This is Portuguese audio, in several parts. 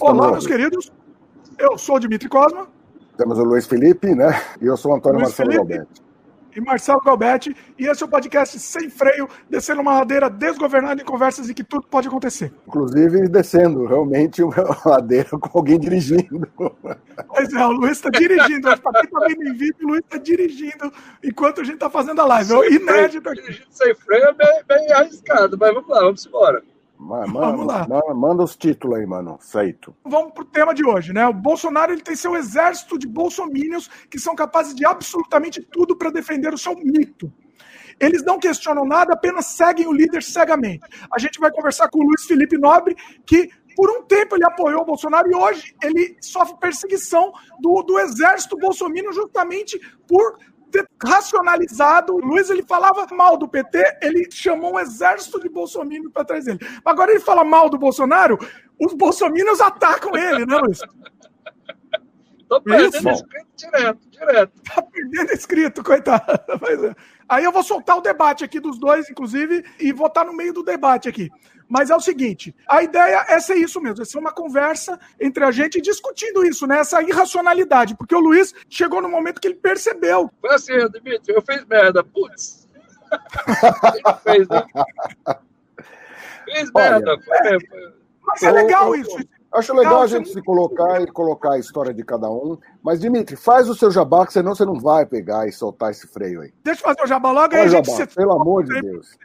Olá, meus queridos. Eu sou o Dimitri Cosma. Temos o Luiz Felipe, né? E eu sou o Antônio Luiz Marcelo Felipe. Galbetti e Marcelo Galbetti. E esse é o podcast Sem Freio, descendo uma ladeira desgovernada em conversas em que tudo pode acontecer. Inclusive descendo realmente uma ladeira com alguém dirigindo. Pois é, o Luiz está dirigindo. Para quem está vendo em vídeo, o Luiz está dirigindo enquanto a gente está fazendo a live. Sem Inédito aqui. Dirigindo sem freio é bem, bem arriscado, mas vamos lá, vamos embora. Mano, Vamos lá. Manda, manda, os títulos aí, mano. Feito. Vamos pro tema de hoje, né? O Bolsonaro ele tem seu exército de bolsomínios que são capazes de absolutamente tudo para defender o seu mito. Eles não questionam nada, apenas seguem o líder cegamente. A gente vai conversar com o Luiz Felipe Nobre, que por um tempo ele apoiou o Bolsonaro e hoje ele sofre perseguição do, do exército bolsominion justamente por racionalizado. O Luiz ele falava mal do PT, ele chamou um exército de bolsominions para trás dele. Agora ele fala mal do Bolsonaro, os bolsominions atacam ele, né, Luiz? Tô perdendo Isso? inscrito direto, direto. Tá perdendo inscrito, coitado. É. Aí eu vou soltar o debate aqui dos dois, inclusive, e vou estar no meio do debate aqui. Mas é o seguinte, a ideia é ser isso mesmo, é ser uma conversa entre a gente discutindo isso, né? Essa irracionalidade, porque o Luiz chegou no momento que ele percebeu. Foi assim, Dimitri, eu fiz merda, putz. ele fez, né? Merda, Olha, foi, foi. Mas é legal isso. Acho legal a gente se colocar e colocar a história de cada um. Mas, Dimitri, faz o seu jabá, que senão você não vai pegar e soltar esse freio aí. Deixa eu fazer o jabá logo aí, gente. Jabá, pelo amor de Deus.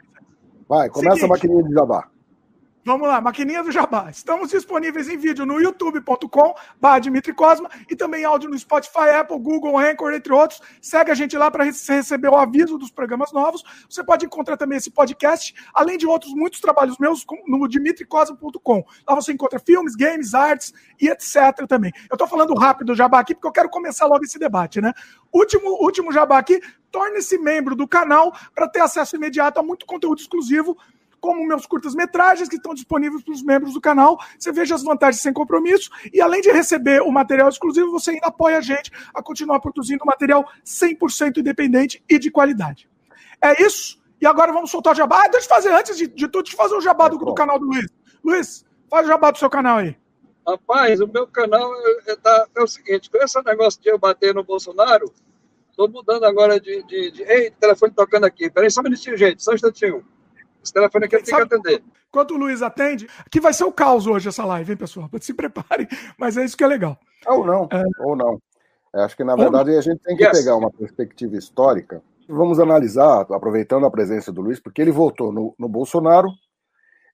Vai, começa Seguinte, a maquininha de jabá. Vamos lá, maquininha do Jabá. Estamos disponíveis em vídeo no youtube.com barra Cosma e também áudio no Spotify, Apple, Google, Anchor, entre outros. Segue a gente lá para receber o aviso dos programas novos. Você pode encontrar também esse podcast, além de outros muitos trabalhos meus no dimitricosma.com. Lá você encontra filmes, games, artes e etc. também. Eu estou falando rápido do Jabá aqui porque eu quero começar logo esse debate, né? Último, último Jabá aqui, torne-se membro do canal para ter acesso imediato a muito conteúdo exclusivo como meus curtas-metragens que estão disponíveis para os membros do canal. Você veja as vantagens sem compromisso. E além de receber o material exclusivo, você ainda apoia a gente a continuar produzindo material 100% independente e de qualidade. É isso. E agora vamos soltar o jabá. Ah, deixa eu fazer, antes de, de tudo, deixa eu fazer o jabá do, do canal do Luiz. Luiz, faz o jabá do seu canal aí. Rapaz, o meu canal é, é, tá, é o seguinte: com esse negócio de eu bater no Bolsonaro, estou mudando agora de, de, de. Ei, telefone tocando aqui. Peraí, só um minutinho, gente, só um instantinho. Esse telefone aqui eu tenho que atender. Enquanto o Luiz atende, que vai ser o caos hoje essa live, hein, pessoal? Se preparem, mas é isso que é legal. Ou não, é... ou não. É, acho que, na verdade, a gente tem que yes. pegar uma perspectiva histórica. Vamos analisar, aproveitando a presença do Luiz, porque ele votou no, no Bolsonaro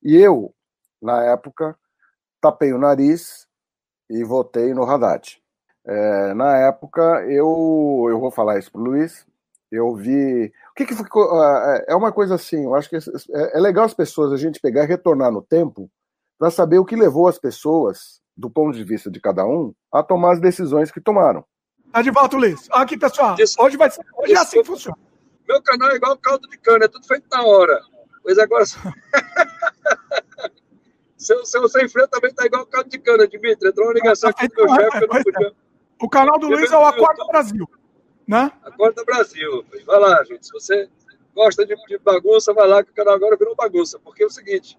e eu, na época, tapei o nariz e votei no Haddad. É, na época, eu, eu vou falar isso para o Luiz, eu vi. O que, que ficou. Ah, é, é uma coisa assim, eu acho que é, é legal as pessoas, a gente pegar e retornar no tempo para saber o que levou as pessoas, do ponto de vista de cada um, a tomar as decisões que tomaram. Tá de volta, Luiz. Aqui, pessoal. Hoje, vai ser, hoje é assim que funciona. Meu canal é igual caldo de cana, é tudo feito na hora. Pois agora. seu, seu sem freio também tá igual caldo de cana, Dimitri. Entrou uma ligação aqui do meu chefe eu não podia. O canal do Luiz é o Acordo Brasil. Né? Acorda Brasil. Vai lá, gente. Se você gosta de, de, bagunça, vai lá que o canal agora virou bagunça. Porque é o seguinte,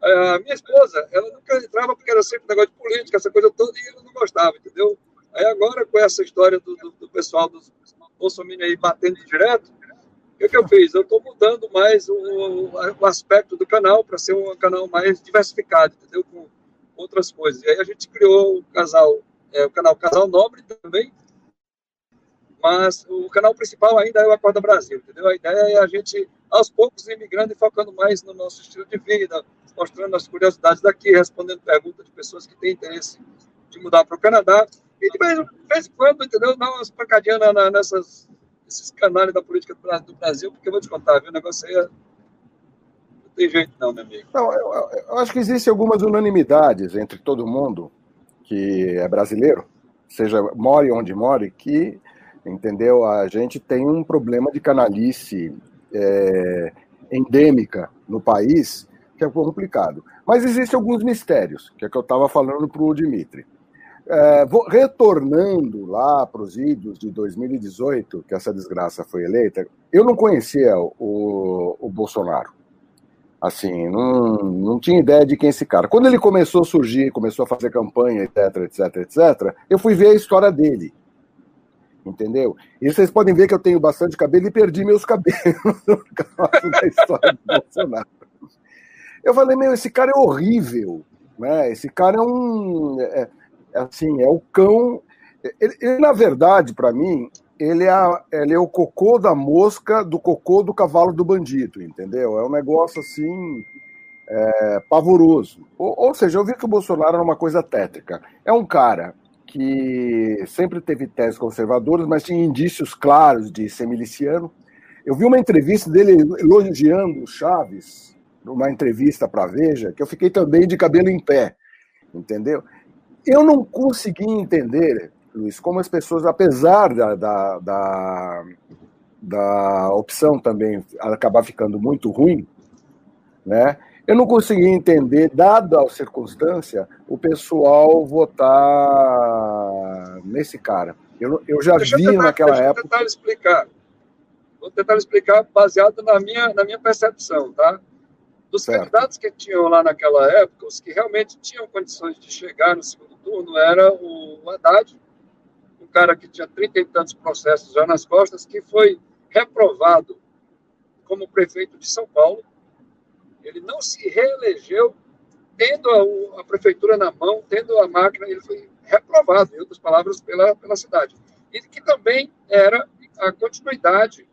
a minha esposa, ela nunca entrava porque era sempre negócio de política, essa coisa toda, e ela não gostava, entendeu? Aí agora, com essa história do, do, do pessoal dos Bolsonaro aí batendo direto, o que, que eu fiz? Eu estou mudando mais o, o, aspecto do canal para ser um canal mais diversificado, entendeu? Com outras coisas. E aí a gente criou o casal, é, o canal Casal Nobre também, mas o canal principal ainda é o Acorda Brasil, entendeu? A ideia é a gente, aos poucos, ir migrando e focando mais no nosso estilo de vida, mostrando as curiosidades daqui, respondendo perguntas de pessoas que têm interesse de mudar para o Canadá. E de vez, de vez em quando, entendeu? Dar umas pancadinhas na, nessas, nesses canais da política do Brasil, porque eu vou te contar, viu? O negócio aí é... não tem jeito não, meu amigo. Não, eu, eu acho que existem algumas unanimidades entre todo mundo que é brasileiro, seja more onde more, que entendeu? A gente tem um problema de canalice é, endêmica no país que é complicado. Mas existem alguns mistérios, que é que eu estava falando para o Dimitri. É, vou, retornando lá para os idos de 2018, que essa desgraça foi eleita, eu não conhecia o, o Bolsonaro. Assim, não, não tinha ideia de quem esse cara. Quando ele começou a surgir, começou a fazer campanha, etc, etc, etc, eu fui ver a história dele. Entendeu? E vocês podem ver que eu tenho bastante cabelo e perdi meus cabelos por causa da história do Bolsonaro. Eu falei, meu, esse cara é horrível. Né? Esse cara é um. É, é assim, é o cão. Ele, ele na verdade, para mim, ele é, ele é o cocô da mosca do cocô do cavalo do bandido, entendeu? É um negócio assim é, pavoroso. Ou, ou, seja, eu vi que o Bolsonaro era uma coisa tétrica. É um cara que sempre teve teses conservadoras, mas tinha indícios claros de ser miliciano. Eu vi uma entrevista dele elogiando o Chaves, numa entrevista para Veja, que eu fiquei também de cabelo em pé, entendeu? Eu não consegui entender Luiz, como as pessoas, apesar da, da, da, da opção também acabar ficando muito ruim, né? Eu não consegui entender, dada a circunstância, o pessoal votar nesse cara. Eu, eu já deixa vi tentar, naquela deixa época. Vou tentar explicar. Vou tentar explicar baseado na minha, na minha percepção, tá? Dos certo. candidatos que tinham lá naquela época, os que realmente tinham condições de chegar no segundo turno era o Haddad, cara que tinha trinta e tantos processos já nas costas, que foi reprovado como prefeito de São Paulo. Ele não se reelegeu, tendo a, a prefeitura na mão, tendo a máquina, ele foi reprovado, em outras palavras, pela, pela cidade. E que também era a continuidade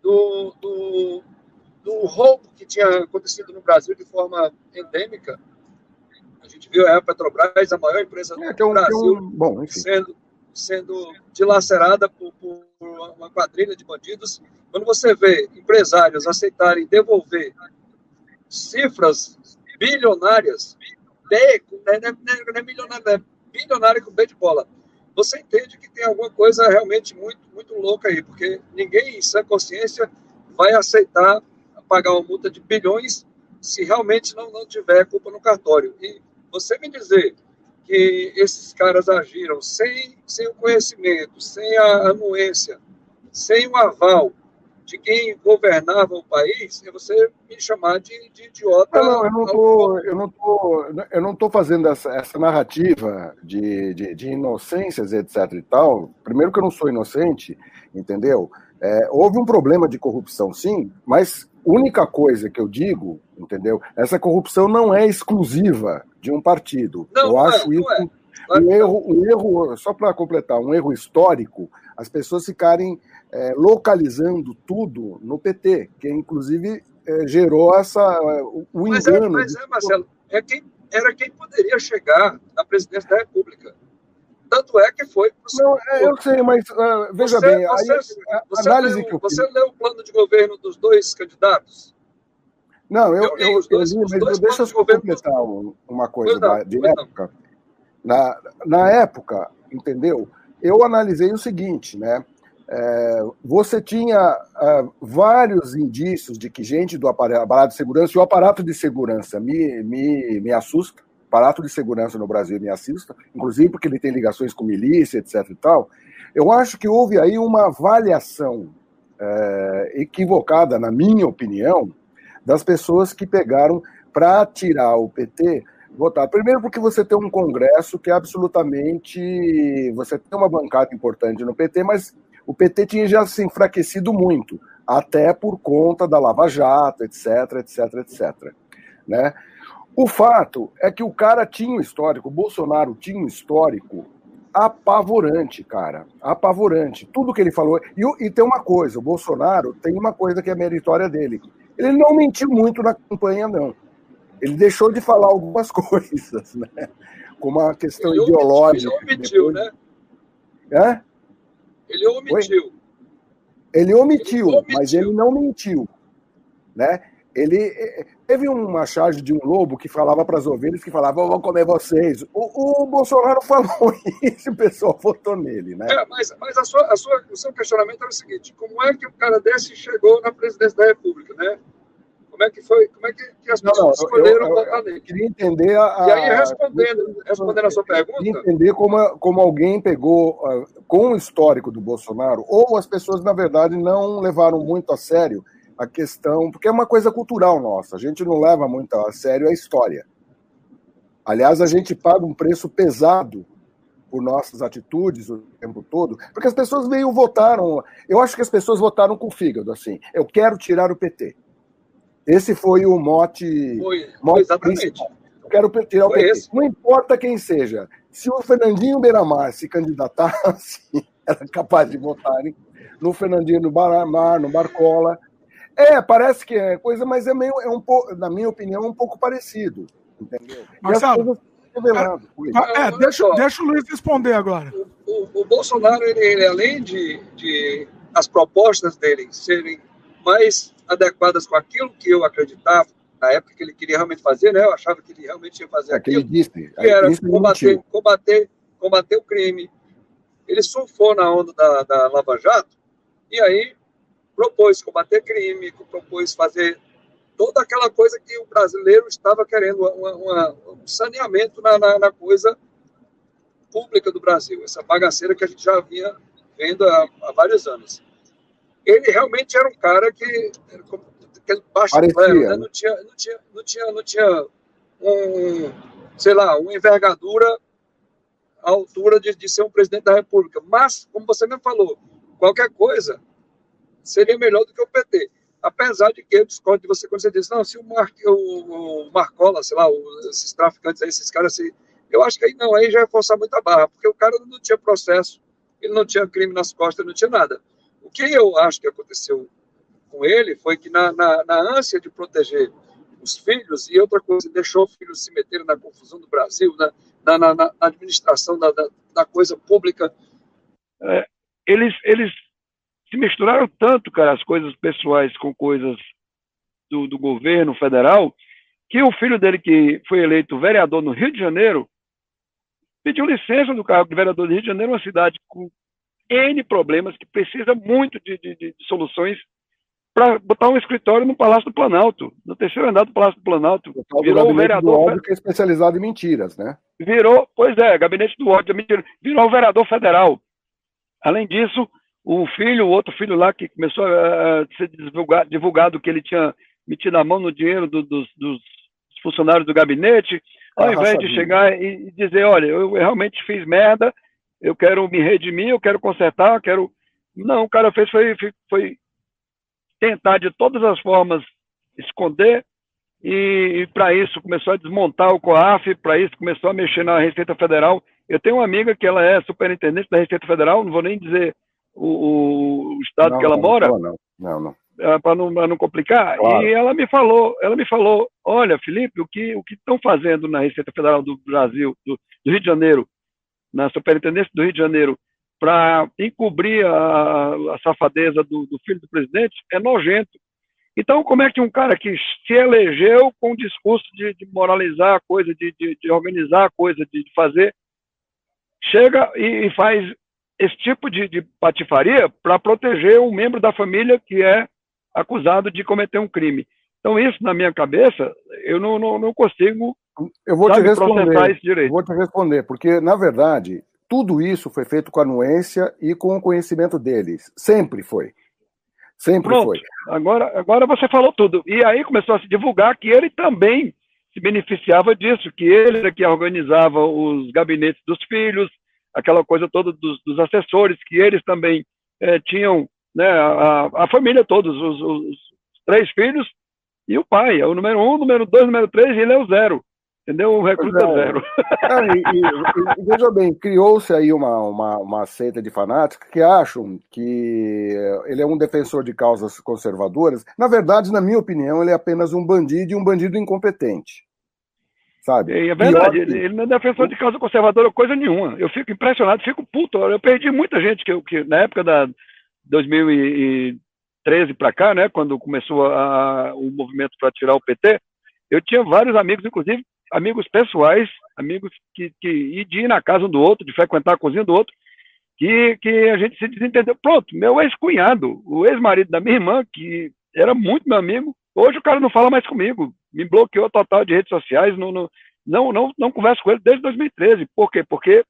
do, do, do roubo que tinha acontecido no Brasil de forma endêmica. A gente viu a Petrobras, a maior empresa do é, é um, Brasil, é um, bom, sendo sendo dilacerada por, por, uma quadrilha de bandidos. Quando você vê empresários aceitarem devolver cifras bilionárias, B, não, é, não, é, não é milionário, é bilionário com B de bola, você entende que tem alguma coisa realmente muito, muito louca aí, porque ninguém em sã consciência vai aceitar pagar uma multa de bilhões se realmente não, não tiver culpa no cartório. E você me dizer que esses caras agiram sem, sem o conhecimento, sem a anuência, sem o aval de quem governava o país, é você me chamar de, de idiota. Não, eu não tô, eu não tô, eu não tô fazendo essa, essa narrativa de, de, de, inocências, etc. e tal. Primeiro que eu não sou inocente, entendeu? É, houve um problema de corrupção, sim, mas única coisa que eu digo, entendeu? Essa corrupção não é exclusiva de um partido. Não, eu acho não, isso é. um erro, um erro, só para completar, um erro histórico, as pessoas ficarem é, localizando tudo no PT, que inclusive é, gerou essa o mas é, engano. É, mas é, Marcelo, é quem, era quem poderia chegar à presidência da República. Tanto é que foi Não, é, eu sei, mas uh, veja você, bem. Você, aí, você, análise leu, que eu você leu o plano de governo dos dois candidatos? Não, eu, eu, eu, eu li, mas deixa eu completar uma coisa da, de época. Na, na época, entendeu? Eu analisei o seguinte, né? É, você tinha é, vários indícios de que gente do aparato de segurança, e o aparato de segurança me, me, me assusta, aparato de segurança no Brasil me assusta, inclusive porque ele tem ligações com milícia, etc. e tal. Eu acho que houve aí uma avaliação é, equivocada, na minha opinião, das pessoas que pegaram para tirar o PT votar. Primeiro, porque você tem um Congresso que é absolutamente. Você tem uma bancada importante no PT, mas o PT tinha já se enfraquecido muito, até por conta da Lava Jato, etc, etc, etc. Né? O fato é que o cara tinha um histórico, o Bolsonaro tinha um histórico apavorante, cara. Apavorante. Tudo que ele falou. E, e tem uma coisa: o Bolsonaro tem uma coisa que é meritória dele. Ele não mentiu muito na campanha, não. Ele deixou de falar algumas coisas, né? Como a questão ele ideológica. Ele omitiu, depois... né? É? Ele omitiu. Ele omitiu, ele omitiu, mas ele não mentiu. Né? Ele eh, teve uma charge de um lobo que falava para as ovelhas que falava, vou comer vocês. O, o, Bolsonaro falou isso e o pessoal votou nele, né? É, mas mas a sua, a sua, o seu questionamento era o seguinte: como é que um cara desse chegou na presidência da República, né? Como é que foi? Como é que, as pessoas não, não, escolheram eu, eu, votar nele? Queria entender a, E aí, respondendo, respondendo a sua pergunta. Entender como, como alguém pegou uh, com o histórico do Bolsonaro, ou as pessoas, na verdade, não levaram muito a sério a questão, porque é uma coisa cultural nossa, a gente não leva muito a sério a história. Aliás, a gente paga um preço pesado por nossas atitudes o tempo todo, porque as pessoas veio votaram. Eu acho que as pessoas votaram com o fígado, assim. Eu quero tirar o PT. Esse foi o mote. Foi, mote exatamente. Principal. Eu quero tirar foi o PT. Não importa quem seja. Se o Fernandinho Beiramar se candidatasse, era capaz de votarem no Fernandinho no Baramar, no Barcola. É, parece que é coisa, mas é meio, é um pouco, na minha opinião, um pouco parecido. Entendeu? Marcelo, revelando. É, é, deixa, deixa o Luiz responder agora. O, o, o Bolsonaro, ele, ele, além de, de as propostas dele serem mais adequadas com aquilo que eu acreditava, na época que ele queria realmente fazer, né? Eu achava que ele realmente ia fazer é aquilo. Que, disse, que era combater, combater, combater o crime. Ele surfou na onda da, da Lava Jato e aí propôs combater crime, propôs fazer toda aquela coisa que o brasileiro estava querendo, uma, uma, um saneamento na, na, na, coisa pública do Brasil, essa bagaceira que a gente já vinha vendo há, há vários anos. Ele realmente era um cara que, aquele baixo plano, né? não tinha, não tinha, não tinha, não tinha um, sei lá, uma envergadura à altura de, de ser um presidente da República. Mas, como você mesmo falou, qualquer coisa seria melhor do que o PT. Apesar de que eu discordo de você quando você diz, não, se o, Mar, o, o Marcola, sei lá, esses traficantes aí, esses caras assim, eu acho que aí não, aí já é forçar muita barra, porque o cara não tinha processo, ele não tinha crime nas costas, não tinha nada. Que eu acho que aconteceu com ele foi que na, na, na ânsia de proteger os filhos, e outra coisa, deixou os filhos se meterem na confusão do Brasil, na, na, na administração da, da, da, coisa pública. É, eles, eles se misturaram tanto, cara, as coisas pessoais com coisas do, do governo federal, que o filho dele, que foi eleito vereador no Rio de Janeiro, pediu licença do cargo de vereador do Rio de Janeiro, uma cidade com N problemas, que precisa muito de, de, de soluções, para botar um escritório no Palácio do Planalto, no terceiro andar do Palácio do Planalto. O virou o vereador. Do ódio, que é especializado em mentiras, né? Virou, pois é, gabinete do ódio, mentira, virou o vereador federal. Além disso, o filho, o outro filho lá que começou a ser divulgado, divulgado que ele tinha metido a mão no dinheiro do, dos, dos, funcionários do gabinete, ao ah, invés de chegar e, dizer, olha, eu realmente fiz merda, eu quero me redimir, eu quero consertar, eu quero... Não, o cara fez foi, foi tentar de todas as formas esconder e, e para isso começou a desmontar o COAF, para isso começou a mexer na Receita Federal. Eu tenho uma amiga que ela é superintendente da Receita Federal, não vou nem dizer o, o estado não, que ela não, mora. Não, não, não. É, para não, não complicar. Claro. E ela me falou, ela me falou, olha, Felipe, o que o que estão fazendo na Receita Federal do Brasil, do, do Rio de Janeiro, na Superintendência do Rio de Janeiro, para encobrir a, a safadeza do, do, filho do presidente, é nojento. Então, como é que um cara que se elegeu com o discurso de, de moralizar a coisa, de, de, de, organizar a coisa, de, fazer, chega e, e faz esse tipo de, patifaria para proteger um membro da família que é acusado de cometer um crime. Então, isso, na minha cabeça, eu não, não, não consigo eu vou sabe, te responder. Vou te responder, porque, na verdade, tudo isso foi feito com a anuência e com o conhecimento deles. Sempre foi. Sempre Pronto. foi. Agora, agora você falou tudo. E aí começou a se divulgar que ele também se beneficiava disso, que ele era que organizava os gabinetes dos filhos, aquela coisa toda dos, dos assessores, que eles também é, tinham, né, a, a família todos, os, os, três filhos e o pai, é o número um, número dois, número três, e ele é o zero. Entendeu? O recruta é. zero. É, e, e, e, veja bem, criou-se aí uma, uma, uma seita de fanáticos que acham que ele é um defensor de causas conservadoras. Na verdade, na minha opinião, ele é apenas um bandido e um bandido incompetente sabe? É, é verdade, ele, ele, não é defensor de causa conservadora coisa nenhuma. Eu fico impressionado, fico puto. Eu perdi muita gente que, que na época da 2013 para cá, né, quando começou a, o movimento para tirar o PT, eu tinha vários amigos, inclusive amigos pessoais, amigos que, que de ir na casa um do outro, de frequentar a cozinha do outro, que, que a gente se desentendeu. Pronto, meu ex-cunhado, o ex-marido da minha irmã, que era muito meu amigo, hoje o cara não fala mais comigo me bloqueou total de redes sociais, não, não, não, não, não converso com ele desde 2013. Por quê? Porque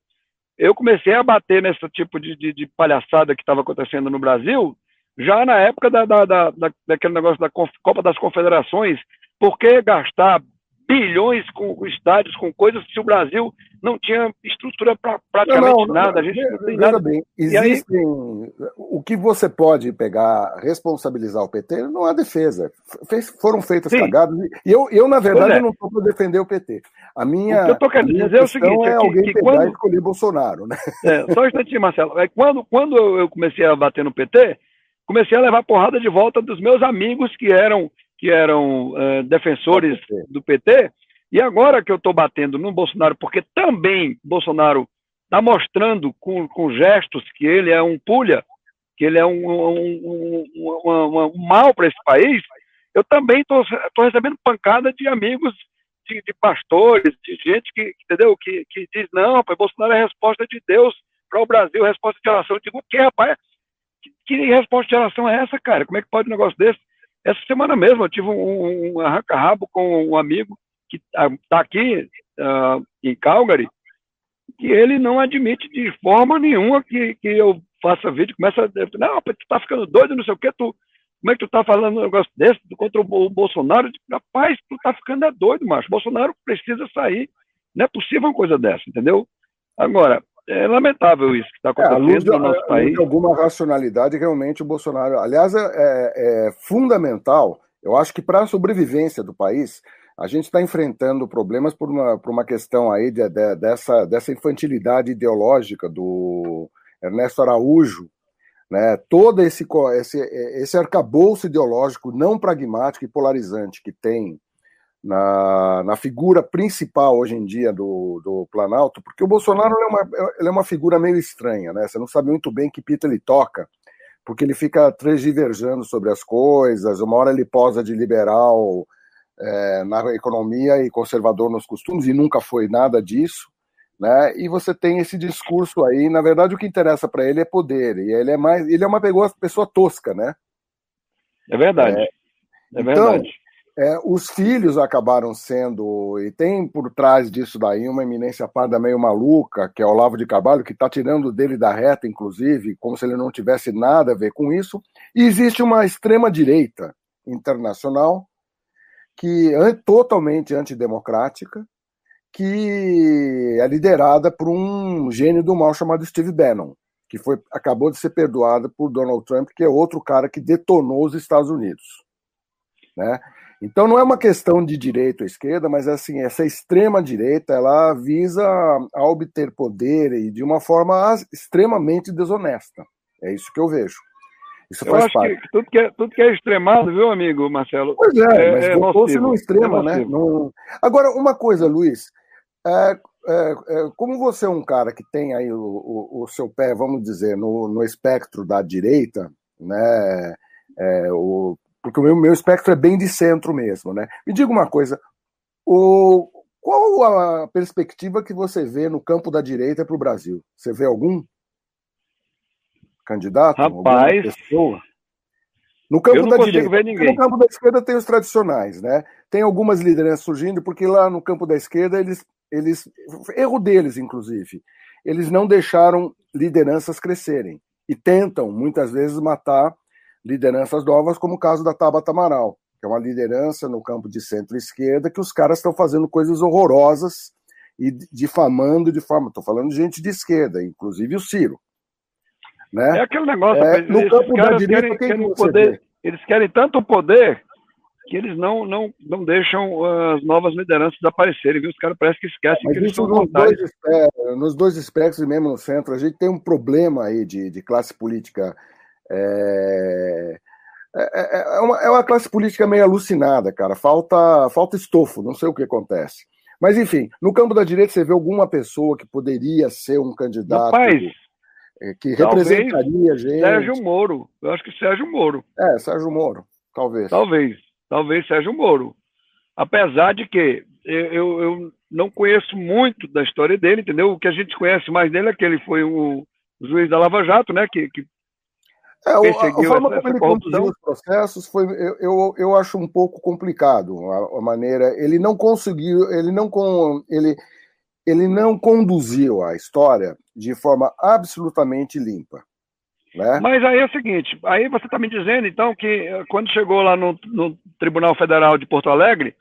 eu comecei a bater nesse tipo de, de, de palhaçada que estava acontecendo no Brasil já na época da, da, da, daquele negócio da Copa das Confederações, por que gastar bilhões com estádios, com coisas se o Brasil não tinha estrutura para praticamente não, não, nada. A gente não tem nada. Bem, existem. Aí... O que você pode pegar, responsabilizar o PT, não há defesa. Fez, foram feitas Sim. cagadas. E eu, eu, na verdade, é. não estou para defender o PT. A minha. O que eu estou querendo dizer é o seguinte: é, é alguém que, que quando... escolher Bolsonaro. Né? É, só um instantinho, Marcelo. É, quando, quando eu comecei a bater no PT, comecei a levar porrada de volta dos meus amigos que eram que eram uh, defensores do PT, e agora que eu estou batendo no Bolsonaro, porque também Bolsonaro está mostrando com, com, gestos que ele é um pulha, que ele é um, um, um, um mal para esse país, eu também estou recebendo pancada de amigos, de, de, pastores, de gente que, entendeu? Que, que diz, não, rapaz, Bolsonaro é a resposta de Deus para o Brasil, resposta de oração. Eu digo, o que, rapaz? Que, que resposta de oração é essa, cara? Como é que pode um negócio desse? Essa semana mesmo eu tive um, um arranca-rabo com um amigo que está tá aqui uh, em Calgary, que ele não admite de forma nenhuma que, que eu faça vídeo, começa a não, tu tá ficando doido, não sei o que, tu, como é que tu tá falando um negócio desse contra o Bolsonaro? Rapaz, tu tá ficando é doido, macho. Bolsonaro precisa sair. Não é possível uma coisa dessa, entendeu? Agora, é lamentável isso que está acontecendo é, no nosso país. alguma racionalidade, realmente, o Bolsonaro. Aliás, é, é, é fundamental, eu acho que para a sobrevivência do país, a gente está enfrentando problemas por uma, por uma questão aí de, de, dessa, dessa infantilidade ideológica do Ernesto Araújo, né? todo esse, esse, esse arcabouço ideológico não pragmático e polarizante que tem na, na figura principal hoje em dia do, do Planalto, porque o Bolsonaro é uma, ele é uma figura meio estranha, né? Você não sabe muito bem que pita ele toca, porque ele fica transdivergando sobre as coisas, uma hora ele posa de liberal é, na economia e conservador nos costumes, e nunca foi nada disso. Né? E você tem esse discurso aí, na verdade o que interessa para ele é poder, e ele é mais, ele é uma pessoa tosca, né? É verdade. É, é então, verdade. É, os filhos acabaram sendo, e tem por trás disso daí uma eminência parda meio maluca, que é o Olavo de Carvalho, que está tirando dele da reta, inclusive, como se ele não tivesse nada a ver com isso. E existe uma extrema-direita internacional, que é totalmente antidemocrática, que é liderada por um gênio do mal chamado Steve Bannon, que foi, acabou de ser perdoado por Donald Trump, que é outro cara que detonou os Estados Unidos. Né? Então não é uma questão de direita ou esquerda, mas assim, essa extrema direita, ela visa a obter poder e de uma forma extremamente desonesta. É isso que eu vejo. Isso eu acho parte. que tudo que, é, tudo que é extremado, viu, amigo Marcelo? Pois é, é mas é voltou-se no extremo, é né? No... Agora, uma coisa, Luiz, é, é, é, como você é um cara que tem aí o, o, o seu pé, vamos dizer, no, no espectro da direita, né? É, o porque o meu, meu espectro é bem de centro mesmo, né? Me diga uma coisa, o, qual a perspectiva que você vê no campo da direita para o Brasil? Você vê algum candidato? Rapaz, pessoa? No campo da direita, no campo da esquerda tem os tradicionais, né? Tem algumas lideranças surgindo, porque lá no campo da esquerda eles, eles erro deles, inclusive, eles não deixaram lideranças crescerem e tentam muitas vezes matar lideranças novas, como o caso da Tabata Amaral, que é uma liderança no campo de centro-esquerda, que os caras estão fazendo coisas horrorosas e difamando de forma. Estou falando de gente de esquerda, inclusive o Ciro. Né? É aquele negócio, é, no campo da direita, querem, querem poder, eles querem tanto poder que eles não, não, não deixam as novas lideranças aparecerem, viu? Os caras parecem que esquecem Mas que eles são nos dois, é, nos dois espectros e mesmo no centro, a gente tem um problema aí de, de classe política é, é, é, é, uma, é uma classe política meio alucinada, cara. Falta, falta estofo, não sei o que acontece. Mas, enfim, no campo da direita você vê alguma pessoa que poderia ser um candidato Rapaz, que, representaria a gente. Sérgio Moro. Eu acho que Sérgio Moro. É, Sérgio Moro, talvez. Talvez. Talvez Sérgio Moro. Apesar de que eu, eu não conheço muito da história dele, entendeu? O que a gente conhece mais dele é que ele foi o juiz da Lava Jato, né? Que, que é, a, a forma como ele conduziu os processos foi, eu, eu, eu acho um pouco complicado a, a, maneira. Ele não conseguiu, ele não com, ele, ele não conduziu a história de forma absolutamente limpa. Né? Mas aí é o seguinte, aí você está me dizendo, então, que eh, quando chegou lá no, no, Tribunal Federal de Porto Alegre,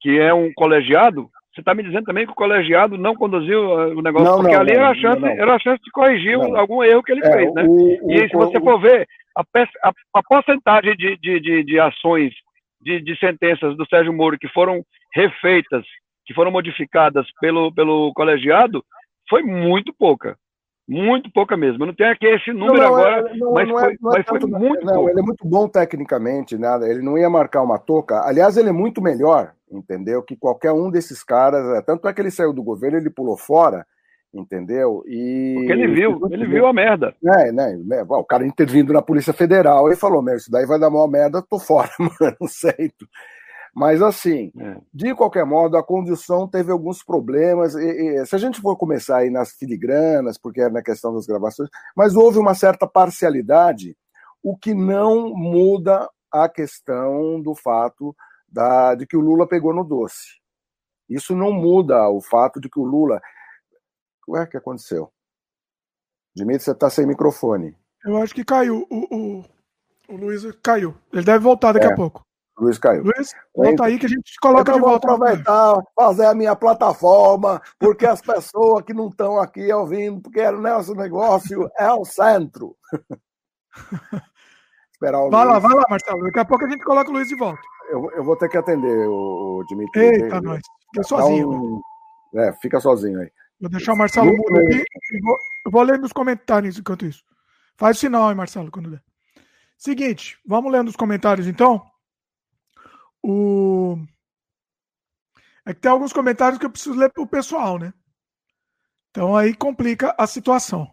que é um colegiado, você está me dizendo também que o colegiado não conduziu uh, o negócio, não, porque não, ali não, era, a chance, era a chance de corrigir algum erro que ele é, fez, né? O, e o, se você o, for ver, a, a, a porcentagem de, de, de, de ações, de, de sentenças do Sérgio Moro que foram refeitas, que foram modificadas pelo, pelo colegiado, foi muito pouca. Muito pouca mesmo. Eu não tenho aqui esse número não, não, agora, é, não, mas, não foi, é, mas foi muito Não, ele é muito bom tecnicamente, nada. Ele não ia marcar uma toca. Aliás, ele é muito melhor, entendeu? Que qualquer um desses caras. É, tanto é que ele saiu do governo, ele pulou fora, entendeu? E Porque ele viu, ele viu a merda. É, né? né o cara intervindo na Polícia Federal, ele falou: Meu, isso daí vai dar uma merda, tô fora, mano, não sei. Mas, assim, é. de qualquer modo, a condução teve alguns problemas. E, e, se a gente for começar aí nas filigranas, porque é na questão das gravações, mas houve uma certa parcialidade, o que não muda a questão do fato da, de que o Lula pegou no doce. Isso não muda o fato de que o Lula. Ué, o que aconteceu? Dimitri, você está sem microfone. Eu acho que caiu. O, o, o Luiz caiu. Ele deve voltar daqui é. a pouco. Luiz caiu. Luiz, volta aí que a gente coloca então de volta. Vou aproveitar, fazer a minha plataforma, porque as pessoas que não estão aqui ouvindo, porque o nosso negócio é o centro. Esperar o vai Luiz. lá, vai lá, Marcelo. Daqui a pouco a gente coloca o Luiz de volta. Eu, eu vou ter que atender o, o Dimitri. Eita, nós. Fica sozinho. Um... É, fica sozinho aí. Vou deixar o Marcelo mudo aqui. Vou, eu vou ler nos comentários enquanto isso. Faz sinal aí, Marcelo, quando der. Seguinte, vamos ler nos comentários então. O... É que tem alguns comentários que eu preciso ler para o pessoal, né? Então aí complica a situação.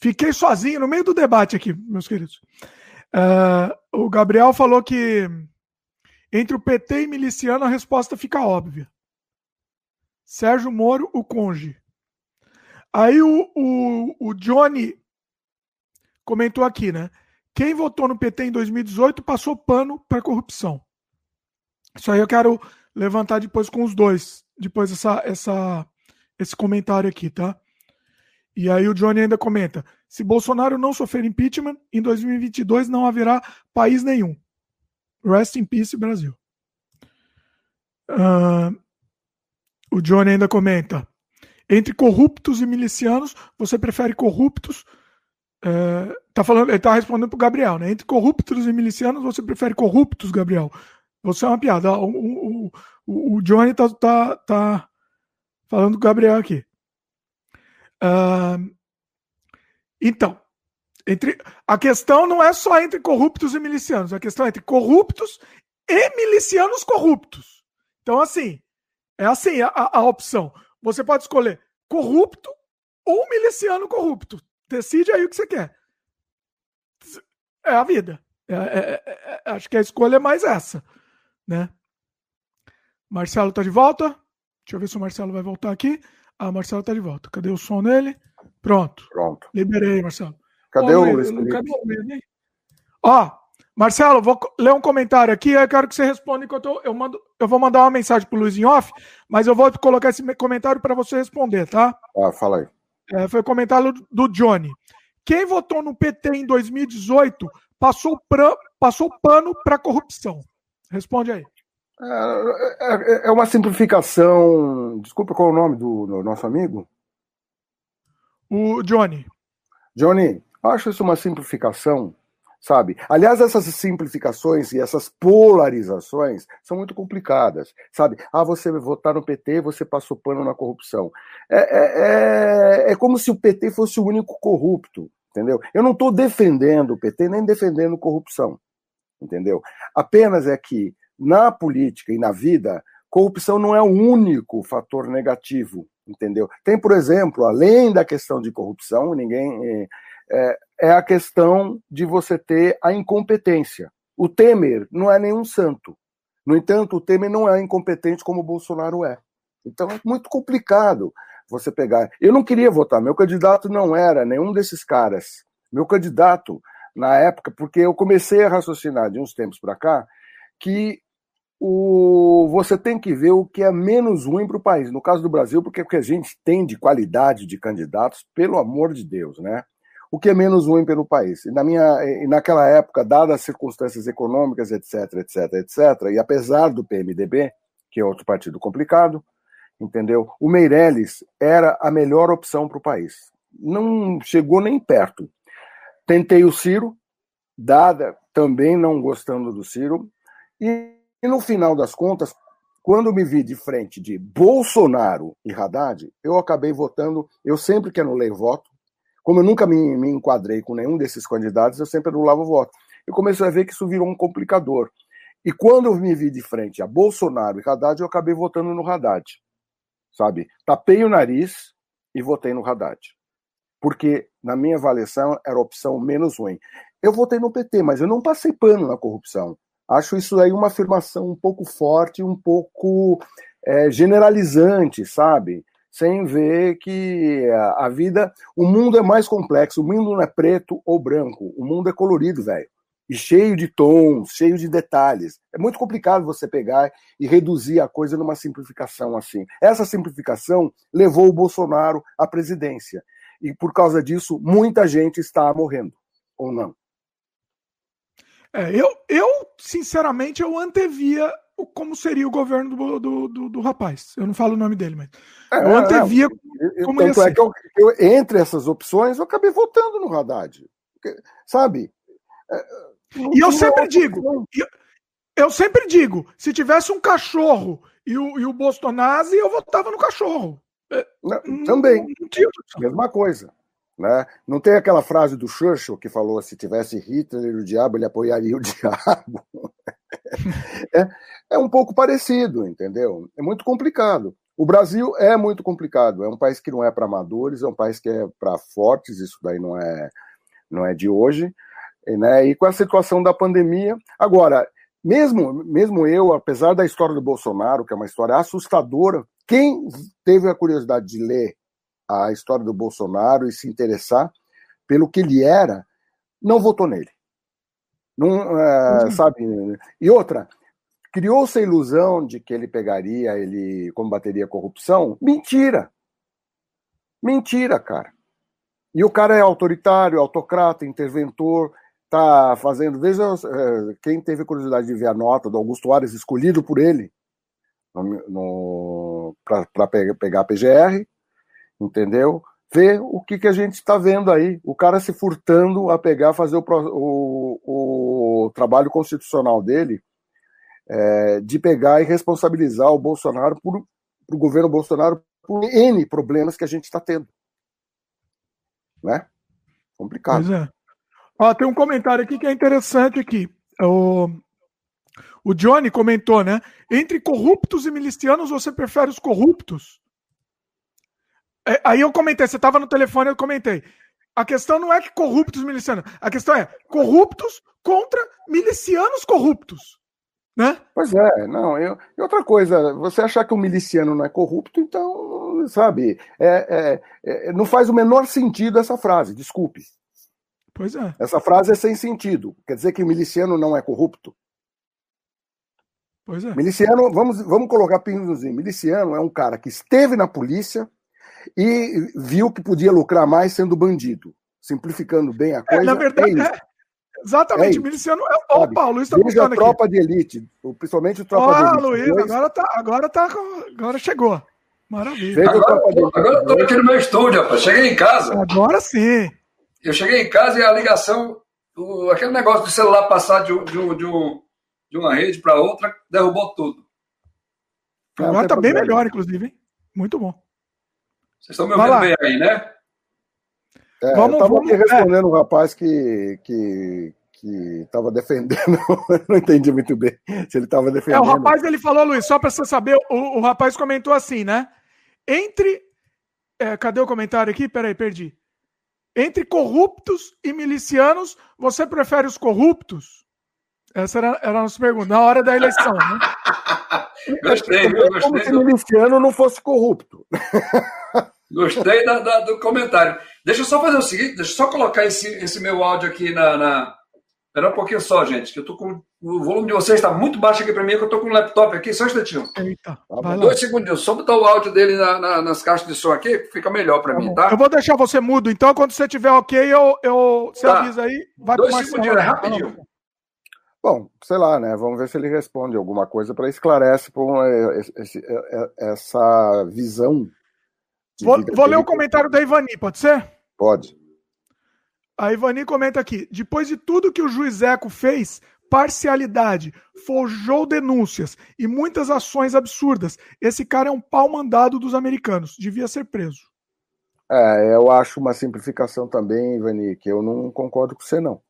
Fiquei sozinho no meio do debate aqui, meus queridos. Uh, o Gabriel falou que entre o PT e miliciano a resposta fica óbvia. Sérgio Moro, o conge. Aí o, o, o Johnny comentou aqui, né? Quem votou no PT em 2018 passou pano para corrupção. Isso aí eu quero levantar depois com os dois, depois essa, essa, esse comentário aqui, tá? E aí o Johnny ainda comenta: se Bolsonaro não sofrer impeachment, em 2022 não haverá país nenhum. Rest in peace, Brasil. Uh, o Johnny ainda comenta: entre corruptos e milicianos, você prefere corruptos? Uh, tá falando, ele está respondendo para Gabriel, né? Entre corruptos e milicianos, você prefere corruptos, Gabriel? Você é uma piada. O, o, o, Johnny tá, tá, tá falando com o Gabriel aqui. Uh, então, entre, a questão não é só entre corruptos e milicianos, a questão é entre corruptos e milicianos corruptos. Então, assim, é assim a, a opção. Você pode escolher corrupto ou miliciano corrupto. Decide aí o que você quer. É a vida. É, é, é, é acho que a escolha é mais essa né? Marcelo tá de volta. Deixa eu ver se o Marcelo vai voltar aqui. Ah, Marcelo tá de volta. Cadê o som dele? Pronto. Pronto. Liberei, Marcelo. Cadê Ó, o Luiz? Cadê o Luiz? Ó, Marcelo, vou ler um comentário aqui. Eu quero que você responda enquanto eu, eu mando. Eu vou mandar uma mensagem pro Luiz em off, mas eu vou colocar esse comentário para você responder, tá? Ah, fala aí. É, foi o comentário do Johnny. Quem votou no PT em 2018 passou, pra, passou pano para corrupção. Responde aí. É, é, é, uma simplificação. Desculpa, qual é o nome do, do nosso amigo? O Johnny. Johnny, acho isso uma simplificação, sabe? Aliás, essas simplificações e essas polarizações são muito complicadas, sabe? Ah, você votar no PT, você passou pano na corrupção. É, é, é, é como se o PT fosse o único corrupto, entendeu? Eu não estou defendendo o PT nem defendendo corrupção entendeu? Apenas é que na política e na vida, corrupção não é o único fator negativo, entendeu? Tem, por exemplo, além da questão de corrupção, ninguém é, é, a questão de você ter a incompetência. O Temer não é nenhum santo. No entanto, o Temer não é incompetente como o Bolsonaro é. Então é muito complicado você pegar. Eu não queria votar, meu candidato não era nenhum desses caras. Meu candidato na época, porque eu comecei a raciocinar de uns tempos para cá que o, você tem que ver o que é menos ruim para o país. No caso do Brasil, porque o que a gente tem de qualidade de candidatos, pelo amor de Deus, né? o que é menos ruim pelo país. E na minha, e naquela época, dadas as circunstâncias econômicas, etc, etc, etc, e apesar do PMDB, que é outro partido complicado, entendeu? O Meirelles era a melhor opção para o país. Não chegou nem perto. Tentei o Ciro, dada também não gostando do Ciro, e, e no final das contas, quando me vi de frente de Bolsonaro e Haddad, eu acabei votando. Eu sempre que anulei voto, como eu nunca me, me enquadrei com nenhum desses candidatos, eu sempre anulava o voto. Eu comecei a ver que isso virou um complicador. E quando eu me vi de frente a Bolsonaro e Haddad, eu acabei votando no Haddad. Sabe? Tapei o nariz e votei no Haddad. Porque, na minha avaliação, era a opção menos ruim. Eu votei no PT, mas eu não passei pano na corrupção. Acho isso aí uma afirmação um pouco forte, um pouco é, generalizante, sabe? sem ver que a vida, o mundo é mais complexo, o mundo não é preto ou branco, o mundo é colorido, velho. E cheio de tons, cheio de detalhes. É muito complicado você pegar e reduzir a coisa numa simplificação assim. Essa simplificação levou o Bolsonaro à presidência. E por causa disso, muita gente está morrendo, ou não? É, eu, eu, sinceramente, eu antevia como seria o governo do, do, do, do, rapaz. Eu não falo o nome dele, mas é, eu antevia é, como tanto é que eu, eu, entre essas opções, eu acabei votando no Haddad. Sabe? É, e eu sempre digo, eu, eu, sempre digo, se tivesse um cachorro e o, e o Bolsonaro, eu votava no cachorro. É, não, também. Mesma coisa. Né? Não tem aquela frase do Churchill que falou: se tivesse Hitler e o diabo, ele apoiaria o diabo. é, é um pouco parecido, entendeu? É muito complicado. O Brasil é muito complicado. É um país que não é para amadores, é um país que é para fortes. Isso daí não é, não é de hoje. Né? E com a situação da pandemia, agora mesmo, mesmo eu, apesar da história do Bolsonaro, que é uma história assustadora, quem teve a curiosidade de ler a história do Bolsonaro e se interessar pelo que ele era, não votou nele. Não, é, uhum. sabe? E outra, criou-se a ilusão de que ele pegaria, ele combateria a corrupção. Mentira! Mentira, cara. E o cara é autoritário, autocrata, interventor, tá fazendo. Veja é, quem teve curiosidade de ver a nota do Augusto Ares escolhido por ele para pegar a PGR, entendeu? Ver o que, que a gente está vendo aí. O cara se furtando a pegar, fazer o, o, o trabalho constitucional dele, é, de pegar e responsabilizar o Bolsonaro por, o governo Bolsonaro por N problemas que a gente está tendo. Né? Complicado. Pois é. Ó, tem um comentário aqui que é interessante aqui. O, o Johnny comentou, né? Entre corruptos e milicianos, você prefere os corruptos? É, aí eu comentei, você estava no telefone, eu comentei. A questão não é que corruptos milicianos, a questão é corruptos contra milicianos corruptos. Né? Pois é, não. Eu, e outra coisa, você achar que o miliciano não é corrupto, então, sabe, é, é, é, não faz o menor sentido essa frase, desculpe. Pois é. Essa frase é sem sentido. Quer dizer que o miliciano não é corrupto? Pois é. Miliciano, vamos, vamos colocar pingozinho. Miliciano é um cara que esteve na polícia, e viu que podia lucrar mais sendo bandido. Simplificando bem a coisa. É, na verdade, é, é exatamente. É miliciano é. Ó, Paulo, isso está a tropa aqui. de elite, principalmente o tropa de elite. Luiz, dois. agora, tá, agora, tá, agora chegou. Maravilha. Agora, agora eu tô aqui no meu estúdio, rapaz. Cheguei em casa. Agora sim. Eu cheguei em casa e a ligação, o, aquele negócio do celular passar de, de, de, um, de uma rede para outra, derrubou tudo. Agora tá bem melhor, inclusive, hein? Muito bom. Vocês estão me ouvindo bem aí, né? É, vamos, eu estava aqui respondendo o um rapaz que, que, que estava defendendo, não entendi muito bem se ele estava defendendo. É, o rapaz ele falou, Luiz, só para você saber, o, o rapaz comentou assim, né? Entre. É, cadê o comentário aqui? Peraí, perdi. Entre corruptos e milicianos, você prefere os corruptos? Essa era, era a nossa pergunta, na hora da eleição, né? gostei, viu? Gostei. Como se o miliciano não fosse corrupto. Gostei da, da, do comentário. Deixa eu só fazer o seguinte, deixa eu só colocar esse, esse meu áudio aqui na, na, Espera um pouquinho só, gente, que eu tô com. O volume de vocês está muito baixo aqui para mim, que eu tô com um laptop aqui, só um instantinho. Eita, vai Dois segundinhos, só botar o áudio dele na, na, nas caixas de som aqui, fica melhor para tá mim, tá? Eu vou deixar você mudo, então quando você tiver ok, eu, eu, você tá. avisa aí. Vai Dois segundinhos, é rapidinho. Bom, sei lá, né? Vamos ver se ele responde alguma coisa para esclarecer um, esse, essa visão. Vou, vou ler o comentário da Ivani, pode ser? Pode. A Ivani comenta aqui: depois de tudo que o juiz Eco fez, parcialidade, forjou denúncias e muitas ações absurdas, esse cara é um pau mandado dos americanos, devia ser preso. É, eu acho uma simplificação também, Ivani, que eu não concordo com você, não.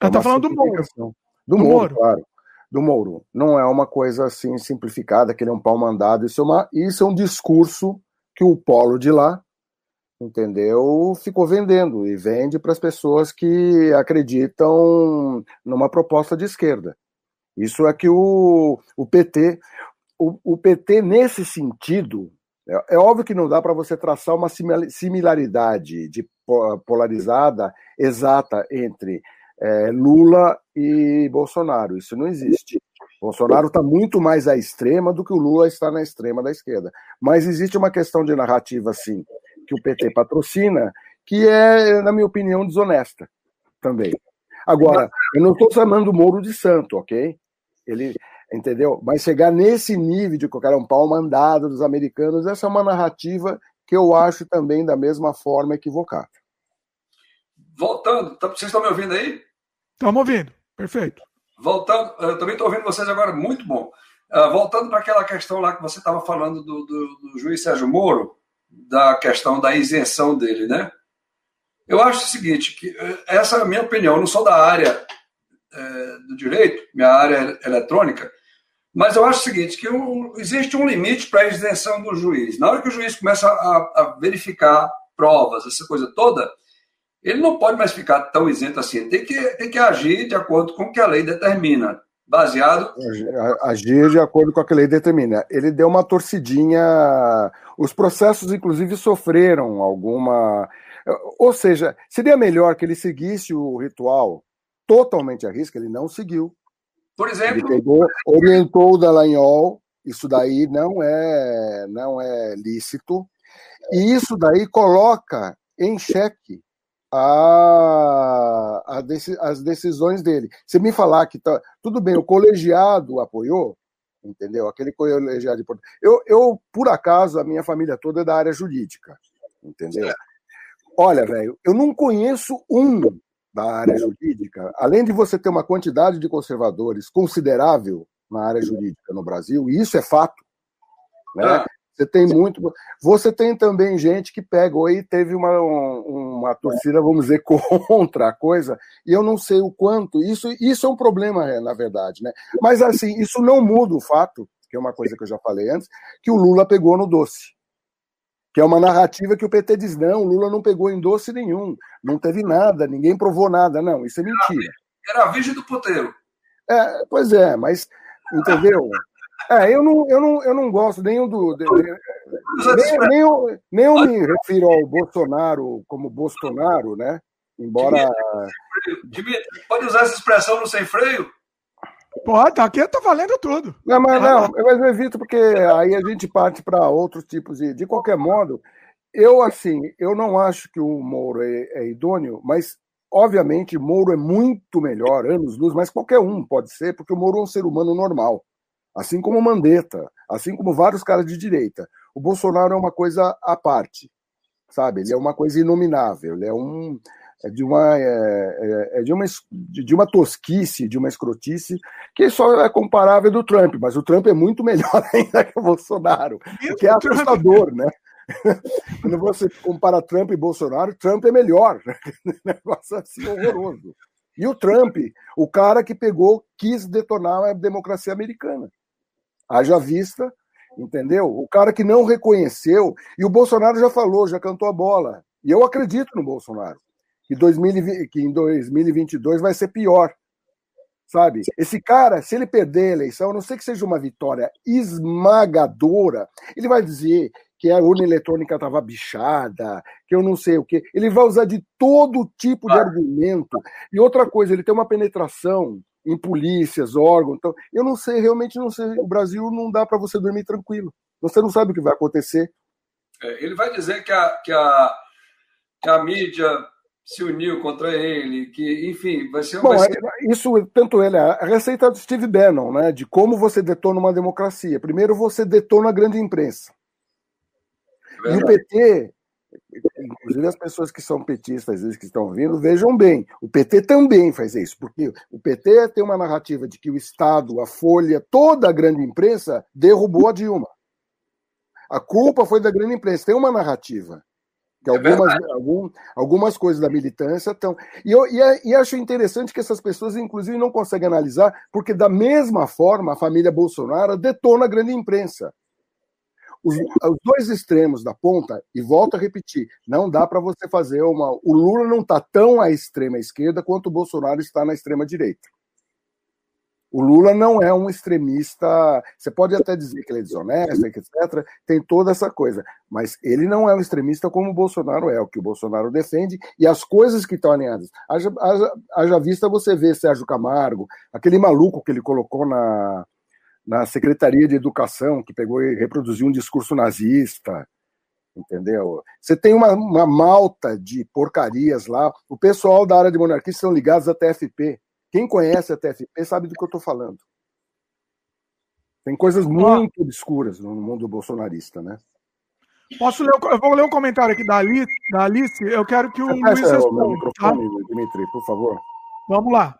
É Ela tá falando do Moro. Do, do Moro, Moro, claro. Do Moro. Não é uma coisa assim simplificada, que ele é um pau mandado. Isso é, uma, isso é um discurso que o polo de lá entendeu? Ficou vendendo e vende para as pessoas que acreditam numa proposta de esquerda. Isso é que o, o PT, o, o PT nesse sentido, é, é óbvio que não dá para você traçar uma similaridade de polarizada exata entre é, Lula e Bolsonaro. Isso não existe. Bolsonaro está muito mais à extrema do que o Lula está na extrema da esquerda. Mas existe uma questão de narrativa, sim, que o PT patrocina, que é, na minha opinião, desonesta também. Agora, eu não estou chamando o Moro de santo, ok? Ele, entendeu? Mas chegar nesse nível de cara é um pau mandado dos americanos, essa é uma narrativa que eu acho também da mesma forma equivocada. Voltando, tá, vocês estão me ouvindo aí? Estamos ouvindo, perfeito. Voltando, eu também estou ouvindo vocês agora, muito bom. Uh, voltando para aquela questão lá que você estava falando do, do, do juiz Sérgio Moro, da questão da isenção dele, né? Eu acho o seguinte, que eh, essa é a minha opinião, eu não sou da área é, do direito, minha área é eletrônica, mas eu acho o seguinte, que um, existe um limite para a isenção do juiz. Na hora que o juiz começa a, a, verificar provas, essa coisa toda, ele não pode mais ficar tão isento assim, tem que, tem que agir de acordo com o que a lei determina baseado. Agir de acordo com o que a lei determina. Ele deu uma torcidinha. Os processos, inclusive, sofreram alguma. Ou seja, seria melhor que ele seguisse o ritual totalmente a risco, ele não seguiu. Por exemplo. Ele pegou, orientou o Dallagnol, isso daí não é, não é lícito, e isso daí coloca em xeque a, a deci, as decisões dele. Se me falar que tá, tudo bem, o colegiado apoiou, entendeu? Aquele colegiado de eu, eu, por acaso, a minha família toda é da área jurídica, entendeu? Olha, velho, eu não conheço um da área jurídica, além de você ter uma quantidade de conservadores considerável na área jurídica no Brasil, e isso é fato, né? Ah. Você tem muito. Você tem também gente que pegou e teve uma, uma torcida, vamos dizer, contra a coisa, e eu não sei o quanto. Isso, isso é um problema, é, na verdade, né? Mas assim, isso não muda o fato, que é uma coisa que eu já falei antes, que o Lula pegou no doce. Que é uma narrativa que o PT diz: não, o Lula não pegou em doce nenhum, não teve nada, ninguém provou nada. Não, isso é mentira. Era a virgem do puteiro. É, pois é, mas entendeu? É, eu não, eu não, eu não gosto nem do. De, nem, nem, eu, nem eu me refiro ao Bolsonaro como Bolsonaro, né? Embora. Dimitri, pode usar essa expressão no sem freio? Pode, aqui eu tô valendo tudo. Não, mas não, mas eu evito porque aí a gente parte para outros tipos de. De qualquer modo, eu, assim, eu não acho que o Moro é, é idôneo, mas obviamente Moro é muito melhor, anos luz, mas qualquer um pode ser, porque o Moro é um ser humano normal assim como o Mandetta, assim como vários caras de direita. O Bolsonaro é uma coisa à parte, sabe? Ele é uma coisa inominável, ele é um é de uma é, é, é de uma de uma tosquice, de uma escrotice que só é comparável do Trump, mas o Trump é muito melhor ainda que o Bolsonaro, o que é assustador, né? Quando você compara Trump e Bolsonaro, Trump é melhor. negócio assim horroroso. E o Trump, o cara que pegou, quis detonar a democracia americana. Haja vista, entendeu? O cara que não reconheceu, e o Bolsonaro já falou, já cantou a bola. E eu acredito no Bolsonaro, que, 2020, que em 2022 vai ser pior. Sabe? Esse cara, se ele perder a eleição, a não sei que seja uma vitória esmagadora, ele vai dizer que a urna eletrônica estava bichada, que eu não sei o quê. Ele vai usar de todo tipo de argumento. E outra coisa, ele tem uma penetração em polícias, órgãos. Então, eu não sei, realmente não sei. O Brasil não dá para você dormir tranquilo. Você não sabe o que vai acontecer. É, ele vai dizer que a, que a, que a mídia se uniu contra ele, que, enfim, vai ser... Bom, vai ser... É, isso, tanto ele, a receita do Steve Bannon, né, de como você detona uma democracia. Primeiro você detona a grande imprensa. É e o PT, inclusive as pessoas que são petistas, às vezes que estão vindo, vejam bem, o PT também faz isso, porque o PT tem uma narrativa de que o Estado, a Folha, toda a grande imprensa derrubou a Dilma. A culpa foi da grande imprensa, tem uma narrativa. Que é algumas, é algum, algumas coisas da militância estão. E, eu, e, é, e acho interessante que essas pessoas, inclusive, não conseguem analisar, porque, da mesma forma, a família Bolsonaro detona a grande imprensa. Os, os dois extremos da ponta, e volto a repetir, não dá para você fazer uma. O Lula não está tão à extrema esquerda quanto o Bolsonaro está na extrema direita. O Lula não é um extremista. Você pode até dizer que ele é desonesto, etc. Tem toda essa coisa. Mas ele não é um extremista como o Bolsonaro é, o que o Bolsonaro defende, e as coisas que estão alinhadas. Haja, haja, haja vista você ver Sérgio Camargo, aquele maluco que ele colocou na, na Secretaria de Educação, que pegou e reproduziu um discurso nazista. Entendeu? Você tem uma, uma malta de porcarias lá. O pessoal da área de monarquia são ligados à TFP. Quem conhece a TFP sabe do que eu estou falando. Tem coisas muito ah. obscuras no mundo bolsonarista, né? Posso ler? Eu vou ler um comentário aqui da Alice. Da Alice eu quero que o Luiz responda. Tá? Dimitri, por favor. Vamos lá.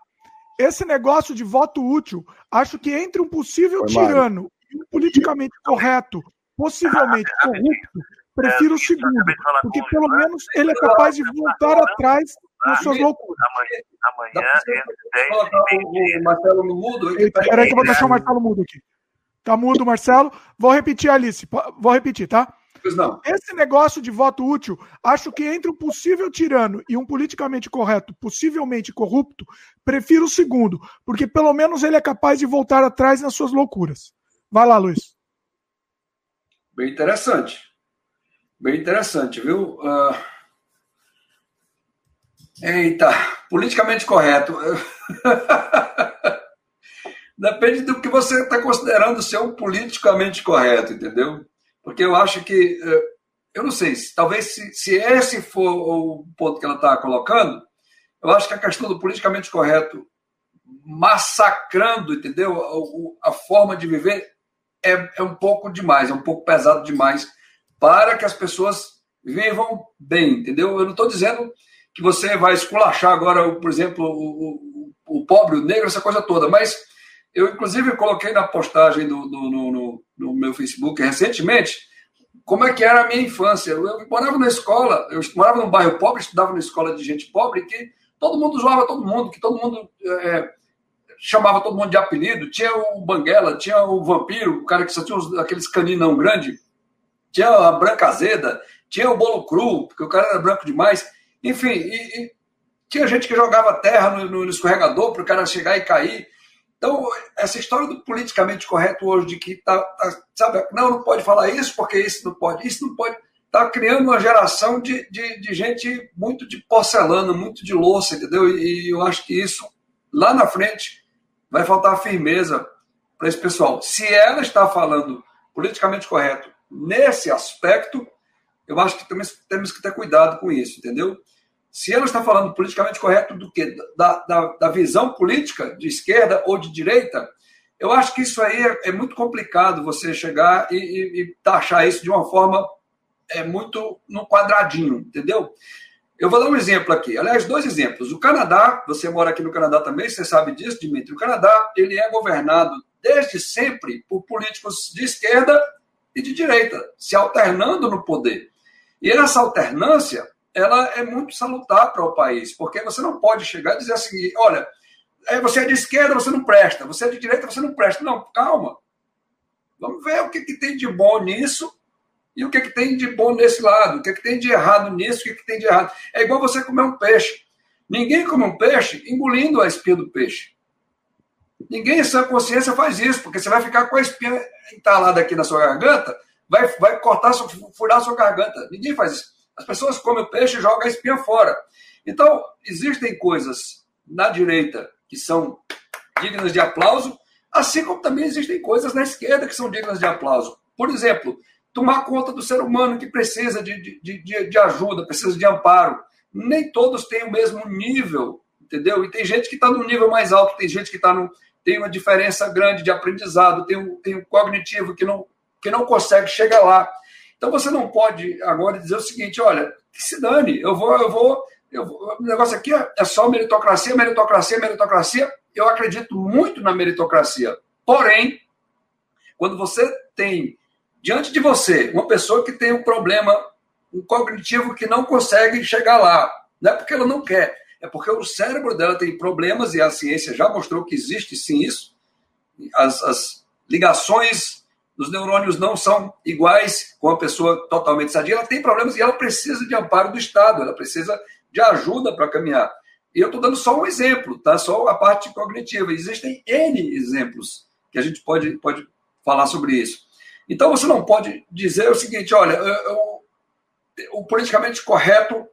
Esse negócio de voto útil, acho que entre um possível Foi tirano e um politicamente correto, possivelmente corrupto, prefiro o segundo, porque pelo menos ele é capaz de voltar atrás nas suas loucuras. Amanhã, amanhã entre 10 e meio. Marcelo no mudo? Peraí que eu vou deixar o Marcelo mudo aqui. Tá mudo, Marcelo. Vou repetir, Alice. Vou repetir, tá? Esse negócio de voto útil, acho que entre um possível tirano e um politicamente correto, possivelmente corrupto, prefiro o segundo, porque pelo menos ele é capaz de voltar atrás nas suas loucuras. Vai lá, Luiz. Bem interessante. Bem interessante, viu? Uh... Eita, politicamente correto. Depende do que você está considerando ser um politicamente correto, entendeu? Porque eu acho que, eh, eu não sei, talvez se, se esse for o ponto que ela está colocando, eu acho que a questão do politicamente correto massacrando, entendeu? A, a forma de viver é, é um pouco demais, é um pouco pesado demais para que as pessoas vivam bem, entendeu? Eu não estou dizendo que você vai esculachar agora, por exemplo, o, o, o, pobre, o negro, essa coisa toda, mas eu, inclusive, coloquei na postagem do, do no, no, no, meu Facebook recentemente como é que era a minha infância. Eu, morava na escola, eu morava num bairro pobre, estudava numa escola de gente pobre, que todo mundo zoava todo mundo, que todo mundo é, chamava todo mundo de apelido. Tinha o Banguela, tinha o Vampiro, o cara que só tinha aqueles caninão grande tinha a branca azeda, tinha o bolo cru, porque o cara era branco demais. Enfim, e, e tinha gente que jogava terra no, no escorregador para o cara chegar e cair. Então, essa história do politicamente correto hoje, de que tá, tá, sabe, não, não pode falar isso porque isso não pode, isso não pode, está criando uma geração de, de, de, gente muito de porcelana, muito de louça, entendeu? E, e eu acho que isso, lá na frente, vai faltar firmeza para esse pessoal. Se ela está falando politicamente correto nesse aspecto, eu acho que temos, temos que ter cuidado com isso, entendeu? Se ela está falando politicamente correto do que da, da, da, visão política de esquerda ou de direita, eu acho que isso aí é, é muito complicado você chegar e, e, e, taxar isso de uma forma é muito no quadradinho, entendeu? Eu vou dar um exemplo aqui, aliás, dois exemplos. O Canadá, você mora aqui no Canadá também, você sabe disso, Dimitri. O Canadá ele é governado desde sempre por políticos de esquerda e de direita, se alternando no poder. E essa alternância, ela é muito salutar para o país, porque você não pode chegar e dizer assim, olha, é, você é de esquerda, você não presta, você é de direita, você não presta. Não, calma. Vamos ver o que, que tem de bom nisso e o que, que tem de bom nesse lado, o que, que tem de errado nisso, o que, que tem de errado. É igual você comer um peixe. Ninguém come um peixe engolindo a espinha do peixe. Ninguém em sua consciência faz isso, porque você vai ficar com a espinha entalada aqui na sua garganta, vai, vai cortar, furar sua garganta. Ninguém faz isso. As pessoas comem o peixe e jogam a espinha fora. Então, existem coisas na direita que são dignas de aplauso, assim como também existem coisas na esquerda que são dignas de aplauso. Por exemplo, tomar conta do ser humano que precisa de, de, de, de ajuda, precisa de amparo. Nem todos têm o mesmo nível, entendeu? E tem gente que está no nível mais alto, tem gente que está no, tem uma diferença grande de aprendizado, tem um, tem um cognitivo que não, que não consegue chegar lá. Então você não pode agora dizer o seguinte: olha, se dane, eu vou, eu vou, eu vou o negócio aqui é só meritocracia, meritocracia, meritocracia. Eu acredito muito na meritocracia. Porém, quando você tem diante de você uma pessoa que tem um problema, um cognitivo que não consegue chegar lá, não é porque ela não quer, é porque o cérebro dela tem problemas e a ciência já mostrou que existe sim isso. As, as ligações dos neurônios não são iguais com a pessoa totalmente sadia. Ela tem problemas e ela precisa de amparo do Estado, ela precisa de ajuda para caminhar. E eu estou dando só um exemplo, tá? Só a parte cognitiva. Existem N exemplos que a gente pode, pode falar sobre isso. Então você não pode dizer o seguinte: olha, eu, eu, o politicamente correto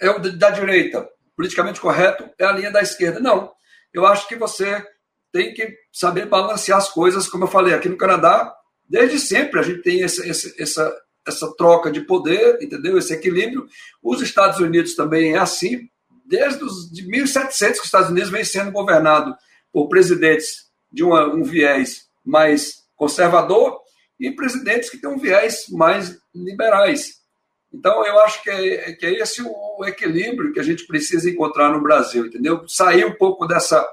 é o da direita, o politicamente correto é a linha da esquerda. Não. Eu acho que você tem que saber balancear as coisas, como eu falei, aqui no Canadá, desde sempre a gente tem esse, essa, essa troca de poder, entendeu? Esse equilíbrio. Os Estados Unidos também é assim, desde os de 1700 que os Estados Unidos vem sendo governado por presidentes de uma, um viés mais conservador e presidentes que têm um viés mais liberais. Então, eu acho que é, que é esse o equilíbrio que a gente precisa encontrar no Brasil, entendeu? Sair um pouco dessa,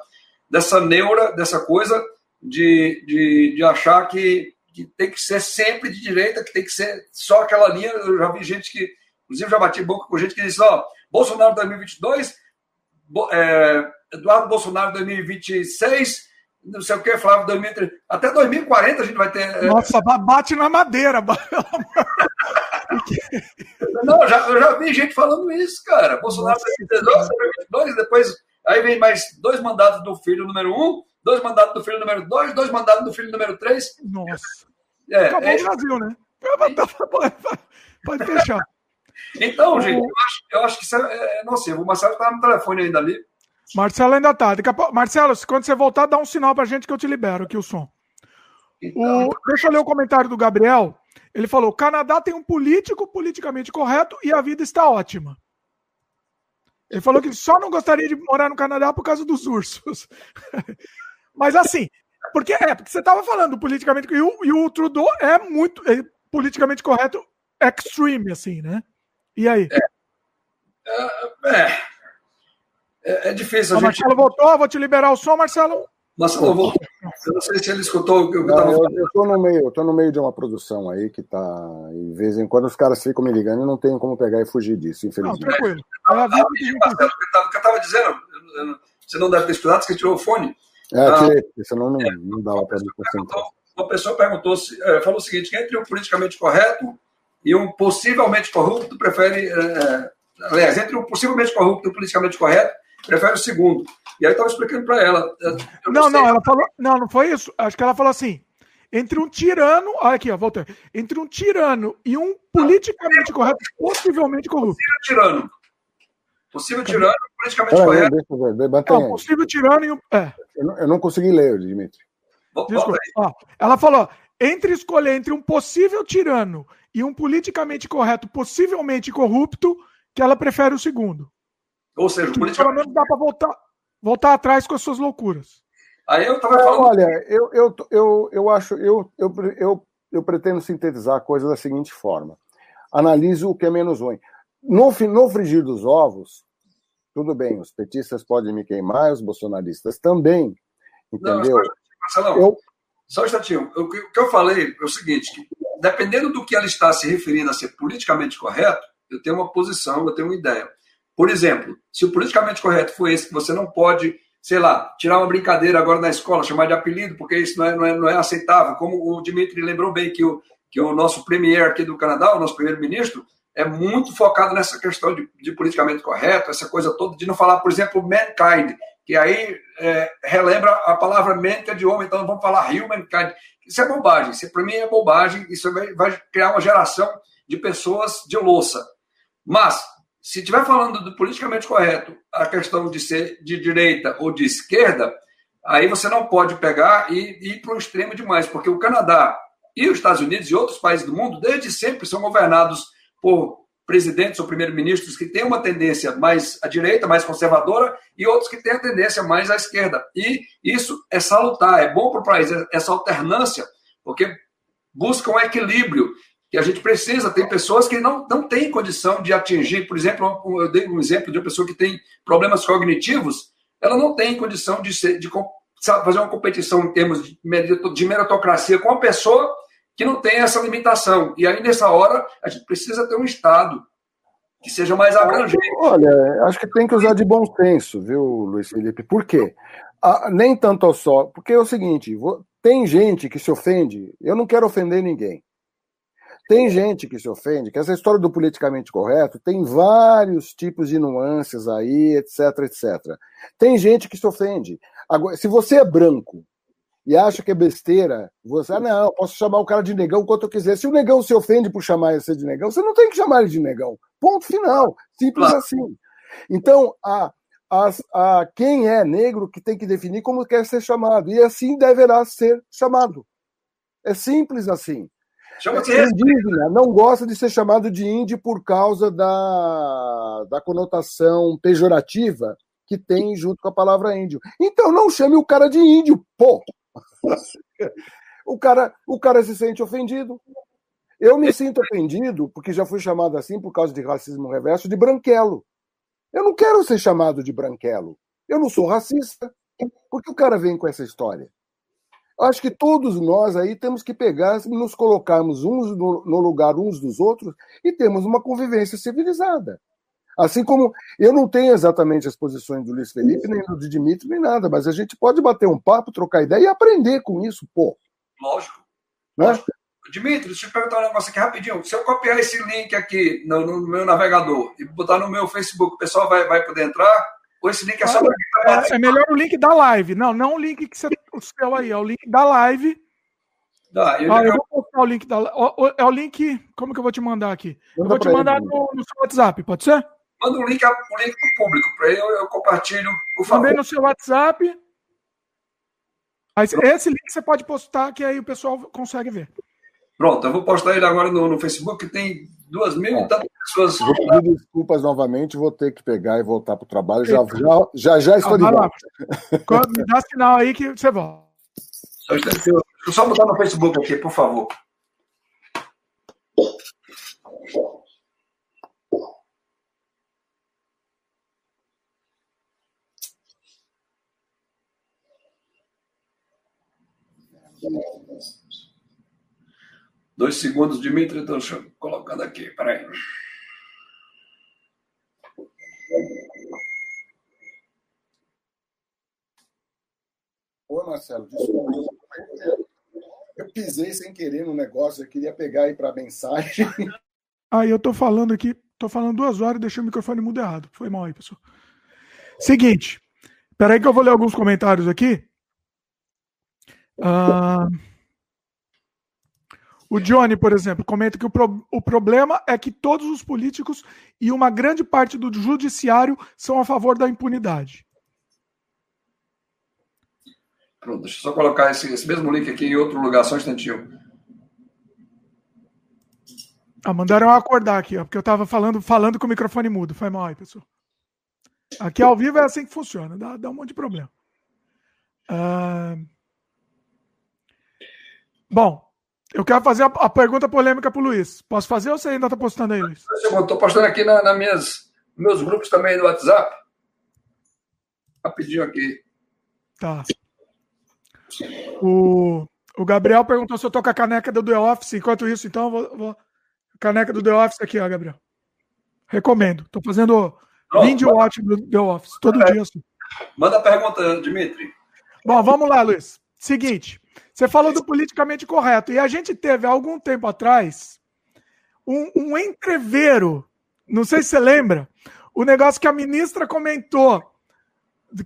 dessa neura, dessa coisa de, de, de achar que, que tem que ser sempre de direita, que tem que ser só aquela linha. Eu já vi gente que, inclusive, já bati boca com gente que disse: Ó, Bolsonaro 2022, é, Eduardo Bolsonaro 2026 não sei o que, Flávio, 2030. Até 2040 a gente vai ter. É, Nossa, bate na madeira. não, já, eu já vi gente falando isso, cara. Bolsonaro 2022, depois aí vem mais dois mandatos do filho número um, dois mandatos do filho número dois, dois mandatos do filho número três. Nossa. É, Acabou é, o Brasil, né? Pode fechar. Então, gente, eu acho, eu acho que isso é, é nocivo. O Marcelo está no telefone ainda ali. Marcelo ainda tá. Marcelo, quando você voltar, dá um sinal pra gente que eu te libero aqui o som. Então... O... Deixa eu ler o comentário do Gabriel. Ele falou: Canadá tem um político politicamente correto e a vida está ótima. Ele falou que só não gostaria de morar no Canadá por causa dos ursos. Mas assim, porque é, porque você estava falando politicamente e o, e o Trudeau é muito é, politicamente correto, extreme, assim, né? E aí? É. é, é é, é difícil. A, Marcelo voltou, vou te liberar o som, Marcelo. Marcelo voltou. Eu não sei se ele escutou o que eu estava falando. Eu estou no meio, eu tô no meio de uma produção aí que está. De vez em quando os caras ficam me ligando e não tenho como pegar e fugir disso, infelizmente. Não, tranquilo. Eu estava dizendo, você não deve ter escutado, você tirou o fone. É, ah, senão não, é, não dava para me concentrar. Uma pessoa perguntou, é, falou o seguinte: entre o politicamente correto e um possivelmente corrupto, prefere. É, aliás, entre o possivelmente corrupto e o politicamente correto, prefere o segundo. E aí eu estava explicando para ela. Não, não, ela falou. Não, não foi isso. Acho que ela falou assim. Entre um tirano. Olha aqui, ó, voltei. Entre um tirano e um politicamente correto, possivelmente corrupto. Tirano. Possível tirano, politicamente correto. Deixa eu ver, não, possível tirano e um. É. Eu, não, eu não consegui ler, Dimitri. Desculpa. Ó, ela falou: entre escolher entre um possível tirano e um politicamente correto, possivelmente corrupto, que ela prefere o segundo. Ou seja, o Pelo menos dá para voltar, voltar atrás com as suas loucuras. Aí eu tava falando. Olha, eu, eu, eu, eu acho, eu, eu, eu, eu pretendo sintetizar a coisa da seguinte forma: analise o que é menos ruim. No, no frigir dos ovos, tudo bem, os petistas podem me queimar, os bolsonaristas também. Entendeu? Não, Marcelão, eu... só um instantinho. O que eu falei é o seguinte: que, dependendo do que ela está se referindo a ser politicamente correto, eu tenho uma posição, eu tenho uma ideia. Por exemplo, se o politicamente correto foi esse, que você não pode, sei lá, tirar uma brincadeira agora na escola, chamar de apelido, porque isso não é, não é, não é aceitável. Como o Dimitri lembrou bem que o, que o nosso premier aqui do Canadá, o nosso primeiro-ministro, é muito focado nessa questão de, de, politicamente correto, essa coisa toda, de não falar, por exemplo, mankind, que aí é, relembra a palavra mente é de homem, então vamos falar humankind. Isso é bobagem, isso para mim é bobagem, isso vai, vai criar uma geração de pessoas de louça. Mas, se estiver falando do politicamente correto, a questão de ser de direita ou de esquerda, aí você não pode pegar e, e ir para o extremo demais, porque o Canadá e os Estados Unidos e outros países do mundo, desde sempre, são governados por presidentes ou primeiro-ministros que têm uma tendência mais à direita, mais conservadora, e outros que têm a tendência mais à esquerda. E isso é salutar, é bom para o país, essa alternância, porque busca um equilíbrio que a gente precisa. Tem pessoas que não, não têm condição de atingir, por exemplo, eu dei um exemplo de uma pessoa que tem problemas cognitivos, ela não tem condição de, ser, de fazer uma competição em termos de meritocracia com uma pessoa que não tem essa limitação. E aí, nessa hora, a gente precisa ter um Estado que seja mais abrangente. Olha, acho que tem que usar de bom senso, viu, Luiz Felipe? Por quê? Ah, nem tanto ao só. Porque é o seguinte: tem gente que se ofende, eu não quero ofender ninguém. Tem gente que se ofende, que essa história do politicamente correto tem vários tipos de nuances aí, etc, etc. Tem gente que se ofende. Agora, se você é branco e acha que é besteira, você, ah, não, posso chamar o cara de negão quanto eu quiser. Se o negão se ofende por chamar você de negão, você não tem que chamar ele de negão. Ponto final. Simples assim. Então, a, a, a, quem é negro que tem que definir como quer ser chamado. E assim deverá ser chamado. É simples assim. Chama-se indígena não gosta de ser chamado de índio por causa da, da conotação pejorativa que tem junto com a palavra índio. Então não chame o cara de índio, pô! O, cara, o cara se sente ofendido. Eu me sinto ofendido, porque já fui chamado assim por causa de racismo reverso, de branquelo. Eu não quero ser chamado de branquelo. Eu não sou racista. Porque o cara vem com essa história. Acho que todos nós aí temos que pegar nos colocarmos uns no, no lugar uns dos outros e temos uma convivência civilizada. Assim como eu não tenho exatamente as posições do Luiz Felipe, nem do Dimitri, nem nada, mas a gente pode bater um papo, trocar ideia e aprender com isso, pô. Lógico. Né? Lógico. Dimitri, deixa eu perguntar um negócio aqui rapidinho. Se eu copiar esse link aqui no, no meu navegador e botar no meu Facebook, o pessoal vai, vai poder entrar? Ou esse link é só ah, é, é, melhor o link da live. Não, não o link que você o seu aí, é o link da live. Dá, eu, ah, eu vou postar o link da É o link. Como que eu vou te mandar aqui? eu vou te mandar no, no seu WhatsApp, pode ser? Manda um link, um link para o público, para eu, eu compartilho, por favor. Também no seu WhatsApp. esse link você pode postar, que aí o pessoal consegue ver. Pronto, eu vou postar ele agora no, no Facebook, que tem duas mil e tantas pessoas. Vou pedir desculpas novamente, vou ter que pegar e voltar para o trabalho. Já, já, já, já estou ah, de volta. Me dá sinal aí que você volta. Deixa eu só botar no Facebook aqui, por favor. Dois segundos, Dimitri, estou colocando aqui, peraí. Oi, Marcelo, desculpa. Eu pisei sem querer no negócio, eu queria pegar aí para a mensagem. Ah, eu tô falando aqui, tô falando duas horas e deixei o microfone mudo errado. Foi mal aí, pessoal. Seguinte, peraí que eu vou ler alguns comentários aqui. Uh, o Johnny, por exemplo, comenta que o, pro, o problema é que todos os políticos e uma grande parte do judiciário são a favor da impunidade. Pronto, deixa eu só colocar esse, esse mesmo link aqui em outro lugar, só um instantinho. Ah, mandaram eu acordar aqui, ó, porque eu estava falando, falando com o microfone mudo. Foi mal aí, pessoal. Aqui ao vivo é assim que funciona, dá, dá um monte de problema. Uh... Bom, eu quero fazer a, a pergunta polêmica para o Luiz. Posso fazer ou você ainda está postando aí, Luiz? Estou postando aqui na, na minhas, meus grupos também no WhatsApp. Rapidinho aqui. Tá. O, o Gabriel perguntou se eu tô com a caneca do The Office. Enquanto isso, então, vou, vou... caneca do The Office aqui, ó, Gabriel. Recomendo. Tô fazendo binge watch do The Office todo é. dia. Assim. Manda pergunta, Dimitri. Bom, vamos lá, Luiz. Seguinte. Você falou do politicamente correto. E a gente teve, há algum tempo atrás, um, um entreveiro. Não sei se você lembra. O negócio que a ministra comentou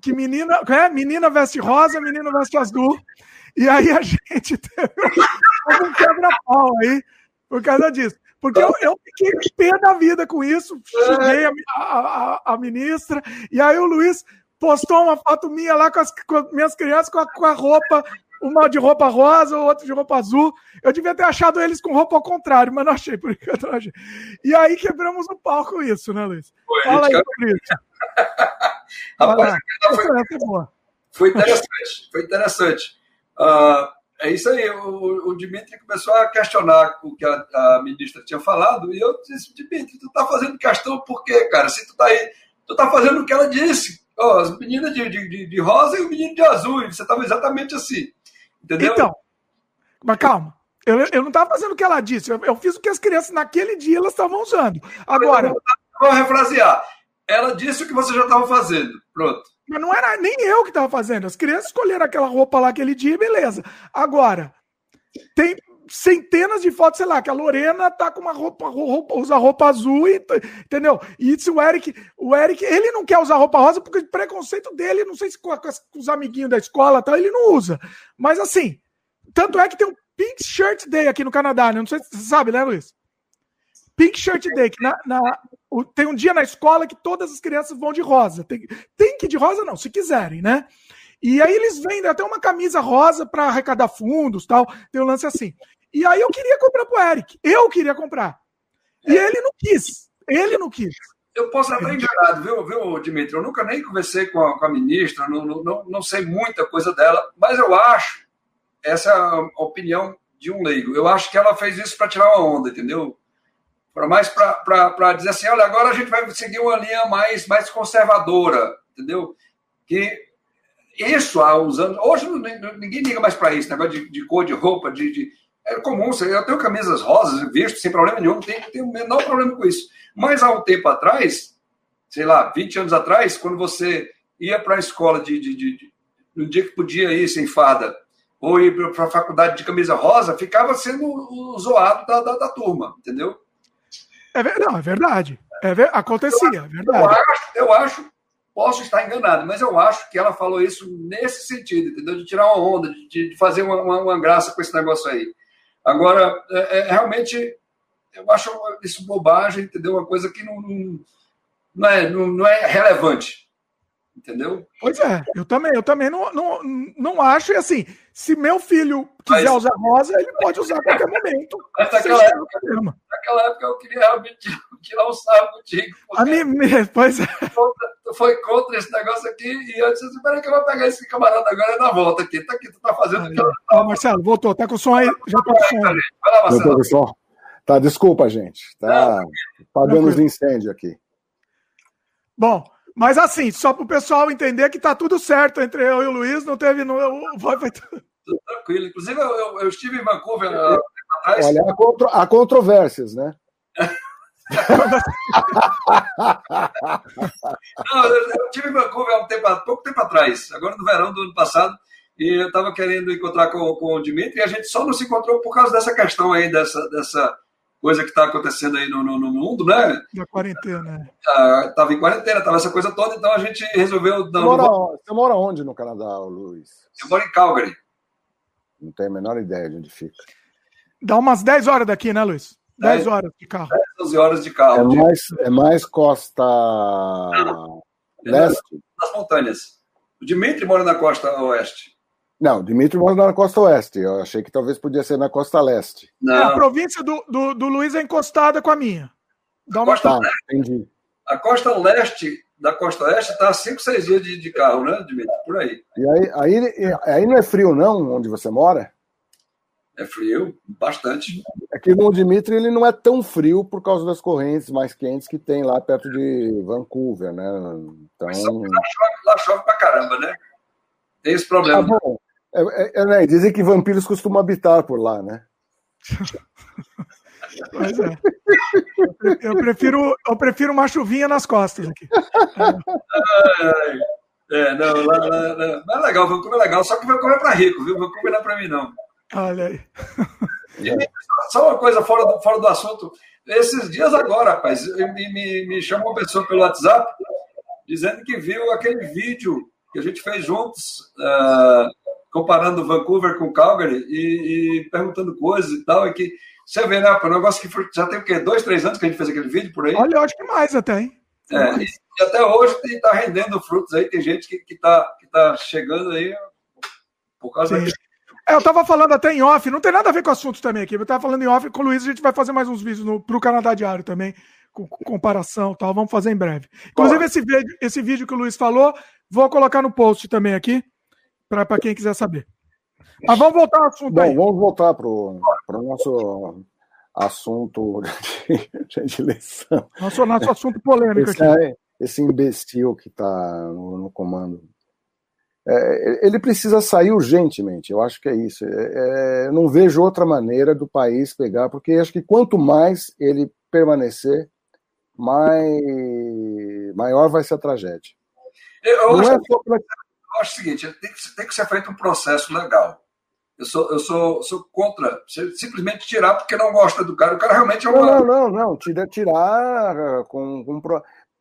que menina, é, menina veste rosa, menino veste azul. E aí a gente teve um quebra-pau aí por causa disso. Porque eu, eu fiquei pé da vida com isso, xinguei a, a, a, ministra, e aí o Luiz postou uma foto minha lá com as, com as minhas crianças com a, com a roupa uma de roupa rosa, o outro de roupa azul. Eu devia ter achado eles com roupa ao contrário, mas não achei, por enquanto não achei. E aí quebramos o pau com isso, né, Luiz? Foi, Fala aí sobre isso. Rapaz, foi, foi, interessante, foi interessante. Uh, é isso aí, o, o Dimitri começou a questionar o que a, a, ministra tinha falado, e eu disse, Dimitri, tu tá fazendo questão por quê, cara? Se tu tá aí, tu tá fazendo o que ela disse. Oh, as meninas de, de, de rosa e o menino de azul, você tava exatamente assim. Entendeu? Então, mas calma. Eu, eu não estava fazendo o que ela disse. Eu, eu, fiz o que as crianças naquele dia elas estavam usando. Agora. Vou refrasear. Ela disse o que você já estava fazendo. Pronto. Mas não era nem eu que estava fazendo. As crianças escolheram aquela roupa lá aquele dia, beleza. Agora, tem centenas de fotos, sei lá, que a Lorena tá com uma roupa, roupa usa roupa azul, e, entendeu? E o Eric, o Eric, ele não quer usar roupa rosa porque preconceito dele, não sei se com, com os amiguinhos da escola tal, ele não usa. Mas assim, tanto é que tem um Pink Shirt Day aqui no Canadá, né? Não sei se você sabe, né, Luiz? Pink Shirt Day, que na, na tem um dia na escola que todas as crianças vão de rosa. Tem, tem que ir de rosa, não, se quiserem, né? E aí eles vendem até uma camisa rosa para arrecadar fundos, tal. Tem um lance assim. E aí eu queria comprar pro Eric. Eu queria comprar. E é. ele não quis. Ele não quis. Eu posso estar enganado, viu, viu, Dimitri? Eu nunca nem conversei com a, com a ministra, não, não, não sei muita coisa dela, mas eu acho, essa é a opinião de um leigo, eu acho que ela fez isso para tirar uma onda, entendeu? Para mais para dizer assim, olha, agora a gente vai seguir uma linha mais, mais conservadora, entendeu? Que isso há uns anos. Hoje ninguém liga mais para isso, negócio de, de, cor de roupa, de, de, é comum. Eu tenho camisas rosas, visto sem problema nenhum, não tenho, o menor problema com isso. Mas há um tempo atrás, sei lá, 20 anos atrás, quando você ia para a escola de, de, de, de, no dia que podia ir sem farda, ou ir para a faculdade de camisa rosa, ficava sendo o zoado da, da, da turma, entendeu? É, não, é verdade. É ver... Acontecia, é verdade. Eu acho, eu acho Posso estar enganado, mas eu acho que ela falou isso nesse sentido, entendeu? De tirar uma onda, de, de fazer uma, uma, uma, graça com esse negócio aí. Agora, é, é, realmente, eu acho isso bobagem, entendeu? Uma coisa que não, não, não, é, não, não é relevante. Entendeu? Pois é, eu também, eu também não, não, não acho, e assim, se meu filho quiser Mas, usar rosa, ele pode usar a qualquer momento. Mas naquela época, naquela época eu queria realmente tirar um sarro contigo. A mim mesmo, pois é. Tu foi contra esse negócio aqui e eu disse, espera que eu vou pegar esse camarada agora na volta aqui. Tá aqui, tu tá fazendo o que Marcelo, voltou, tá com o som aí, já tá com o som. Vai lá, Marcelo. Tá, desculpa, gente. Tá pagando os incêndios aqui. Bom, mas assim, só para o pessoal entender que tá tudo certo entre eu e o Luiz, não teve. Não, foi, foi tudo. Tranquilo. Inclusive, eu, eu, eu estive em Vancouver uh, atrás. Olha, há, contro, há controvérsias, né? não, eu, eu estive em Vancouver há um tempo, pouco tempo atrás, agora no verão do ano passado, e eu estava querendo encontrar com, com o Dimitri, e a gente só não se encontrou por causa dessa questão aí, dessa, dessa coisa que está acontecendo aí no, no, no, mundo, né? Da quarentena. Estava ah, em quarentena, estava essa coisa toda, então a gente resolveu. Você mora, você mora onde no Canadá, Luiz? Eu moro em Calgary. Não tenho a menor ideia de onde fica. Dá umas 10 horas daqui, né, Luiz? 10 horas de carro. 10, 12 horas de carro. É mais, é mais costa Não, leste? Das montanhas. O Dimitri mora na costa oeste. Não, Dimitri mora na costa oeste. Eu achei que talvez podia ser na costa leste. Não. É, a província do, do, do, Luiz é encostada com a minha. Dá uma costa, tá, entendi. A costa leste da costa oeste está a 5, 6 dias de, de, carro, né, Dimitri? Por aí. E aí, aí, aí não é frio, não, onde você mora? É frio, bastante. Aqui é no Dimitri ele não é tão frio por causa das correntes mais quentes que tem lá perto de Vancouver, né? Então... Mas lá chove, lá chove pra caramba, né? Tem esse problema. Tá bom. É, é, é, né? Dizem que vampiros costumam habitar por lá, né? Pois é. Eu prefiro, eu prefiro uma chuvinha nas costas aqui. É, é não, lá, lá, lá, é legal, Vancouver é legal, só que Vancouver é para rico, viu? Vancouver não é para mim, não. Olha aí. E, só uma coisa fora do, fora do assunto. Esses dias agora, rapaz, me, me, me chamou uma pessoa pelo WhatsApp dizendo que viu aquele vídeo que a gente fez juntos, uh, comparando Vancouver com Calgary e, e, perguntando coisas e tal, e que você vê, né, o negócio que já tem o quê? Dois, três anos que a gente fez aquele vídeo por aí? Olha, eu acho que mais até, hein? É, e, e, até hoje está rendendo frutos aí, tem gente que está que tá chegando aí por causa disso. É, eu estava falando até em off, não tem nada a ver com o assunto também aqui. Eu estava falando em off com o Luiz, a gente vai fazer mais uns vídeos para o Canadá Diário também, com, com comparação tal. Vamos fazer em breve. Inclusive, esse vídeo, esse vídeo que o Luiz falou, vou colocar no post também aqui, para quem quiser saber. Mas vamos voltar ao assunto Bom, aí. Vamos voltar para o nosso assunto de, de eleição. Nosso, nosso assunto polêmico esse, aqui. Esse imbecil que está no, no, comando. É, ele precisa sair urgentemente, eu acho que é isso. É, é, não vejo outra maneira do país pegar, porque acho que quanto mais ele permanecer, mais, maior vai ser a tragédia. Eu, acho, é só... eu acho o seguinte: tem que, tem que ser feito um processo legal. Eu sou, eu sou, sou contra simplesmente tirar porque não gosta do cara. O cara realmente é uma. Não, não, não. Tira, tirar ah, com. com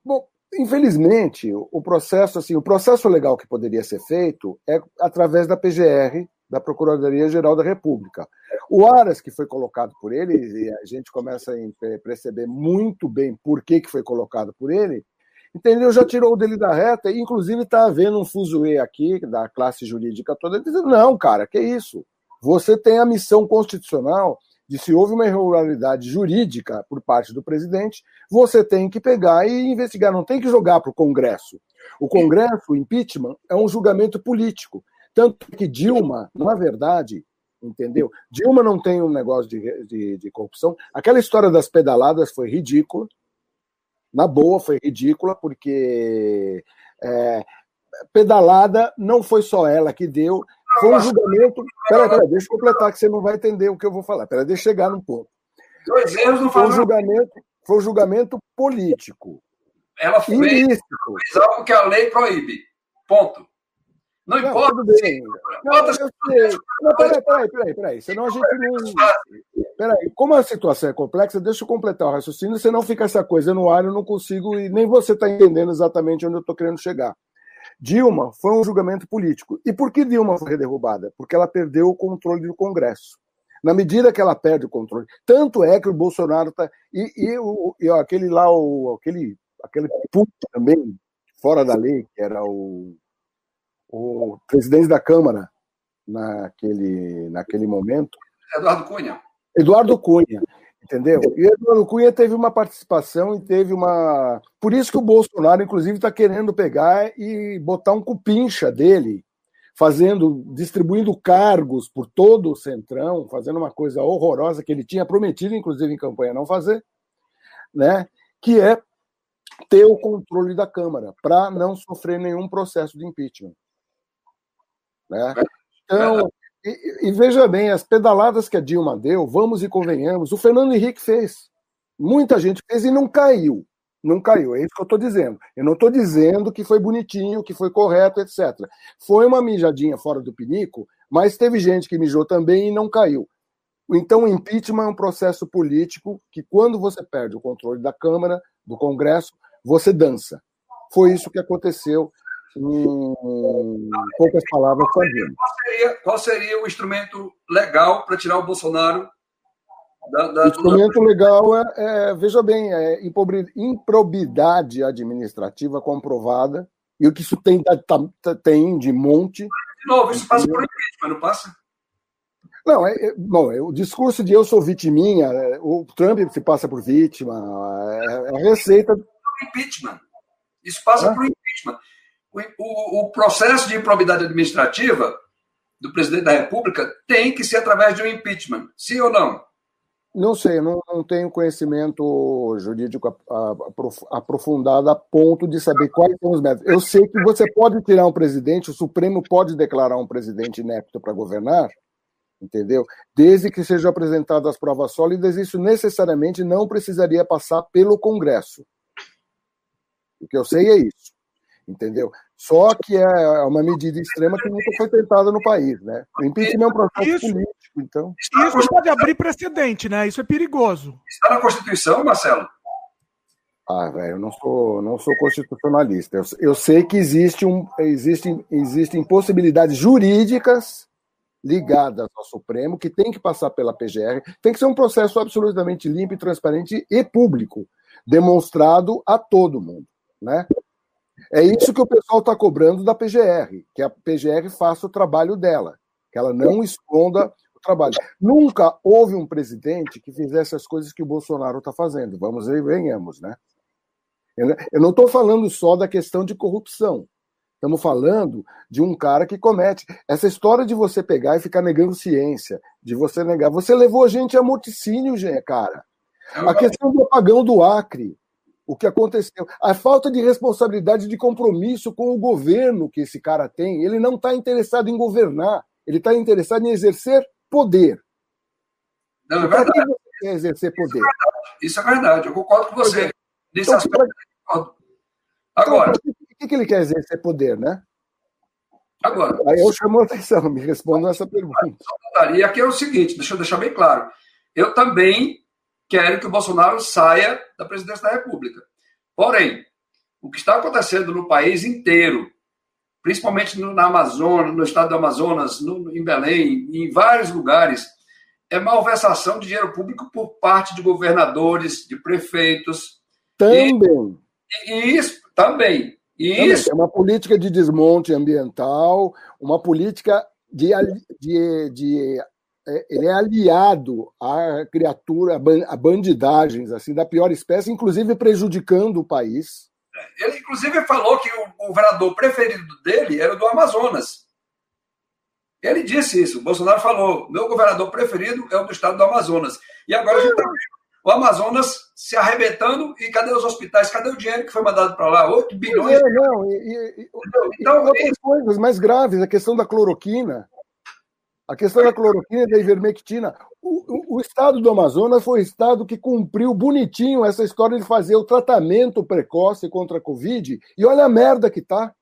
Bom, infelizmente, o processo, assim, o processo legal que poderia ser feito é através da PGR, da Procuradoria-Geral da República. O Aras, que foi colocado por ele, e a gente começa a perceber muito bem por que, que foi colocado por ele, entendeu? Já tirou dele da reta, e inclusive está havendo um fuzuê aqui, da classe jurídica toda, dizendo: não, cara, que isso? Você tem a missão constitucional de se houve uma irregularidade jurídica por parte do presidente, você tem que pegar e investigar, não tem que jogar para o Congresso. O Congresso, o impeachment, é um julgamento político. Tanto que Dilma, na verdade, entendeu? Dilma não tem um negócio de, de, de corrupção. Aquela história das pedaladas foi ridícula. Na boa, foi ridícula, porque é, pedalada não foi só ela que deu, foi um julgamento. Peraí, peraí, deixa eu completar, que você não vai entender o que eu vou falar. Peraí, deixa eu chegar num ponto. Dois erros não foi um julgamento, foi um julgamento político. Ela fez, fez algo que a lei proíbe. Ponto. Não, não importa. Tudo bem. Não, eu sei. Não, peraí, peraí, peraí, peraí. Senão a gente não. Peraí, como a situação é complexa, deixa eu completar o raciocínio, senão fica essa coisa no ar, eu não consigo, e nem você está entendendo exatamente onde eu estou querendo chegar. Dilma foi um julgamento político. E por que Dilma foi derrubada? Porque ela perdeu o controle do Congresso. Na medida que ela perde o controle. Tanto é que o Bolsonaro está. E, e, e ó, aquele lá, o, aquele, aquele puto também, fora da lei, que era o, o presidente da Câmara naquele, naquele momento. Eduardo Cunha. Eduardo Cunha. Entendeu? E Eduardo Cunha teve uma participação e teve uma. Por isso que o Bolsonaro, inclusive, está querendo pegar e botar um cupincha dele, fazendo, distribuindo cargos por todo o Centrão, fazendo uma coisa horrorosa que ele tinha prometido, inclusive em campanha, não fazer, né? Que é ter o controle da Câmara, para não sofrer nenhum processo de impeachment. Né? Então, e, e, veja bem, as pedaladas que a Dilma deu, vamos e convenhamos, o Fernando Henrique fez. Muita gente fez e não caiu. Não caiu, é isso que eu estou dizendo. Eu não estou dizendo que foi bonitinho, que foi correto, etc. Foi uma mijadinha fora do pinico, mas teve gente que mijou também e não caiu. Então, o impeachment é um processo político que, quando você perde o controle da Câmara, do Congresso, você dança. Foi isso que aconteceu em poucas palavras, qual seria, qual seria, qual seria o instrumento legal para tirar o Bolsonaro da, da, o instrumento legal é, é, veja bem, é improbidade administrativa comprovada, e o que isso tem, tá, tem de monte. De novo, isso passa por impeachment, não passa? Não, é, é, bom, é, o discurso de eu sou vitiminha, é, o Trump se passa por vítima, é, é a receita. Impeachment. Isso passa por impeachment o, o, processo de improbidade administrativa do presidente da República tem que ser através de um impeachment, sim ou não? Não sei, não, não tenho conhecimento jurídico aprofundado a ponto de saber quais são os métodos. Eu sei que você pode tirar um presidente, o Supremo pode declarar um presidente inepto para governar, entendeu? Desde que sejam apresentadas as provas sólidas, isso necessariamente não precisaria passar pelo Congresso. O que eu sei é isso entendeu? Só que é uma medida extrema que nunca foi tentada no país, né? O impeachment é um processo isso, político, então. Isso pode abrir precedente, né? Isso é perigoso. Está na Constituição, Marcelo? Ah, velho, eu não sou, não sou constitucionalista. Eu, eu sei que existe um, existem, existem possibilidades jurídicas ligadas ao Supremo que tem que passar pela PGR. Tem que ser um processo absolutamente limpo, transparente e público, demonstrado a todo mundo, né? É isso que o pessoal está cobrando da PGR, que a PGR faça o trabalho dela, que ela não esconda o trabalho. Nunca houve um presidente que fizesse as coisas que o Bolsonaro está fazendo. Vamos e venhamos, né? Eu não estou falando só da questão de corrupção. Estamos falando de um cara que comete. Essa história de você pegar e ficar negando ciência, de você negar. Você levou a gente a morticínio, cara. A questão do apagão do Acre, o que aconteceu. A falta de responsabilidade de compromisso com o governo que esse cara tem. Ele não está interessado em governar, ele está interessado em exercer poder. Não, é verdade. Você quer exercer poder? Isso é verdade, Isso é verdade. eu concordo com você. Nesse então, aspecto, então, Agora. Então, o que ele quer exercer poder, né? Agora. Aí eu chamo a atenção, me respondam essa pergunta. E aqui é o seguinte, deixa eu deixar bem claro. Eu também quero que o Bolsonaro saia da presidência da República. Porém, o que está acontecendo no país inteiro, principalmente no, na Amazônia, no estado do Amazonas, no, em Belém, em vários lugares, é malversação de dinheiro público por parte de governadores, de prefeitos. Também. E, e isso também. E também. isso é uma política de desmonte ambiental, uma política de, de, de ele é aliado à criatura, a bandidagens, assim, da pior espécie, inclusive prejudicando o país. Ele, inclusive, falou que o governador preferido dele era o do Amazonas. Ele disse isso. O Bolsonaro falou: meu governador preferido é o do estado do Amazonas. E agora a gente está vendo o Amazonas se arrebentando e cadê os hospitais? Cadê o dinheiro que foi mandado para lá? 8 bilhões. Não, não. E, e, então, outras coisas mais graves, a questão da cloroquina. A questão da cloroquina e da ivermectina. O, o, o, estado do Amazonas foi o estado que cumpriu bonitinho essa história de fazer o tratamento precoce contra a Covid. E olha a merda que tá.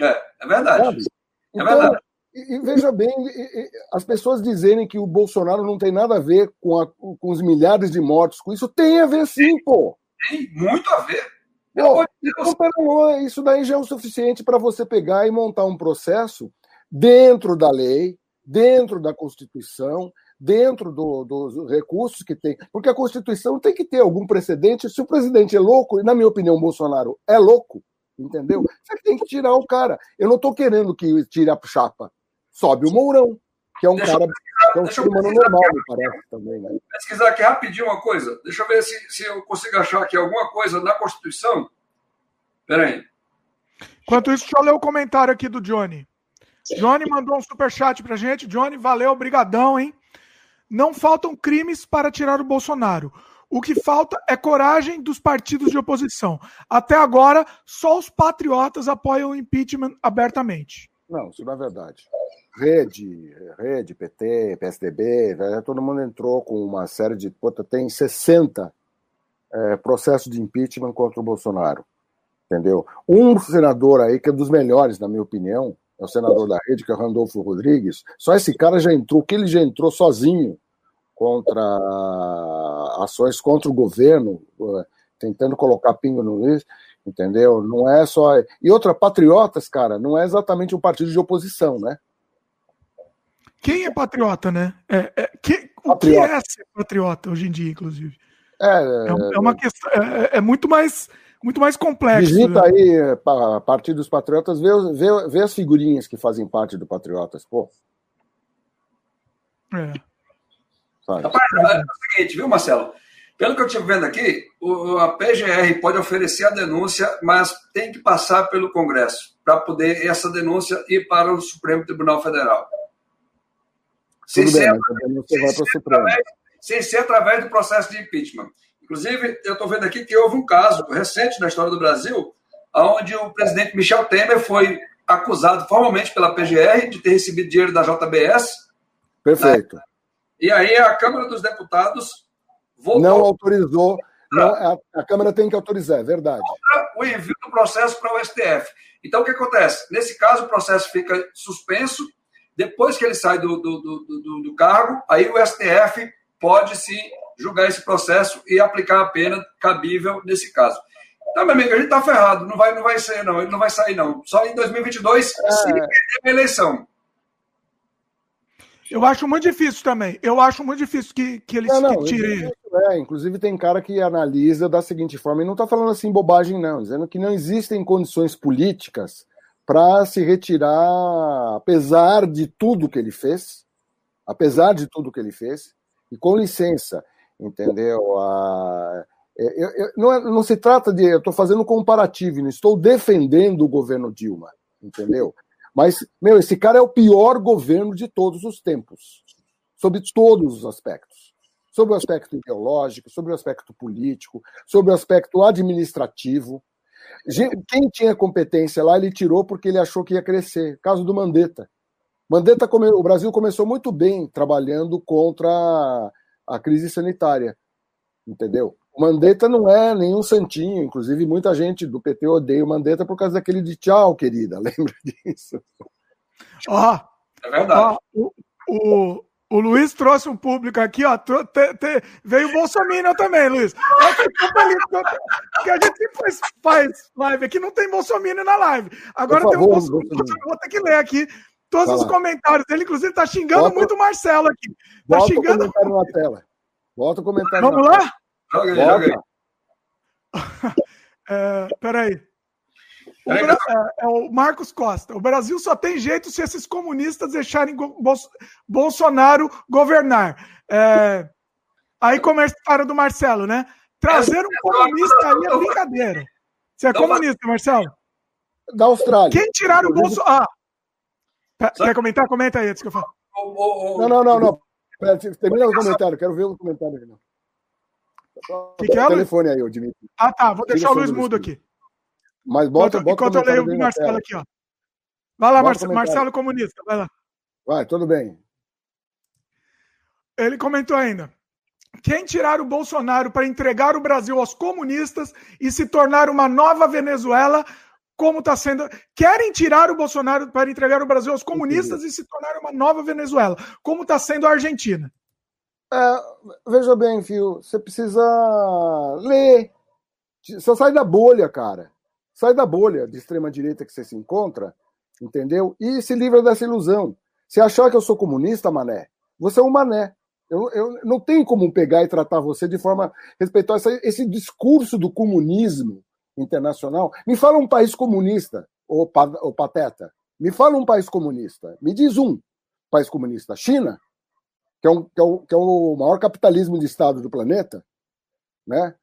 É, é verdade. Sabe? É então, verdade. E, e veja bem, e, as pessoas dizerem que o Bolsonaro não tem nada a ver com, a, com os milhares de mortos, com isso tem a ver sim, pô. Tem muito a ver. Pô, então, isso daí já é o suficiente para você pegar e montar um processo dentro da lei, dentro da Constituição, dentro do, dos recursos que tem. Porque a Constituição tem que ter algum precedente. Se o presidente é louco, e na minha opinião, o Bolsonaro é louco, entendeu? Você tem que tirar o cara. Eu não estou querendo que tire a chapa. Sobe o Mourão, que é um deixa cara. Que é um ser humano normal, me parece também. Né? Pesquisar aqui rapidinho uma coisa. Deixa eu ver se, se eu consigo achar aqui alguma coisa na Constituição. Peraí. Enquanto isso, deixa eu ler o comentário aqui do Johnny. Johnny mandou um superchat pra gente. Johnny, valeu, obrigadão, hein? Não faltam crimes para tirar o Bolsonaro. O que falta é coragem dos partidos de oposição. Até agora, só os patriotas apoiam o impeachment abertamente. Não, isso não é verdade. Rede, Rede, PT, PSDB, todo mundo entrou com uma série de. Tem 60 é, processos de impeachment contra o Bolsonaro. Entendeu? Um senador aí, que é dos melhores, na minha opinião, é o senador da rede, que é o Randolfo Rodrigues. Só esse cara já entrou, que ele já entrou sozinho contra ações contra o governo, eh, tentando colocar pingo no lixo, entendeu? Não é só. E outra, patriotas, cara, não é exatamente um partido de oposição, né? Quem é patriota, né? É, é, que, o que é ser patriota hoje em dia, inclusive? É, é, é uma questão. É, é muito mais muito mais complexo. Visita né? aí a Partido dos Patriotas, vê, vê, vê as figurinhas que fazem parte do Patriotas, pô. É. Rapaz, é o seguinte, viu, Marcelo? Pelo que eu estive vendo aqui, a PGR pode oferecer a denúncia, mas tem que passar pelo Congresso para poder essa denúncia ir para o Supremo Tribunal Federal. Sem, bem, ser, sem, ser através, sem ser através do processo de impeachment. Inclusive, eu estou vendo aqui que houve um caso recente na história do Brasil, onde o presidente Michel Temer foi acusado formalmente pela PGR de ter recebido dinheiro da JBS. Perfeito. Né? E aí a Câmara dos Deputados votou. Não autorizou. Não, a, a, Câmara tem que autorizar, é verdade. O envio do processo para o STF. Então, o que acontece? Nesse caso, o processo fica suspenso. Depois que ele sai do, do, do, do, do cargo, aí o STF pode se julgar esse processo e aplicar a pena cabível nesse caso. Então, meu amigo, a gente está ferrado, não vai, não vai ser, não, ele não vai sair, não. Só em 2022, é... se perder a eleição. Eu acho muito difícil também. Eu acho muito difícil que, que eles não, não, tirem. É, inclusive tem cara que analisa da seguinte forma, e não está falando assim bobagem, não, dizendo que não existem condições políticas para se retirar, apesar de tudo que ele fez, apesar de tudo que ele fez, e com licença, entendeu? A, é, eu, eu, não, é, não, se trata de. Eu estou fazendo um comparativo, não estou defendendo o governo Dilma, entendeu? Mas, meu, esse cara é o pior governo de todos os tempos, sobre todos os aspectos. Sobre o aspecto ideológico, sobre o aspecto político, sobre o aspecto administrativo. Quem tinha competência lá, ele tirou porque ele achou que ia crescer. Caso do Mandetta. Mandetta, o Brasil começou muito bem trabalhando contra a crise sanitária, entendeu? O Mandetta não é nenhum santinho, inclusive muita gente do PT odeia o Mandetta por causa daquele de tchau, querida, lembra disso? Ó, oh, é verdade. Oh, o, o, o Luiz trouxe um público aqui, ó. Te, te, veio o Bolsonaro também, Luiz. Porque a gente faz, faz live aqui, não tem Bolsonaro na live. Agora favor, tem um Bolsonaro. Vou ter que ler aqui todos Fala. os comentários. Ele, inclusive, tá xingando Bota, muito o Marcelo aqui. Tá Bota xingando. o comentário na tela. Bota o comentário Vamos lá? Tela. Joga aí, joga aí. é, peraí. O é, é, o Marcos Costa. O Brasil só tem jeito se esses comunistas deixarem Bolsonaro governar. É, aí comentário do Marcelo, né? Trazer um comunista aí é brincadeira. Você é comunista, Marcelo? Da Austrália. Quem tirar o Bolsonaro. Ah, quer comentar? Comenta aí antes que eu falo. Não, não, não, não. Termina o comentário, quero ver o comentário aí. Não. Que que é, telefone aí, Dimitri. Ah, tá. Vou deixar o Luiz mudo aqui. Mas bota, bota enquanto eu leio o Marcelo aqui, ó. Vai lá, Marcelo, Marcelo Comunista, vai lá. Vai, tudo bem. Ele comentou ainda. Quem tirar o Bolsonaro para entregar o Brasil aos comunistas e se tornar uma nova Venezuela, como está sendo. Querem tirar o Bolsonaro para entregar o Brasil aos comunistas e se tornar uma nova Venezuela, como está sendo a Argentina. É, veja bem, Fio, você precisa ler. Você sai da bolha, cara. Sai da bolha de extrema-direita que você se encontra, entendeu? E se livra dessa ilusão. Se achar que eu sou comunista, mané, você é um mané. Eu, eu não tenho como pegar e tratar você de forma respeitosa. Esse discurso do comunismo internacional. Me fala um país comunista, ô pateta. Me fala um país comunista. Me diz um país comunista. China? que é, um, que, é o, que é o maior capitalismo de Estado do planeta, né?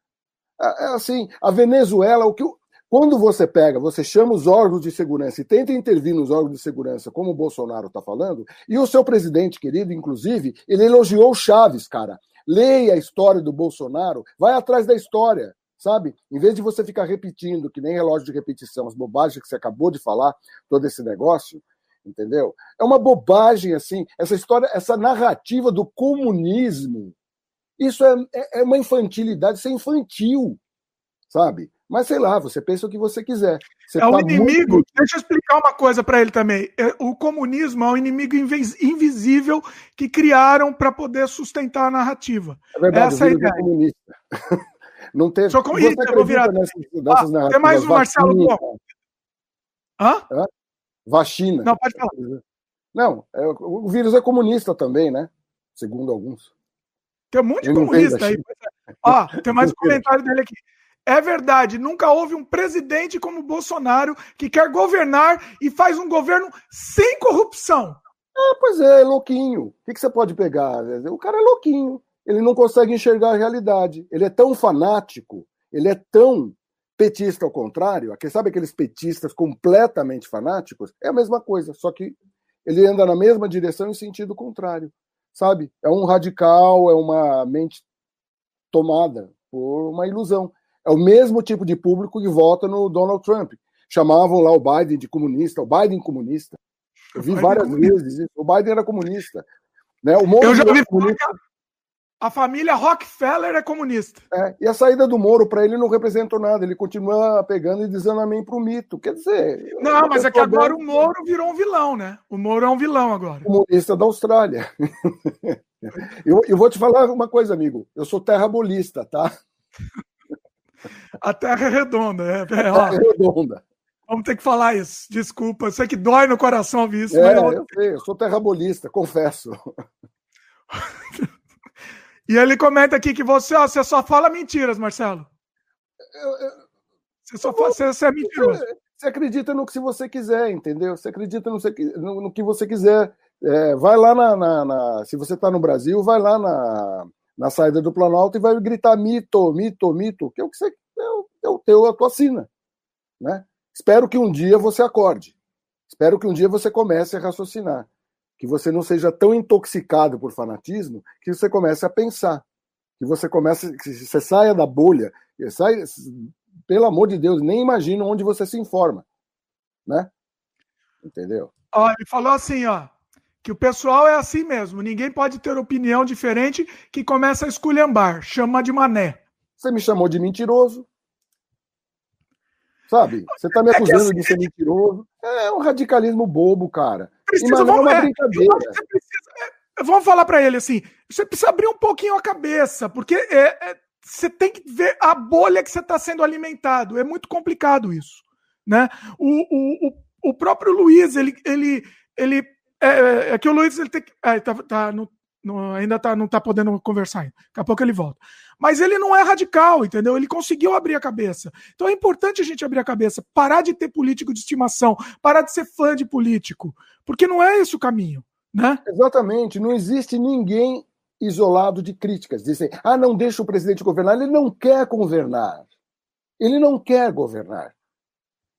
É, é assim, a Venezuela, o que, quando você pega, você chama os órgãos de segurança e tenta intervir nos órgãos de segurança, como o Bolsonaro está falando, e o seu presidente querido, inclusive, ele elogiou Chaves, cara. Leia a história do Bolsonaro, vai atrás da história, sabe? Em vez de você ficar repetindo, que nem relógio de repetição, as bobagens que você acabou de falar, todo esse negócio, entendeu? É uma bobagem assim, essa história, essa narrativa do comunismo. Isso é, é, é uma infantilidade, isso é infantil, sabe? Mas sei lá, você pensa o que você quiser. Você é tá o inimigo. Muito... Deixa eu explicar uma coisa para ele também. É, o comunismo é um inimigo invisível que criaram para poder sustentar a narrativa. É verdade, Essa é a ideia. Comunista. Não tem. Sou comunista, eu vou virar. Nessas, ah, tem mais um Marcelo. Hã? Hã? Vacina. Não, pode falar. Não, é, o vírus é comunista também, né? Segundo alguns. Tem um monte de comunista aí. Ó, tem mais um comentário dele aqui. É verdade, nunca houve um presidente como Bolsonaro que quer governar e faz um governo sem corrupção. Ah, pois é, é louquinho. O que, que você pode pegar? O cara é louquinho. Ele não consegue enxergar a realidade. Ele é tão fanático, ele é tão petista ao contrário, sabe aqueles petistas completamente fanáticos? É a mesma coisa, só que ele anda na mesma direção em sentido contrário, sabe? É um radical, é uma mente tomada por uma ilusão. É o mesmo tipo de público que vota no Donald Trump. Chamavam lá o Biden de comunista, o Biden comunista. Eu vi várias vezes isso. O Biden era comunista. Né? O Eu já vi comunista. A família Rockefeller é comunista. É, e a saída do Moro para ele não representou nada. Ele continua pegando e dizendo amém para o mito. Quer dizer. Não, mas é que agora bem... o Moro virou um vilão, né? O Moro é um vilão agora. Comunista da Austrália. Eu, eu vou te falar uma coisa, amigo. Eu sou terrabolista, tá? A terra é redonda, é, é, ó, é redonda. Vamos ter que falar isso. Desculpa, eu sei que dói no coração ouvir isso. É, mas eu... eu sei, eu sou terrabolista, confesso. e ele comenta aqui que você, ó, você só fala mentiras, Marcelo. Eu, eu... Você só fala, você, você é mentiroso. Você acredita no que você quiser, entendeu? Você acredita no, no, no que você quiser. É, vai lá na, na, na, Se você está no Brasil, vai lá na, na saída do Planalto e vai gritar mito, mito, mito, que é o que você. É o, é o teu, a tua sina. Né? Espero que um dia você acorde. Espero que um dia você comece a raciocinar. Que você não seja tão intoxicado por fanatismo que você comece a pensar. Que você comece, que você saia da bolha, sai, pelo amor de Deus, nem imagino onde você se informa. Né? Entendeu? Ó, ele falou assim, ó, que o pessoal é assim mesmo. Ninguém pode ter opinião diferente que começa a esculhambar, chama de mané. Você me chamou de mentiroso. Sabe? Você está me é acusando é assim, de ser mentiroso. É um radicalismo bobo, cara. Precisa, vamos, é uma brincadeira. É, vamos falar para ele assim: você precisa abrir um pouquinho a cabeça, porque é, é você tem que ver a bolha que você está sendo alimentado. É muito complicado isso. Né? O, o, o próprio Luiz, ele. ele, ele é, é que o Luiz ele tem que. É, tá, tá no, no, ainda tá, não está podendo conversar ainda. Daqui a pouco ele volta. Mas ele não é radical, entendeu? Ele conseguiu abrir a cabeça. Então é importante a gente abrir a cabeça, parar de ter político de estimação, parar de ser fã de político, porque não é esse o caminho, né? Exatamente. Não existe ninguém isolado de críticas. Dizem, ah, não deixa o presidente governar. Ele não quer governar. Ele não quer governar.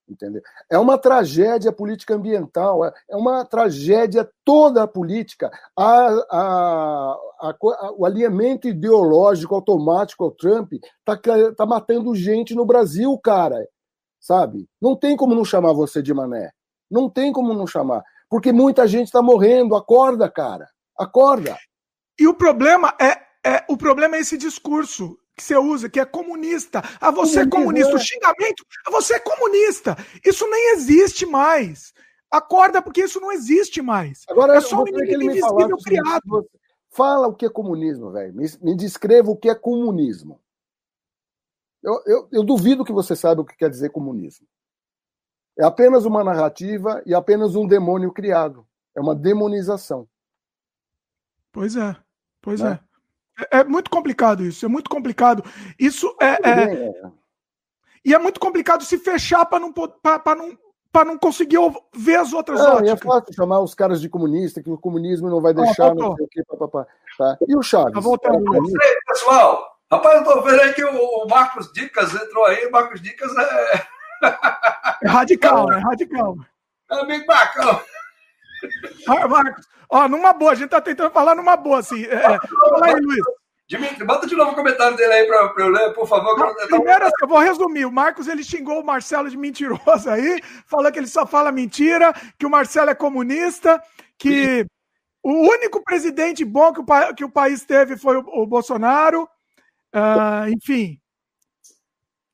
Entendeu? É uma tragédia política ambiental, é, é uma tragédia toda a política. A, a, a, o alinhamento ideológico automático ao Trump está tá matando gente no Brasil, cara. Sabe? Não tem como não chamar você de mané. Não tem como não chamar. Porque muita gente está morrendo. Acorda, cara. Acorda. E o problema é, é o problema é esse discurso que você usa, que é comunista. Ah, você é comunista. O xingamento, ah, você é comunista. Isso nem existe mais. Acorda, porque isso não existe mais. Agora, é só um inimigo invisível criado. Fala o que é comunismo, velho. Me, me, descreva o que é comunismo. Eu, eu, eu duvido que você saiba o que quer dizer comunismo. É apenas uma narrativa e apenas um demônio criado. É uma demonização. Pois é, pois né? é. É. muito complicado isso, é muito complicado. Isso é. é... E é muito complicado se fechar para não, pra, não, pra não conseguir ver as outras não, óticas. É fácil chamar os caras de comunista, que o comunismo não vai ah, deixar, ah, não sei o quê, papapá. Tá. E o Chaves? Tá voltando. Sei, pessoal. Rapaz, eu tô vendo aí que o Marcos Dicas entrou aí. Marcos Dicas é. é radical, né? Radical. É amigo bacana. Marcos, ó, numa boa, a gente tá tentando falar numa boa, assim. É, é fala aí, Luiz. Dimitri, bota de novo o comentário dele aí para eu ler, por favor. Não, primeiro, eu vou resumir. O Marcos ele xingou o Marcelo de mentiroso aí, falou que ele só fala mentira, que o Marcelo é comunista, que Sim. o único presidente bom que o, que o país teve foi o, o Bolsonaro. Uh, enfim.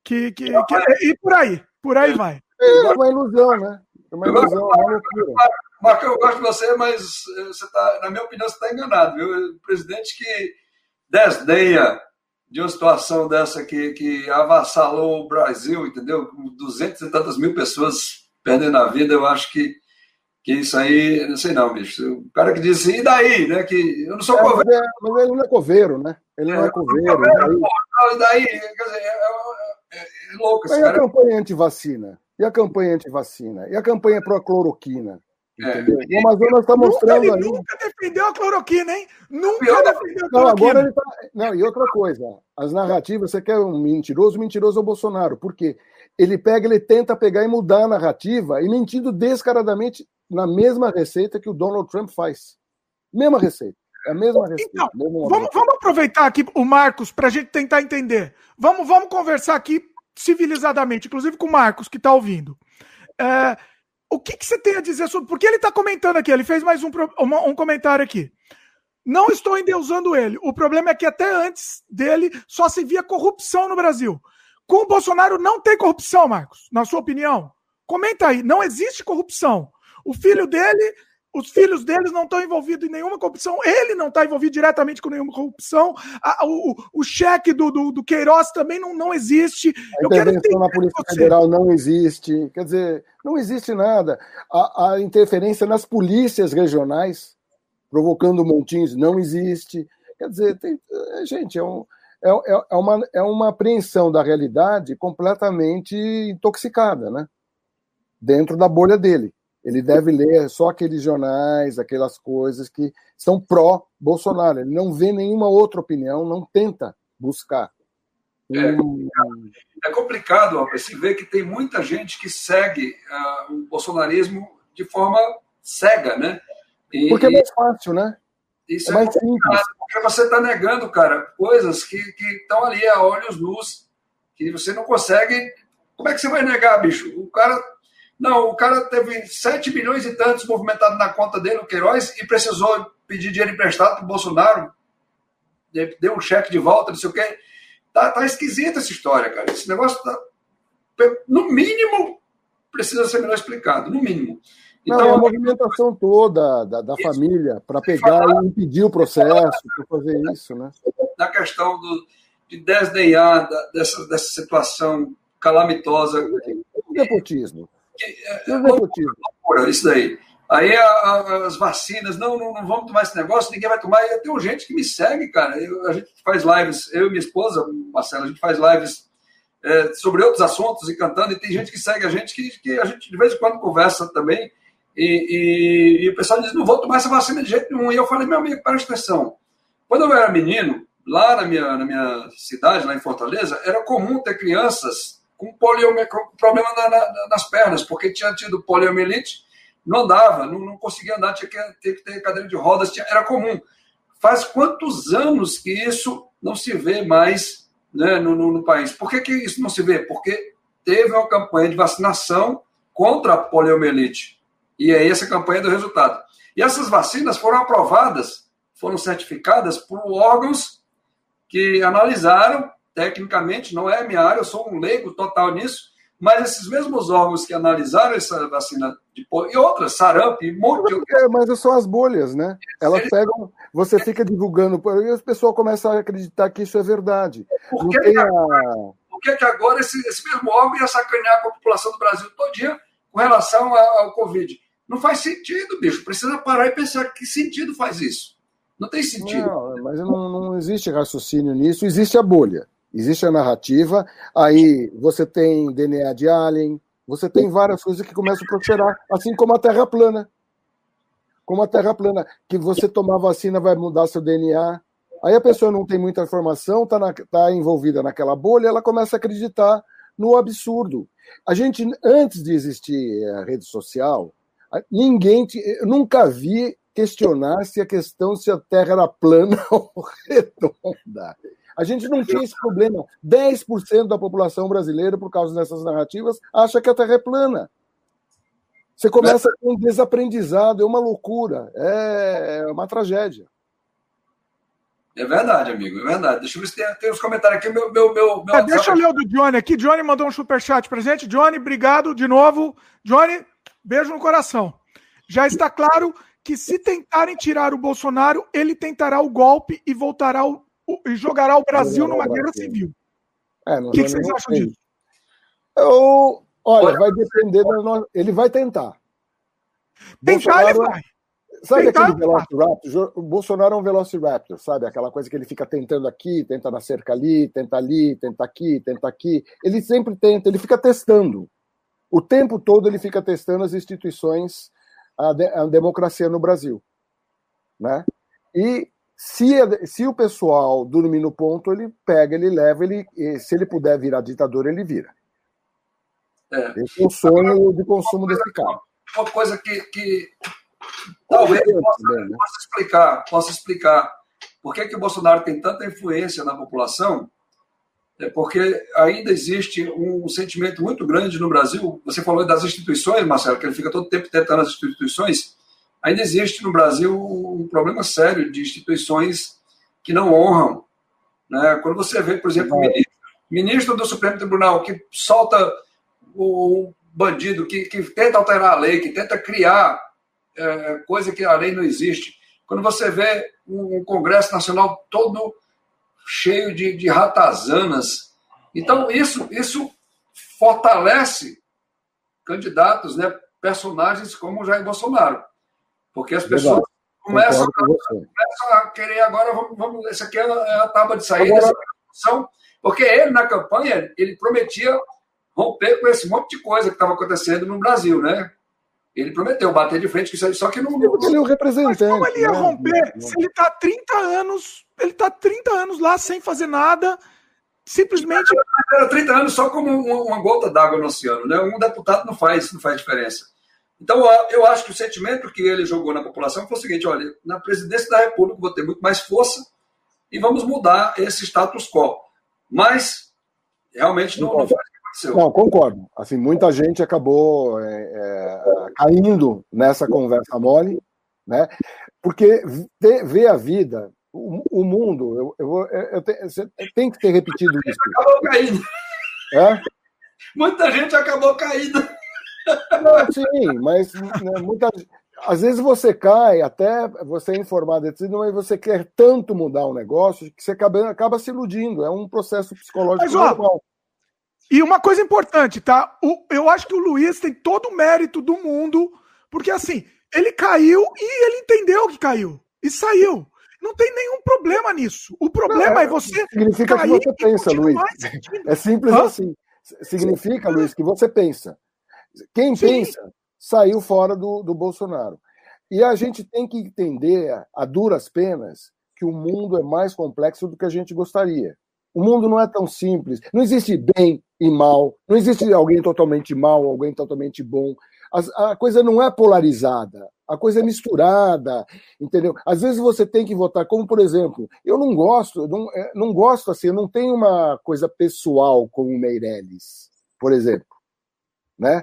Que, que, que, e por aí, por aí vai. É uma ilusão, né? É uma ilusão, é uma loucura. Marco, eu gosto de você, mas eh, você tá, na minha opinião, você está enganado. Viu? O presidente que desdenha de uma situação dessa que, que avassalou o Brasil, entendeu? Com 200 e tantas mil pessoas perdendo a vida, eu acho que, que isso aí, não sei não, bicho. O cara que disse, e daí, né? Que eu não sou é, coveiro. Mas, é, mas, ele não é coveiro, né? Ele não é, é coveiro. coveiro e daí, quer dizer, é, é, é, é louco esse mas cara. E a campanha anti-vacina? E a campanha anti-vacina? E a campanha pró-cloroquina? É. O Amazonas está mostrando nunca, ele nunca defendeu a cloroquina, hein? Nunca defendeu a cloroquina. Não, agora ele tá... Não, e outra coisa, as narrativas, você quer um mentiroso, o mentiroso é o Bolsonaro. Por quê? Ele pega, ele tenta pegar e mudar a narrativa e mentindo descaradamente na mesma receita que o Donald Trump faz. Mesma receita. É a mesma receita. Então, vamos, vamos aproveitar aqui o Marcos para a gente tentar entender. Vamos, vamos conversar aqui civilizadamente, inclusive com o Marcos, que está ouvindo. É, o que, que, você tem a dizer sobre. Porque ele está comentando aqui, ele fez mais um, um, comentário aqui. Não estou endeusando ele. O problema é que até antes dele só se via corrupção no Brasil. Com o Bolsonaro não tem corrupção, Marcos, na sua opinião? Comenta aí. Não existe corrupção. O filho dele Os filhos deles não estão envolvidos em nenhuma corrupção, ele não está envolvido diretamente com nenhuma corrupção, a, o, o cheque do, do, do, Queiroz também não, não existe. A intervenção na Polícia Federal não existe, quer dizer, não existe nada. A, a interferência nas polícias regionais, provocando montins, não existe. Quer dizer, tem, é, gente, é, um, é, é, é, uma, é uma apreensão da realidade completamente intoxicada, né? Dentro da bolha dele. Ele deve ler só aqueles jornais, aquelas coisas que são pró-Bolsonaro. Ele não vê nenhuma outra opinião, não tenta buscar. É, é complicado se ver que tem muita gente que segue uh, o bolsonarismo de forma cega, né? E, porque é mais fácil, né? Isso é, é mais simples. Porque você está negando, cara, coisas que estão ali a olhos nus, que você não consegue. Como é que você vai negar, bicho? O cara não, o cara teve 7 milhões e tantos movimentados na conta dele, o Queiroz, e precisou pedir dinheiro emprestado para o Bolsonaro. Deu um cheque de volta, não sei o quê. Tá, tá esquisita essa história, cara. Esse negócio tá. No mínimo, precisa ser melhor explicado, no mínimo. Então, Não, é a movimentação toda da, da família para pegar e impedir o processo, para fazer isso, né? Na questão do, de desdenhar da, dessa, dessa situação calamitosa. O nepotismo. É, é, loucura, isso daí. Aí a, a, as vacinas, não, não, não, vamos tomar esse negócio, ninguém vai tomar. E tem gente que me segue, cara. Eu, a gente faz lives, eu e minha esposa, Marcela, a gente faz lives é, sobre outros assuntos e cantando, e tem gente que segue a gente que, que a gente de vez em quando conversa também. E, e, e o pessoal diz: não vou tomar essa vacina de jeito nenhum. E eu falei: meu amigo, presta atenção. Quando eu era menino, lá na minha, na minha cidade, lá em Fortaleza, era comum ter crianças com, com problema na, na, nas pernas, porque tinha tido poliomielite, não andava, não, não conseguia andar, tinha que, que ter cadeira de rodas, tinha, era comum. Faz quantos anos que isso não se vê mais né, no, no, no, país? Por que, que isso não se vê? Porque teve uma campanha de vacinação contra a poliomielite. E aí essa campanha deu resultado. E essas vacinas foram aprovadas, foram certificadas por órgãos que analisaram tecnicamente, não é a minha área, eu sou um leigo total nisso, mas esses mesmos órgãos que analisaram essa vacina de e outras, sarampo, e um monte de outras. É, mas são as bolhas, né? Elas pegam, você fica divulgando, e as pessoas começam a acreditar que isso é verdade. Por que, que, agora, por que, que agora esse, esse mesmo órgão ia sacanear com a população do Brasil todinha com relação ao Covid? Não faz sentido, bicho. Precisa parar e pensar que sentido faz isso. Não tem sentido. Não, mas não, não existe raciocínio nisso, existe a bolha. Existe a narrativa, aí você tem DNA de alien, você tem várias coisas que começam a prosperar, assim como a Terra plana. Como a Terra plana, que você tomar vacina vai mudar seu DNA. Aí a pessoa não tem muita informação, está tá envolvida naquela bolha, ela começa a acreditar no absurdo. A gente, antes de existir a rede social, ninguém, nunca vi questionar se a questão se a Terra era plana ou redonda. A gente não tinha esse problema. 10% da população brasileira, por causa dessas narrativas, acha que a Terra é plana. Você começa com um desaprendizado, é uma loucura, é uma tragédia. É verdade, amigo, é verdade. Deixa eu ver se tem, tem uns comentários aqui. Meu, meu, meu, meu é, deixa eu ler o do Johnny aqui. Johnny mandou um superchat pra gente. Johnny, obrigado de novo. Johnny, beijo no coração. Já está claro que se tentarem tirar o Bolsonaro, ele tentará o golpe e voltará ao e jogará o Brasil numa guerra civil. É, o que, que vocês acham disso? Eu, olha, vai depender da Ele vai tentar. Tentar ele vai. Sabe tentar, aquele Velociraptor? O Bolsonaro é um Velociraptor, sabe? Aquela coisa que ele fica tentando aqui, tenta na cerca ali, tenta ali, tenta aqui, tenta aqui. Ele sempre tenta, ele fica testando. O tempo todo ele fica testando as instituições, a, de, a democracia no Brasil. Né? E se, se o pessoal dormir no ponto, ele pega, ele leva, ele, se ele puder virar ditador, ele vira. É. Esse é o sonho de consumo desse cara. Uma coisa que, que talvez possa, também, né? possa, explicar, possa explicar por que, que o Bolsonaro tem tanta influência na população, é porque ainda existe um sentimento muito grande no Brasil. Você falou das instituições, Marcelo, que ele fica todo tempo tentando as instituições ainda existe no Brasil um problema sério de instituições que não honram. Né? Quando você vê, por exemplo, o ministro, ministro do Supremo Tribunal que solta o bandido, que, que tenta alterar a lei, que tenta criar é, coisa que a lei não existe. Quando você vê um, Congresso Nacional todo cheio de, de ratazanas. Então, isso, isso fortalece candidatos, né, personagens como o Jair Bolsonaro. Porque as pessoas começam a, começam a, querer agora, vamos, vamos, essa aqui é a tábua de saída, agora... essa porque ele, na campanha, ele prometia romper com esse monte de coisa que estava acontecendo no Brasil, né? Ele prometeu bater de frente, só que não. Ele é o representante. Mas como ele ia né? romper se ele está 30 anos, ele está 30 anos lá sem fazer nada, simplesmente. Era 30 anos só como uma gota d'água no oceano, né? Um deputado não faz, não faz diferença. Então, eu acho que o sentimento que ele jogou na população foi o seguinte: olha, na presidência da República vou ter muito mais força e vamos mudar esse status quo. Mas, realmente, não, não faz aconteceu. Não, concordo. Assim, muita gente acabou é, é, caindo nessa conversa mole, né? Porque ver a vida, o, o mundo, eu, eu, eu, eu, tem que ter repetido isso. Acabou caindo. É? Muita gente acabou caindo. Não, sim, mas né, muita, às vezes você cai, até você é informado, mas você quer tanto mudar um negócio que você acaba, acaba se iludindo. É um processo psicológico mas, normal. E uma coisa importante, tá? O, eu acho que o Luiz tem todo o mérito do mundo, porque assim, ele caiu e ele entendeu que caiu. E saiu. Não tem nenhum problema nisso. O problema não, é, é você. Significa que você pensa, Luiz. É simples Hã? assim. Significa. Luiz, que você pensa. Quem Sim. pensa saiu fora do, do Bolsonaro. E a gente tem que entender, a duras penas, que o mundo é mais complexo do que a gente gostaria. O mundo não é tão simples. Não existe bem e mal. Não existe alguém totalmente mal, alguém totalmente bom. A, a coisa não é polarizada. A coisa é misturada, entendeu? Às vezes você tem que votar, como por exemplo, eu não gosto, não, é, não gosto assim, eu não tenho uma coisa pessoal com o Meirelles, por exemplo, né?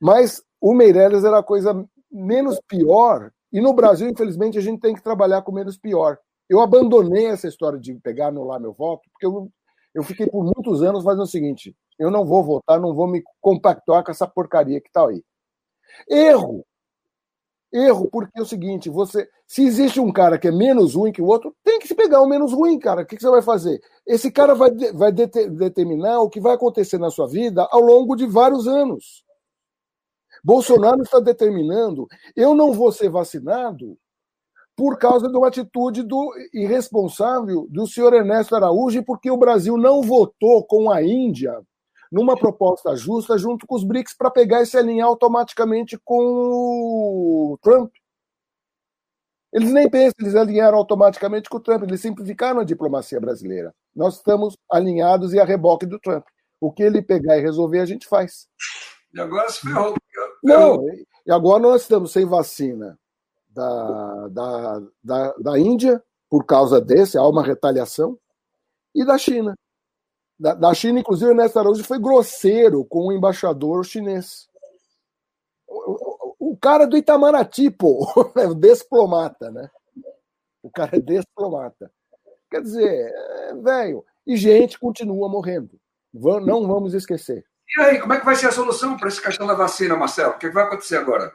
Mas o Meirelles era a coisa menos pior, e no Brasil, infelizmente, a gente tem que trabalhar com menos pior. Eu abandonei essa história de pegar, anular meu voto, porque eu, eu fiquei por muitos anos fazendo o seguinte: eu não vou votar, não vou me compactuar com essa porcaria que está aí. Erro! Erro, porque é o seguinte: você, se existe um cara que é menos ruim que o outro, tem que se pegar o menos ruim, cara. O que, que você vai fazer? Esse cara vai, vai determinar o que vai acontecer na sua vida ao longo de vários anos. Bolsonaro está determinando: eu não vou ser vacinado por causa de uma atitude do irresponsável do senhor Ernesto Araújo, porque o Brasil não votou com a Índia numa proposta justa junto com os BRICS para pegar e se alinhar automaticamente com o Trump. Eles nem pensam, eles alinharam automaticamente com o Trump, eles simplificaram a diplomacia brasileira. Nós estamos alinhados e a reboque do Trump. O que ele pegar e resolver, a gente faz. E agora se ferrou. Não, e agora nós estamos sem vacina da, da, da, da Índia, por causa desse, há uma retaliação, e da China. Da, da China, inclusive, o Ernesto Araújo foi grosseiro com o embaixador chinês. O, o, o cara do Itamaraty, pô, é desplomata, né? O cara é desplomata. Quer dizer, é, velho, e gente continua morrendo. Não vamos esquecer. E aí, como é que vai ser a solução para esse questão da vacina, Marcelo? O que vai acontecer agora?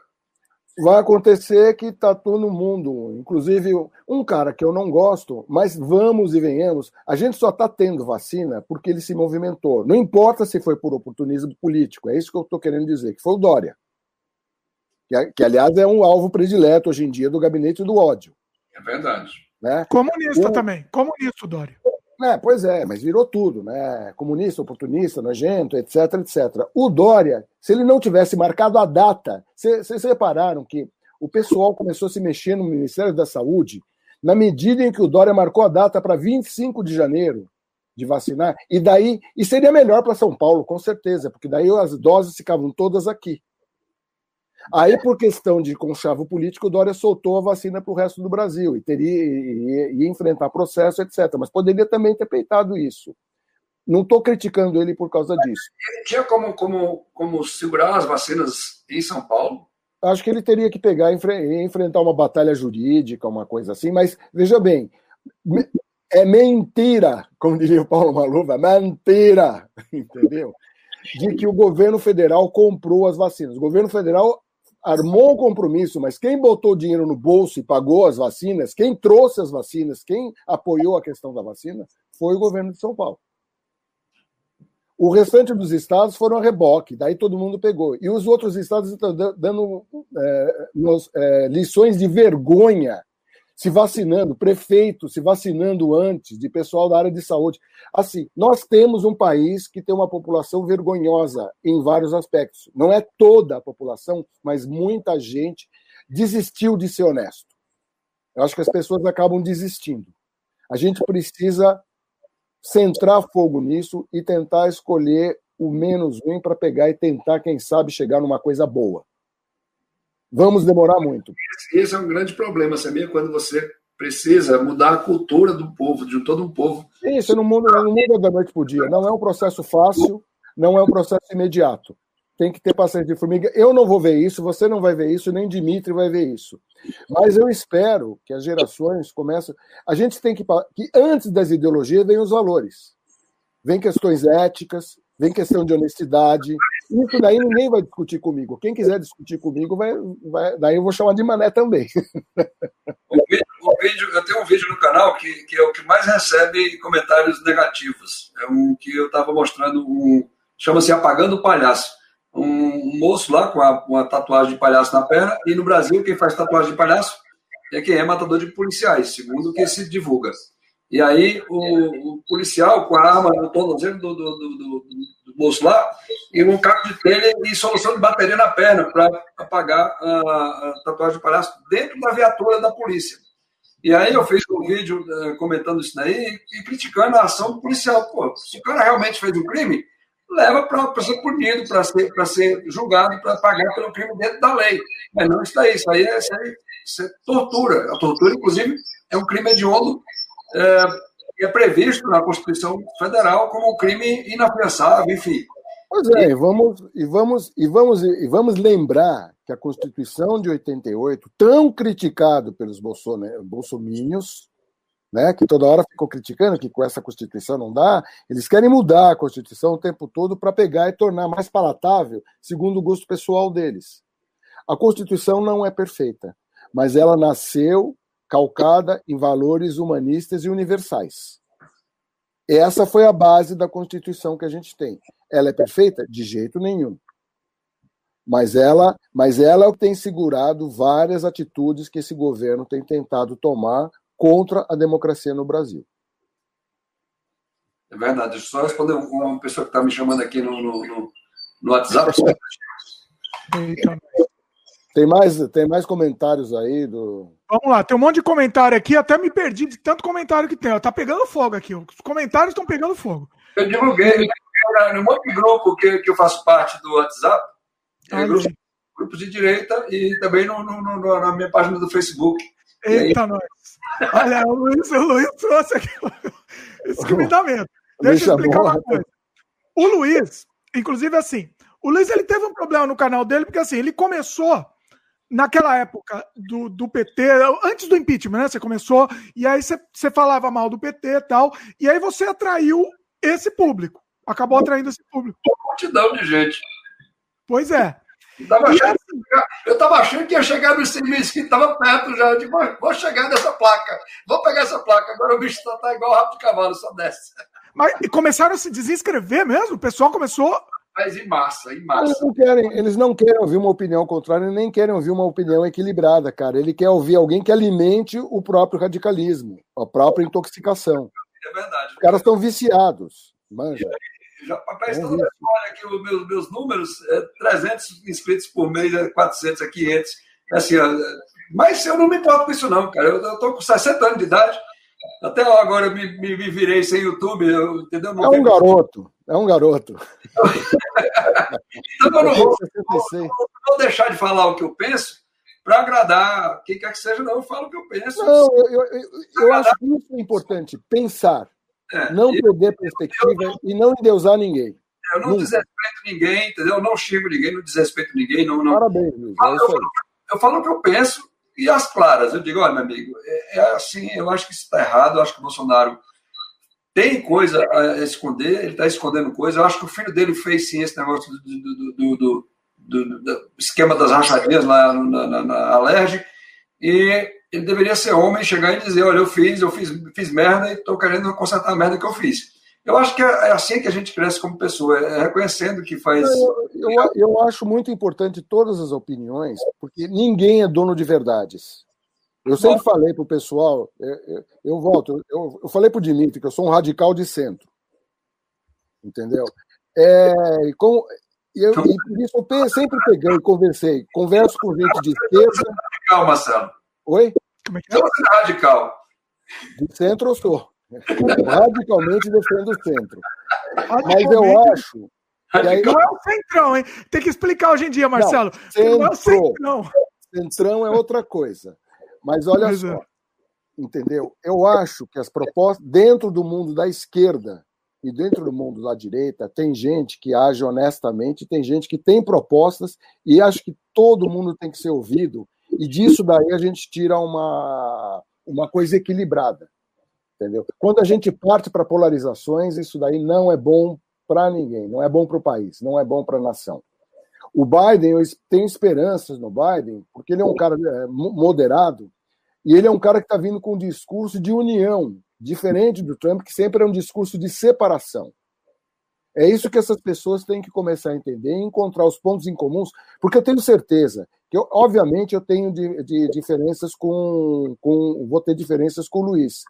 vai acontecer que está todo mundo, inclusive um cara que eu não gosto, mas vamos e venhamos, a gente só está tendo vacina porque ele se movimentou. Não importa se foi por oportunismo político, é isso que eu estou querendo dizer, que foi o Dória. Que, que, aliás, é um alvo predileto hoje em dia do gabinete do ódio. É verdade. Né? Comunista o... também, comunista o Dória. É, pois é, mas virou tudo, né? Comunista, oportunista, nojento, etc, etc. O Dória, se ele não tivesse marcado a data, vocês repararam que o pessoal começou a se mexer no Ministério da Saúde na medida em que o Dória marcou a data para 25 de janeiro de vacinar, e daí, e seria melhor para São Paulo, com certeza, porque daí as doses ficavam todas aqui. Aí, por questão de conchavo político, o Dória soltou a vacina para o resto do Brasil e teria ia, ia enfrentar processo, etc. Mas poderia também ter peitado isso. Não estou criticando ele por causa disso. Ele tinha como, como, como segurar as vacinas em São Paulo? Acho que ele teria que pegar e enfrentar uma batalha jurídica, uma coisa assim. Mas veja bem, é mentira, como diria o Paulo Maluf, é mentira, entendeu? De que o governo federal comprou as vacinas. O governo federal armou um compromisso, mas quem botou dinheiro no bolso e pagou as vacinas, quem trouxe as vacinas, quem apoiou a questão da vacina, foi o governo de São Paulo. O restante dos estados foram a reboque, daí todo mundo pegou. E os outros estados estão dando é, lições de vergonha, se vacinando, prefeito se vacinando antes, de pessoal da área de saúde. Assim, nós temos um país que tem uma população vergonhosa em vários aspectos. Não é toda a população, mas muita gente desistiu de ser honesto. Eu acho que as pessoas acabam desistindo. A gente precisa centrar fogo nisso e tentar escolher o menos ruim para pegar e tentar, quem sabe, chegar numa coisa boa. Vamos demorar muito. Esse é um grande problema, sabia? Quando você precisa mudar a cultura do povo, de todo um povo. Isso não muda, não muda da noite para o dia. Não é um processo fácil, não é um processo imediato tem que ter paciência de formiga. Eu não vou ver isso, você não vai ver isso, nem Dimitri vai ver isso. Mas eu espero que as gerações comecem. A gente tem que. que antes das ideologias vem os valores. Vem questões éticas, vem questão de honestidade. Isso daí ninguém vai discutir comigo. Quem quiser discutir comigo, vai, vai daí eu vou chamar de mané também. O vídeo, vídeo, eu tenho um vídeo no canal que, que é o que mais recebe comentários negativos. É um que eu estava mostrando um. Chama-se Apagando o Palhaço um moço lá com a, uma tatuagem de palhaço na perna, e no Brasil quem faz tatuagem de palhaço é quem é matador de policiais, segundo o que se divulga. E aí o, o policial com a arma no tornozelo do, do, do, do, moço lá, e um cabo de telha e solução de bateria na perna para apagar a, a, tatuagem de palhaço dentro da viatura da polícia. E aí eu fiz um vídeo uh, comentando isso daí e criticando a ação do policial. Pô, se o cara realmente fez um crime, leva para ser punido, para ser, ser julgado, para pagar pelo crime dentro da lei. Mas não isso aí, isso aí é, isso aí, isso é tortura. A tortura, inclusive, é um crime hediondo é, é previsto na Constituição Federal como um crime inafiançável, enfim. Pois é, e vamos, e vamos, e vamos, e vamos lembrar que a Constituição de 88, tão criticado pelos bolsominions, né, que toda hora ficou criticando que com essa Constituição não dá, eles querem mudar a Constituição o tempo todo para pegar e tornar mais palatável, segundo o gosto pessoal deles. A Constituição não é perfeita, mas ela nasceu calcada em valores humanistas e universais. Essa foi a base da Constituição que a gente tem. Ela é perfeita? De jeito nenhum. Mas ela, mas ela é o que tem segurado várias atitudes que esse governo tem tentado tomar contra a democracia no Brasil. É verdade. Deixa eu só responder uma pessoa que está me chamando aqui no, no, no WhatsApp. Tem mais, tem mais comentários aí do. Vamos lá, tem um monte de comentário aqui, até me perdi de tanto comentário que tem. Ó. Tá pegando fogo aqui. Os comentários estão pegando fogo. Eu divulguei no monte de grupo que, que eu faço parte do WhatsApp. É, grupo, grupos de direita e também no, no, no, na minha página do Facebook. Eita, aí... nós. Olha, o Luiz, o Luiz trouxe aqui esse comentamento. Deixa eu explicar uma coisa. O Luiz, inclusive assim, o Luiz ele teve um problema no canal dele, porque assim, ele começou naquela época do, do PT, antes do impeachment, né? Você começou, e aí você, você falava mal do PT e tal, e aí você atraiu esse público. Acabou atraindo esse público. Uma multidão de gente. pois é. Eu tava, achando, eu tava achando que ia chegar nos 100 mil inscritos, tava perto já. Eu digo, vou chegar nessa placa, vou pegar essa placa. Agora o bicho tá, tá igual rabo de cavalo, só desce. Mas e começaram a se desinscrever mesmo? O pessoal começou. Mas em massa, em massa. Eles não, querem, eles não querem ouvir uma opinião contrária, nem querem ouvir uma opinião equilibrada, cara. Ele quer ouvir alguém que alimente o próprio radicalismo, a própria intoxicação. É verdade. Os caras estão viciados. Manja. Já para estar olha aqui os meus, meus números, é 300 inscritos por mês, é 400, é 500. Assim, mas eu não me importo com isso, não, cara. Eu estou com 60 anos de idade. Até agora eu me, me, me virei sem YouTube, eu, entendeu? Não é um garoto, é um garoto. então eu não vou, vou, vou, deixar de falar o que eu penso para agradar quem quer que seja, não. Eu falo o que eu penso. Não, eu, eu, eu, eu acho que isso é importante, pensar. É, não perder perspectiva não, e não endeusar ninguém. Eu não Nunca. desrespeito ninguém, entendeu? Eu não xingo ninguém, não desrespeito ninguém. Não, não... Parabéns, Luiz. É eu, falo, eu, falo o que eu penso e as claras. Eu digo, olha, meu amigo, é, é assim, eu acho que isso está errado, eu acho que o Bolsonaro tem coisa a esconder, ele está escondendo coisa. Eu acho que o filho dele fez sim esse negócio do, do, do, do, esquema das rachadinhas lá na, na, na Alerj, e ele deveria ser homem, chegar e dizer, olha, eu fiz, eu fiz, fiz merda e estou querendo consertar a merda que eu fiz. Eu acho que é, é assim que a gente cresce como pessoa, é reconhecendo que faz. Eu, eu, eu, acho muito importante todas as opiniões, porque ninguém é dono de verdades. Eu sempre falei para o pessoal, eu, eu volto, eu, eu falei para o Dimitri que eu sou um radical de centro. Entendeu? É, e, com, e, eu, e por isso eu sempre peguei e conversei. Converso com gente de esquerda. Radical, Marcelo. Oi? Como é que é? Você é radical. De centro eu sou. Radicalmente defendo o centro. Mas eu acho. Aí... Não é o centrão, hein? Tem que explicar hoje em dia, Marcelo. Não, centro, não é o centrão. Centrão é outra coisa. Mas olha Mas, só. É. Entendeu? Eu acho que as propostas, dentro do mundo da esquerda e dentro do mundo da direita, tem gente que age honestamente, tem gente que tem propostas, e acho que todo mundo tem que ser ouvido, e disso daí a gente tira uma, uma coisa equilibrada. Entendeu? Quando a gente parte para polarizações, isso daí não é bom para ninguém, não é bom para o país, não é bom para a nação. O Biden, eu tenho esperanças no Biden, porque ele é um cara é, moderado e ele é um cara que está vindo com um discurso de união, diferente do Trump, que sempre é um discurso de separação. É isso que essas pessoas têm que começar a entender e encontrar os pontos em comuns, porque eu tenho certeza que, eu, obviamente, eu tenho de, de diferenças com, com. Vou ter diferenças com o Luiz.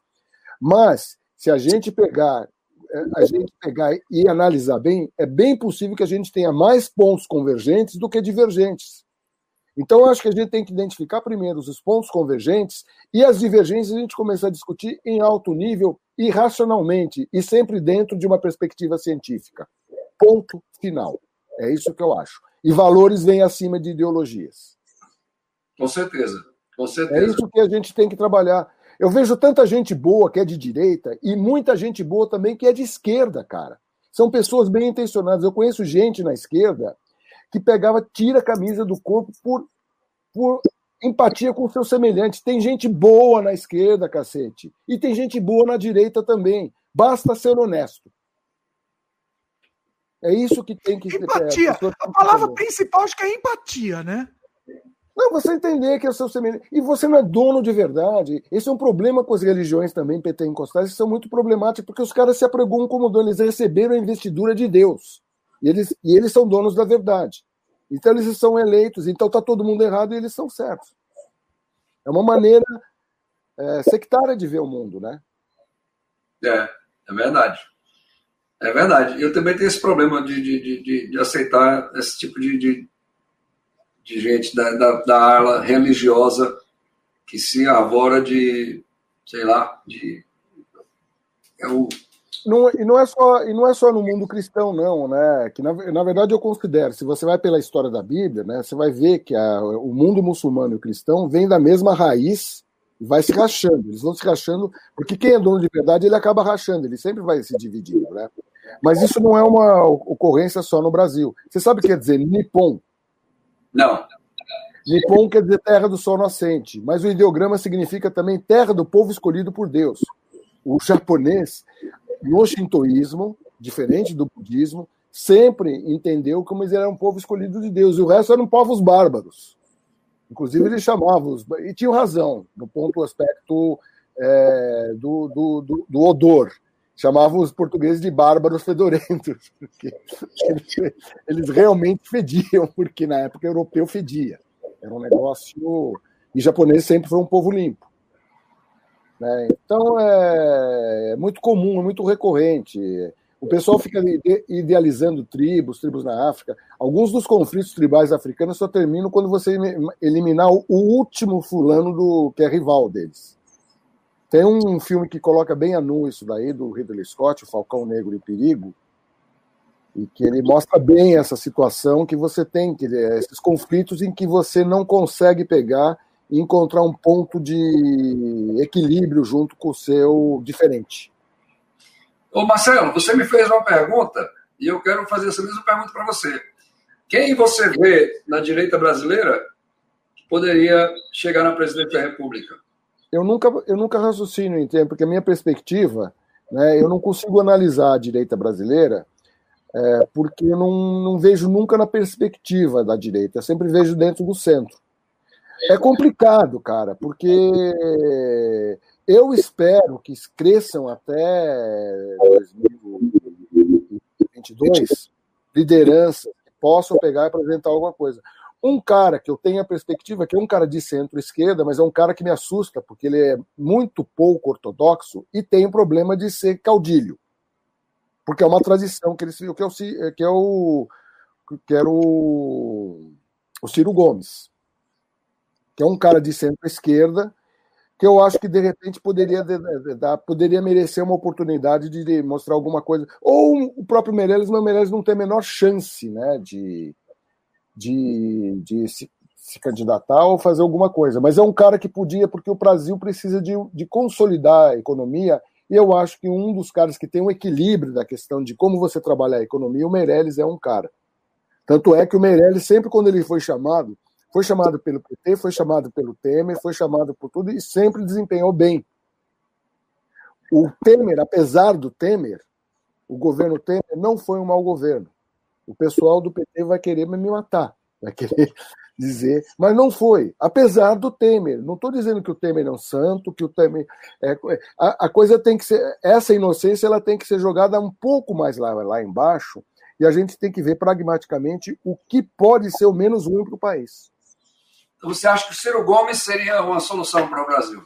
Mas, se a gente pegar é, a gente pegar e analisar bem, é bem possível que a gente tenha mais pontos convergentes do que divergentes. Então, acho que a gente tem que identificar primeiro os pontos convergentes e as divergências a gente começar a discutir em alto nível e racionalmente, e sempre dentro de uma perspectiva científica. Ponto final. É isso que eu acho. E valores vêm acima de ideologias. Com certeza. Com certeza. É isso que a gente tem que trabalhar. Eu vejo tanta gente boa que é de direita e muita gente boa também que é de esquerda, cara. São pessoas bem intencionadas. Eu conheço gente na esquerda que pegava, tira a camisa do corpo por, por empatia com o seu semelhante. Tem gente boa na esquerda, cacete. E tem gente boa na direita também. Basta ser honesto. É isso que tem que Empatia. É, a, a palavra principal acho que é empatia, né? Não, você entender que é o seu semelhante. E você não é dono de verdade. Esse é um problema com as religiões também pentecostais, que são muito problemáticas, porque os caras se apregam como dono, eles receberam a investidura de Deus. E eles, e eles são donos da verdade. Então eles são eleitos, então está todo mundo errado e eles são certos. É uma maneira é, sectária de ver o mundo, né? É, é verdade. É verdade. Eu também tenho esse problema de, de, de, de aceitar esse tipo de, de, de gente da, da, da ala religiosa que se arvora de, sei lá, de. É o... Não, e, não é só, e não é só no mundo cristão, não, né? Que na, na verdade eu considero, se você vai pela história da Bíblia, né, você vai ver que a, o mundo muçulmano e o cristão vem da mesma raiz e vai se rachando. Eles vão se rachando, porque quem é dono de verdade, ele acaba rachando, ele sempre vai se dividindo, né? Mas isso não é uma ocorrência só no Brasil. Você sabe o que quer dizer Nippon? Não. Nippon quer dizer terra do sol nascente, mas o ideograma significa também terra do povo escolhido por Deus. O japonês, no shintoísmo, diferente do budismo, sempre entendeu como eles eram um povo escolhido de Deus, e o resto eram povos bárbaros. Inclusive, eles chamavam, os, e tinham razão, no ponto aspecto é, do, do, do, do odor chamavam os portugueses de bárbaros fedorentos, porque eles, eles, realmente fediam, porque na época europeu fedia. Era um negócio. E japonês sempre foi um povo limpo. Né? Então é, é muito comum, é muito recorrente. O pessoal fica idealizando tribos, tribos na África. Alguns dos conflitos tribais africanos só terminam quando você eliminar o último fulano do que é rival deles. Tem um filme que coloca bem a nu isso daí, do Ridley Scott, O Falcão Negro em Perigo, e que ele mostra bem essa situação que você tem, que esses conflitos em que você não consegue pegar e encontrar um ponto de equilíbrio junto com o seu diferente. Ô Marcelo, você me fez uma pergunta e eu quero fazer essa mesma pergunta para você. Quem você vê na direita brasileira que poderia chegar na presidência da República? eu nunca, eu nunca raciocino em tempo, porque a minha perspectiva, né, eu não consigo analisar a direita brasileira é, porque não, não vejo nunca na perspectiva da direita, eu sempre vejo dentro do centro. É complicado, cara, porque eu espero que cresçam até 2022 lideranças que possam pegar e apresentar alguma coisa. Um cara que eu tenho a perspectiva, que é um cara de centro-esquerda, mas é um cara que me assusta, porque ele é muito pouco ortodoxo e tem o problema de ser caudilho. Porque é uma tradição que eles que é o que é o que era o, o Ciro Gomes, que é um cara de centro-esquerda, que eu acho que de repente poderia dar, poderia merecer uma oportunidade de mostrar alguma coisa. Ou o próprio Meirelles, mas o Meirelles não tem a menor chance né, de, de, de se, se, candidatar ou fazer alguma coisa. Mas é um cara que podia, porque o Brasil precisa de, de consolidar a economia. E eu acho que um dos caras que tem um equilíbrio da questão de como você trabalhar a economia, o Meirelles é um cara. Tanto é que o Meirelles, sempre quando ele foi chamado, foi chamado pelo PT, foi chamado pelo Temer, foi chamado por tudo e sempre desempenhou bem. O Temer, apesar do Temer, o governo Temer não foi um mau governo. O pessoal do PT vai querer me matar, vai querer dizer, mas não foi, apesar do Temer. Não estou dizendo que o Temer é um santo, que o Temer é, a, a, coisa tem que ser essa inocência, ela tem que ser jogada um pouco mais lá, lá embaixo e a gente tem que ver pragmaticamente o que pode ser o menos ruim para o país. Você acha que o Ciro Gomes seria uma solução para o Brasil?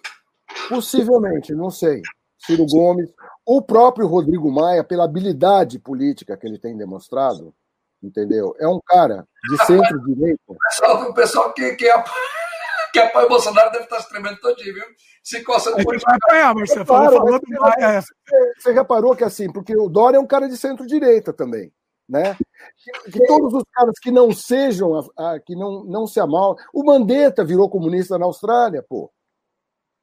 Possivelmente, não sei. Ciro Gomes, o próprio Rodrigo Maia, pela habilidade política que ele tem demonstrado, entendeu? É um cara de centro-direita. O pessoal, o pessoal que, que, apoia, que apoia o Bolsonaro deve estar se tremendo todinho, viu? Se coça no vai apanhar, mas você falou, falou do Maia. Você, você reparou que assim, porque o Dória é um cara de centro-direita também né? Que, que, todos os caras que não sejam, a, a, que não, não se amal. O Mandetta virou comunista na Austrália, pô.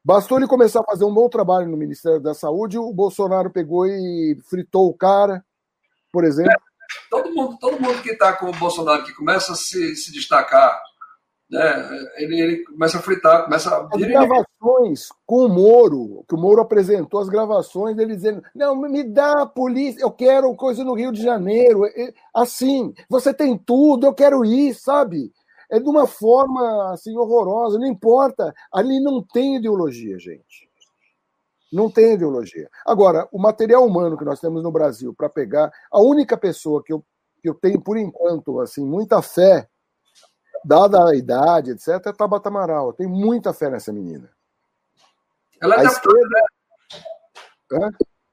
Bastou ele começar a fazer um bom trabalho no Ministério da Saúde, o Bolsonaro pegou e fritou o cara, por exemplo. É, todo mundo, todo mundo que está com o Bolsonaro, que começa a se, se destacar né? Ele, ele começa a fritar, começa a. As gravações com o Moro, que o Moro apresentou as gravações dele dizendo: não, me dá a polícia, eu quero coisa no Rio de Janeiro. Assim, você tem tudo, eu quero ir, sabe? É de uma forma assim horrorosa, não importa. Ali não tem ideologia, gente. Não tem ideologia. Agora, o material humano que nós temos no Brasil para pegar, a única pessoa que eu, que eu tenho, por enquanto, assim, muita fé dada a idade, etc., é Tabata Amaral. Eu tenho muita fé nessa menina. Ela é a deputada, esquerda... né?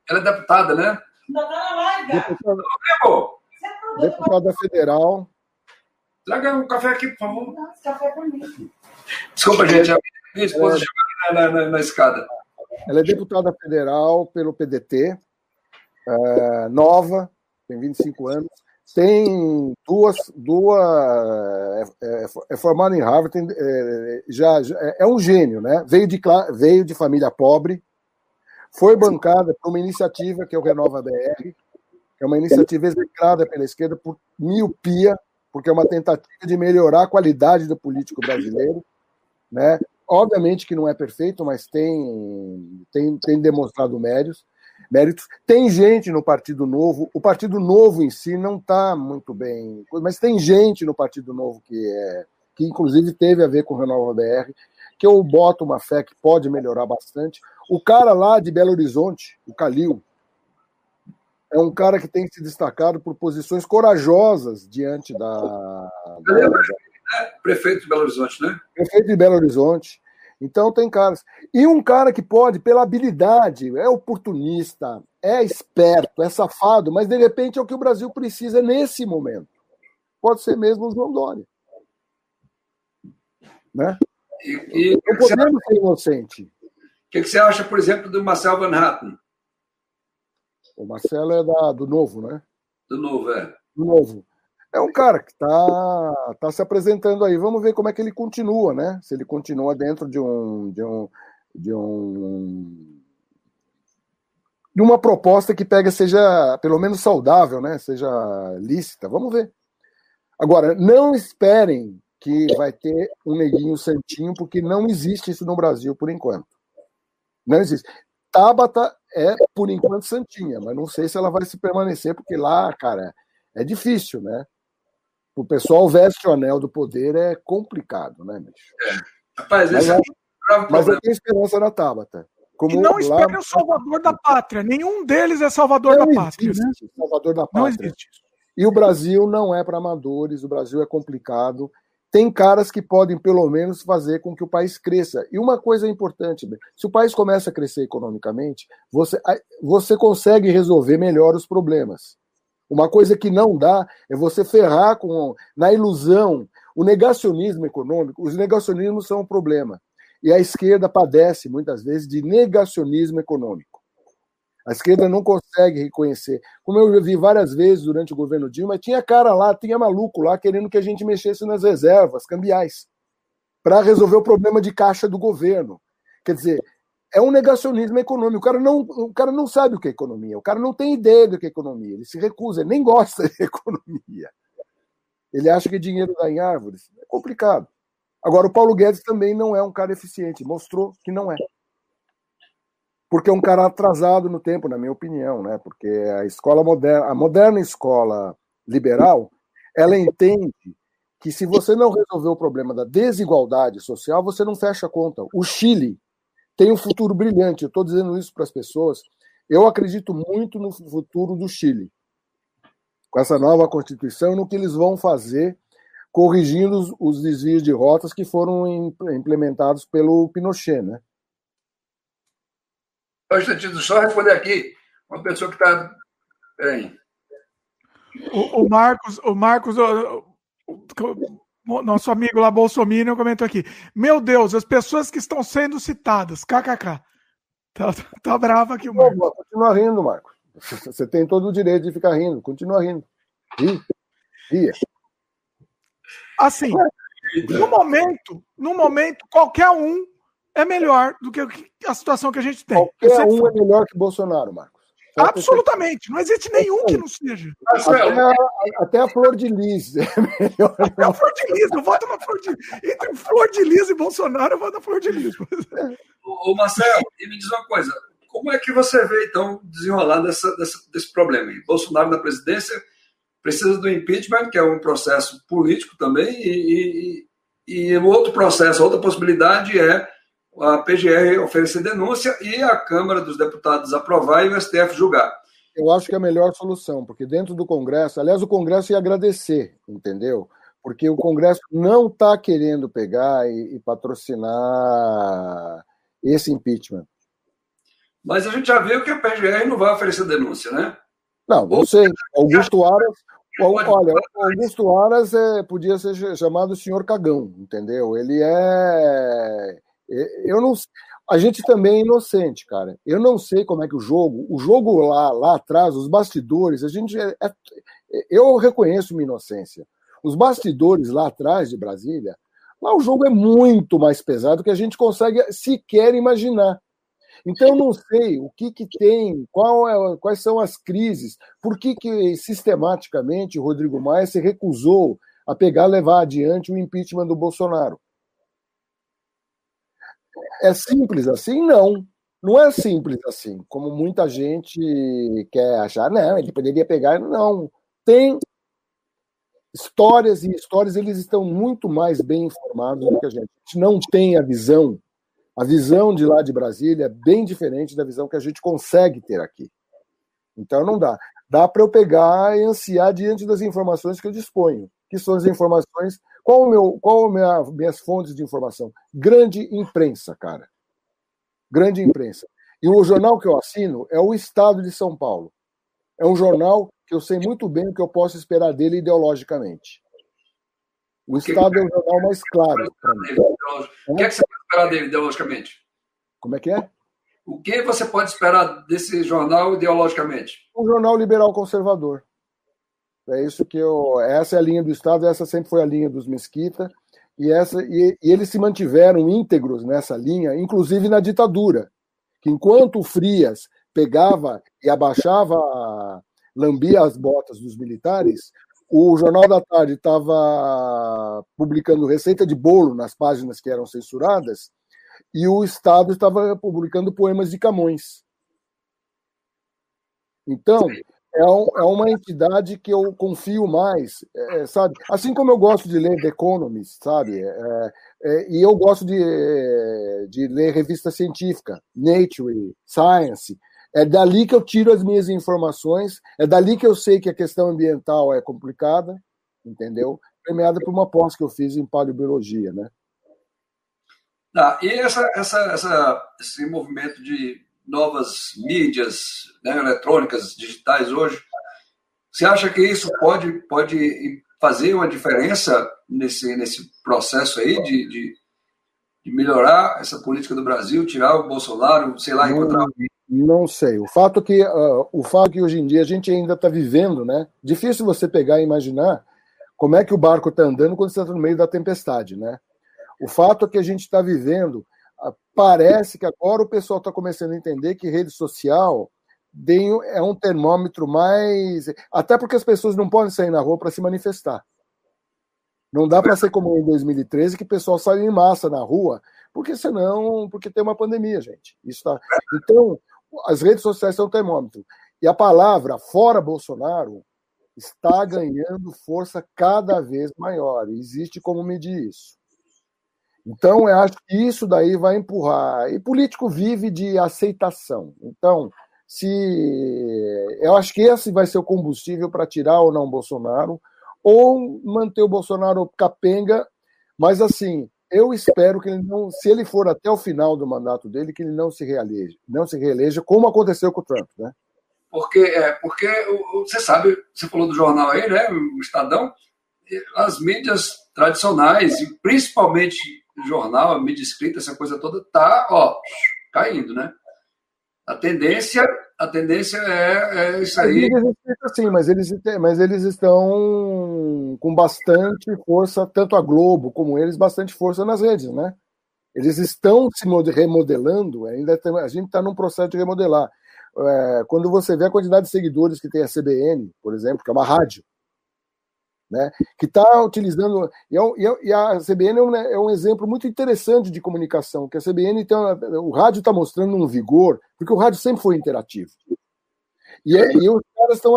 Ela é deputada, né? Deputada, deputada federal. Traga um café aqui, por favor. Não, esse café é pra mim. Desculpa, gente. A minha esposa é... chegou na, na, na, escada. Ela é deputada federal pelo PDT, é, nova, tem 25 anos tem duas, duas é, é, é formado em Harvard, tem, é, já, já, é, é um gênio, né? Veio de, veio de família pobre, foi bancada por uma iniciativa que é o Renova BR, que é uma iniciativa execrada pela esquerda por miopia, porque é uma tentativa de melhorar a qualidade do político brasileiro, né? Obviamente que não é perfeito, mas tem, tem, tem demonstrado méritos méritos. Tem gente no Partido Novo, o Partido Novo em si não está muito bem, mas tem gente no Partido Novo que é que inclusive teve a ver com o Renova BR, que eu boto uma fé que pode melhorar bastante. O cara lá de Belo Horizonte, o Calil, é um cara que tem se destacado por posições corajosas diante da. da... É, prefeito de Belo Horizonte, né? Prefeito de Belo Horizonte. Então tem caras. E um cara que pode, pela habilidade, é oportunista, é esperto, é safado, mas de repente é o que o Brasil precisa nesse momento. Pode ser mesmo o João Dória. Né? E, e não podemos ser inocente. O que, que, você acha, por exemplo, do Marcel Van Hatten? O Marcelo é da, do Novo, né? Do Novo, é. Do Novo é um cara que está tá se apresentando aí. Vamos ver como é que ele continua, né? Se ele continua dentro de um de um de um de uma proposta que pega seja pelo menos saudável, né? Seja lícita. Vamos ver. Agora, não esperem que vai ter um neguinho santinho, porque não existe isso no Brasil por enquanto. Não existe. Tabata é, por enquanto, santinha, mas não sei se ela vai se permanecer, porque lá, cara, É difícil, né? O pessoal veste o anel do poder é complicado, né, bicho? É. Rapaz, mas, esse é, é mas eu tenho esperança na Tabata. Como e não espere o salvador da pátria. Nenhum deles é salvador não da pátria. Né? Salvador da pátria. Não existe. E o Brasil não é para amadores, o Brasil é complicado. Tem caras que podem, pelo menos, fazer com que o país cresça. E uma coisa importante: se o país começa a crescer economicamente, você, você consegue resolver melhor os problemas. Uma coisa que não dá é você ferrar com na ilusão. O negacionismo econômico, os negacionismos são um problema. E a esquerda padece, muitas vezes, de negacionismo econômico. A esquerda não consegue reconhecer. Como eu vi várias vezes durante o governo Dilma, tinha cara lá, tinha maluco lá querendo que a gente mexesse nas reservas cambiais para resolver o problema de caixa do governo. Quer dizer, é um negacionismo econômico. O cara, não, o cara não sabe o que é economia, o cara não tem ideia do que é economia, ele se recusa, ele nem gosta de economia. Ele acha que dinheiro dá em árvores. É complicado. Agora, o Paulo Guedes também não é um cara eficiente, mostrou que não é. Porque é um cara atrasado no tempo, na minha opinião, né? Porque a escola moderna, a moderna escola liberal, ela entende que se você não resolver o problema da desigualdade social, você não fecha a conta. O Chile tem um futuro brilhante. Eu estou dizendo isso para as pessoas. Eu acredito muito no futuro do Chile, com essa nova constituição, no que eles vão fazer corrigindo os, os desvios de rotas que foram implementados pelo Pinochet, né? Só instantinho, só responder aqui. Uma pessoa que está. Peraí. O, o, Marcos, o Marcos, o, o, nosso amigo lá, Bolsonaro, comentou aqui. Meu Deus, as pessoas que estão sendo citadas, kkk. Tá, tá bravo aqui o Marcos. continua rindo, Marcos. Você tem todo o direito de ficar rindo. Continua rindo. Ria. Ria. Assim, no momento, no momento, qualquer um é melhor do que a situação que a gente tem. Qualquer um é melhor que Bolsonaro, Marcos. Absolutamente. Não existe nenhum que não seja. Até a, até a Flor de Lis é melhor. Até a Flor de Lis. Eu voto na Flor de Entre Flor de Lis e Bolsonaro, eu voto na Flor de Lis. Ô, Marcelo, e me diz uma coisa. Como é que você vê, então, desenrolar dessa, dessa, desse problema? Bolsonaro na presidência precisa do impeachment, que é um processo político também, e, e, e outro processo, outra possibilidade é a PGR oferecer denúncia e a Câmara dos Deputados aprovar e o STF julgar. Eu acho que é a melhor solução, porque dentro do Congresso, aliás, o Congresso ia agradecer, entendeu? Porque o Congresso não está querendo pegar e, e patrocinar esse impeachment. Mas a gente já viu que a PGR não vai oferecer denúncia, né? Não, não sei. Augusto Aras, olha, Augusto Aras é, podia ser chamado senhor cagão, entendeu? Ele é, é. Eu não. A gente também é inocente, cara. Eu não sei como é que o jogo, o jogo lá, lá atrás, os bastidores, a gente é, é, eu reconheço minha inocência. Os bastidores lá atrás de Brasília, lá o jogo é muito mais pesado que a gente consegue sequer imaginar. Então, eu não sei o que, que tem, é, quais são as crises, por que, que sistematicamente o Rodrigo Maia se recusou a pegar, levar adiante o impeachment do Bolsonaro. É simples assim? Não. Não é simples assim, como muita gente quer achar. Não, ele poderia pegar. Não. Tem histórias e histórias, eles estão muito mais bem informados do que a gente. A gente não tem a visão a visão de lá de Brasília é bem diferente da visão que a gente consegue ter aqui. Então não dá. Dá para eu pegar e ansiar diante das informações que eu disponho. Que são as informações. Qual o meu, qual minha, minhas fontes de informação? Grande imprensa, cara. Grande imprensa. E o jornal que eu assino é o Estado de São Paulo. É um jornal que eu sei muito bem o que eu posso esperar dele ideologicamente. O Estado é o jornal mais claro para mim. O que, é que você pode esperar dele ideologicamente? Como é que é? O que você pode esperar desse jornal ideologicamente? Um jornal liberal conservador. É isso que eu. Essa é a linha do Estado, essa sempre foi a linha dos Mesquita. E, essa, e, e eles se mantiveram íntegros nessa linha, inclusive na ditadura. Que enquanto o Frias pegava e abaixava, lambia as botas dos militares, o Jornal da Tarde estava publicando receita de bolo nas páginas que eram censuradas e o Estado estava publicando poemas de Camões. Então, é, um, é, uma entidade que eu confio mais, é, sabe? Assim como eu gosto de ler The Economist, sabe? É, é, e eu gosto de, de ler revista científica, Nature, Science. É dali que eu tiro as minhas informações, é dali que eu sei que a questão ambiental é complicada, entendeu? Premiada por uma pós que eu fiz em paleobiologia, né? Tá, e essa, essa, essa, esse movimento de novas mídias né, eletrônicas, digitais hoje, você acha que isso pode, pode fazer uma diferença nesse, nesse processo aí de, de, de melhorar essa política do Brasil, tirar o Bolsonaro, sei lá, encontrar não sei. O fato que uh, o fato que hoje em dia a gente ainda está vivendo, né? Difícil você pegar e imaginar como é que o barco está andando quando você está no meio da tempestade, né? O fato é que a gente está vivendo, parece que agora o pessoal está começando a entender que rede social é um termômetro mais. Até porque as pessoas não podem sair na rua para se manifestar. Não dá para ser como em 2013, que o pessoal sai em massa na rua, porque senão, porque tem uma pandemia, gente. Isso tá... Então, as redes sociais são termômetro. E a palavra fora Bolsonaro está ganhando força cada vez maior. Existe como medir isso. Então, eu acho que isso daí vai empurrar. E político vive de aceitação. Então, se eu acho que esse vai ser o combustível para tirar ou não Bolsonaro, ou manter o Bolsonaro capenga, mas assim, eu espero que ele não, se ele for até o final do mandato dele, que ele não se reeleja, não se reeleja, como aconteceu com o Trump, né? Porque, é, porque você sabe, você falou do jornal aí, né, o Estadão, as mídias tradicionais, principalmente jornal, a mídia escrita, essa coisa toda, tá, ó, caindo, né? A tendência, a tendência é, é isso aí. Sim, mas eles, mas eles estão com bastante força, tanto a Globo como eles, bastante força nas redes, né? Eles estão se remodelando, ainda tem, a gente está num processo de remodelar. É, quando você vê a quantidade de seguidores que tem a CBN, por exemplo, que é uma rádio, né, que está utilizando. E, é e, a CBN é um, né, é um, exemplo muito interessante de comunicação, que a CBN tem o rádio está mostrando um vigor, porque o rádio sempre foi interativo. E, é, e os caras estão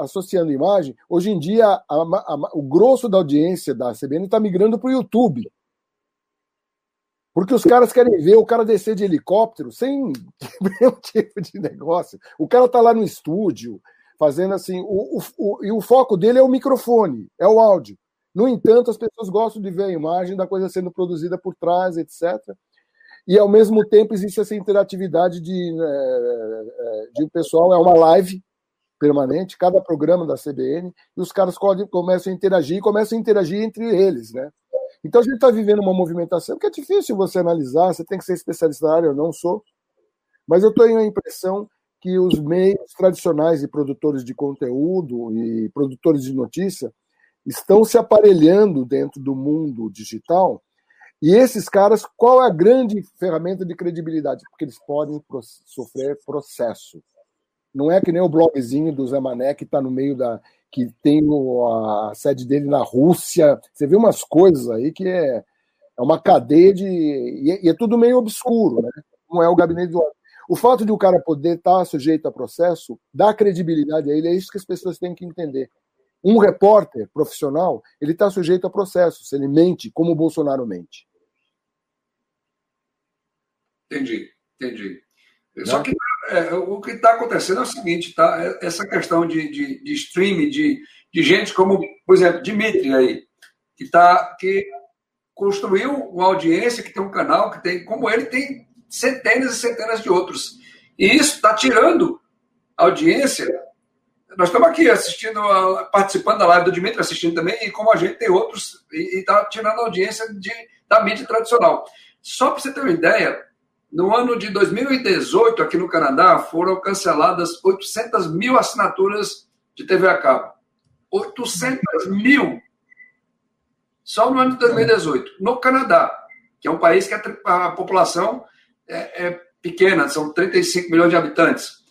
associando imagem. Hoje em dia, a, a, o grosso da audiência da CBN está migrando para o YouTube. Porque os caras querem ver o cara descer de helicóptero sem nenhum tipo de negócio. O cara está lá no estúdio, fazendo assim. O, o, o, e o foco dele é o microfone, é o áudio. No entanto, as pessoas gostam de ver a imagem da coisa sendo produzida por trás, etc. E ao mesmo tempo existe essa interatividade de, é, de o pessoal, é uma live permanente, cada programa da CBN, e os caras começam a interagir e começam a interagir entre eles, né? Então a gente está vivendo uma movimentação que é difícil você analisar, você tem que ser especialista na área, eu não sou, mas eu tenho a impressão que os meios tradicionais de produtores de conteúdo e produtores de notícia estão se aparelhando dentro do mundo digital. E esses caras, qual é a grande ferramenta de credibilidade? Porque eles podem sofrer processo. Não é que nem o blogzinho do Zé Mané, que está no meio da. que tem a sede dele na Rússia. Você vê umas coisas aí que é, é uma cadeia de. E é, e é tudo meio obscuro, né? Não é o gabinete do o fato de o cara poder estar sujeito a processo dá credibilidade a ele, é isso que as pessoas têm que entender. Um repórter profissional, ele está sujeito a processo, se ele mente como o Bolsonaro mente. Entendi, entendi. Só que é, o que está acontecendo é o seguinte, tá? É, essa questão de, de, de streaming, de, de gente como, por exemplo, Dimitri aí, que, tá, que construiu uma audiência, que tem um canal, que tem, como ele, tem centenas e centenas de outros. E isso está tirando a audiência. Nós estamos aqui assistindo, participando da live do Dimitri, assistindo também, e como a gente tem outros, e está tirando a audiência de, da mídia tradicional. Só para você ter uma ideia, no ano de 2018, aqui no Canadá, foram canceladas 800 mil assinaturas de TV a cabo. 800 mil! Só no ano de 2018. No Canadá, que é um país que a, a população é, é pequena, são 35 milhões de habitantes.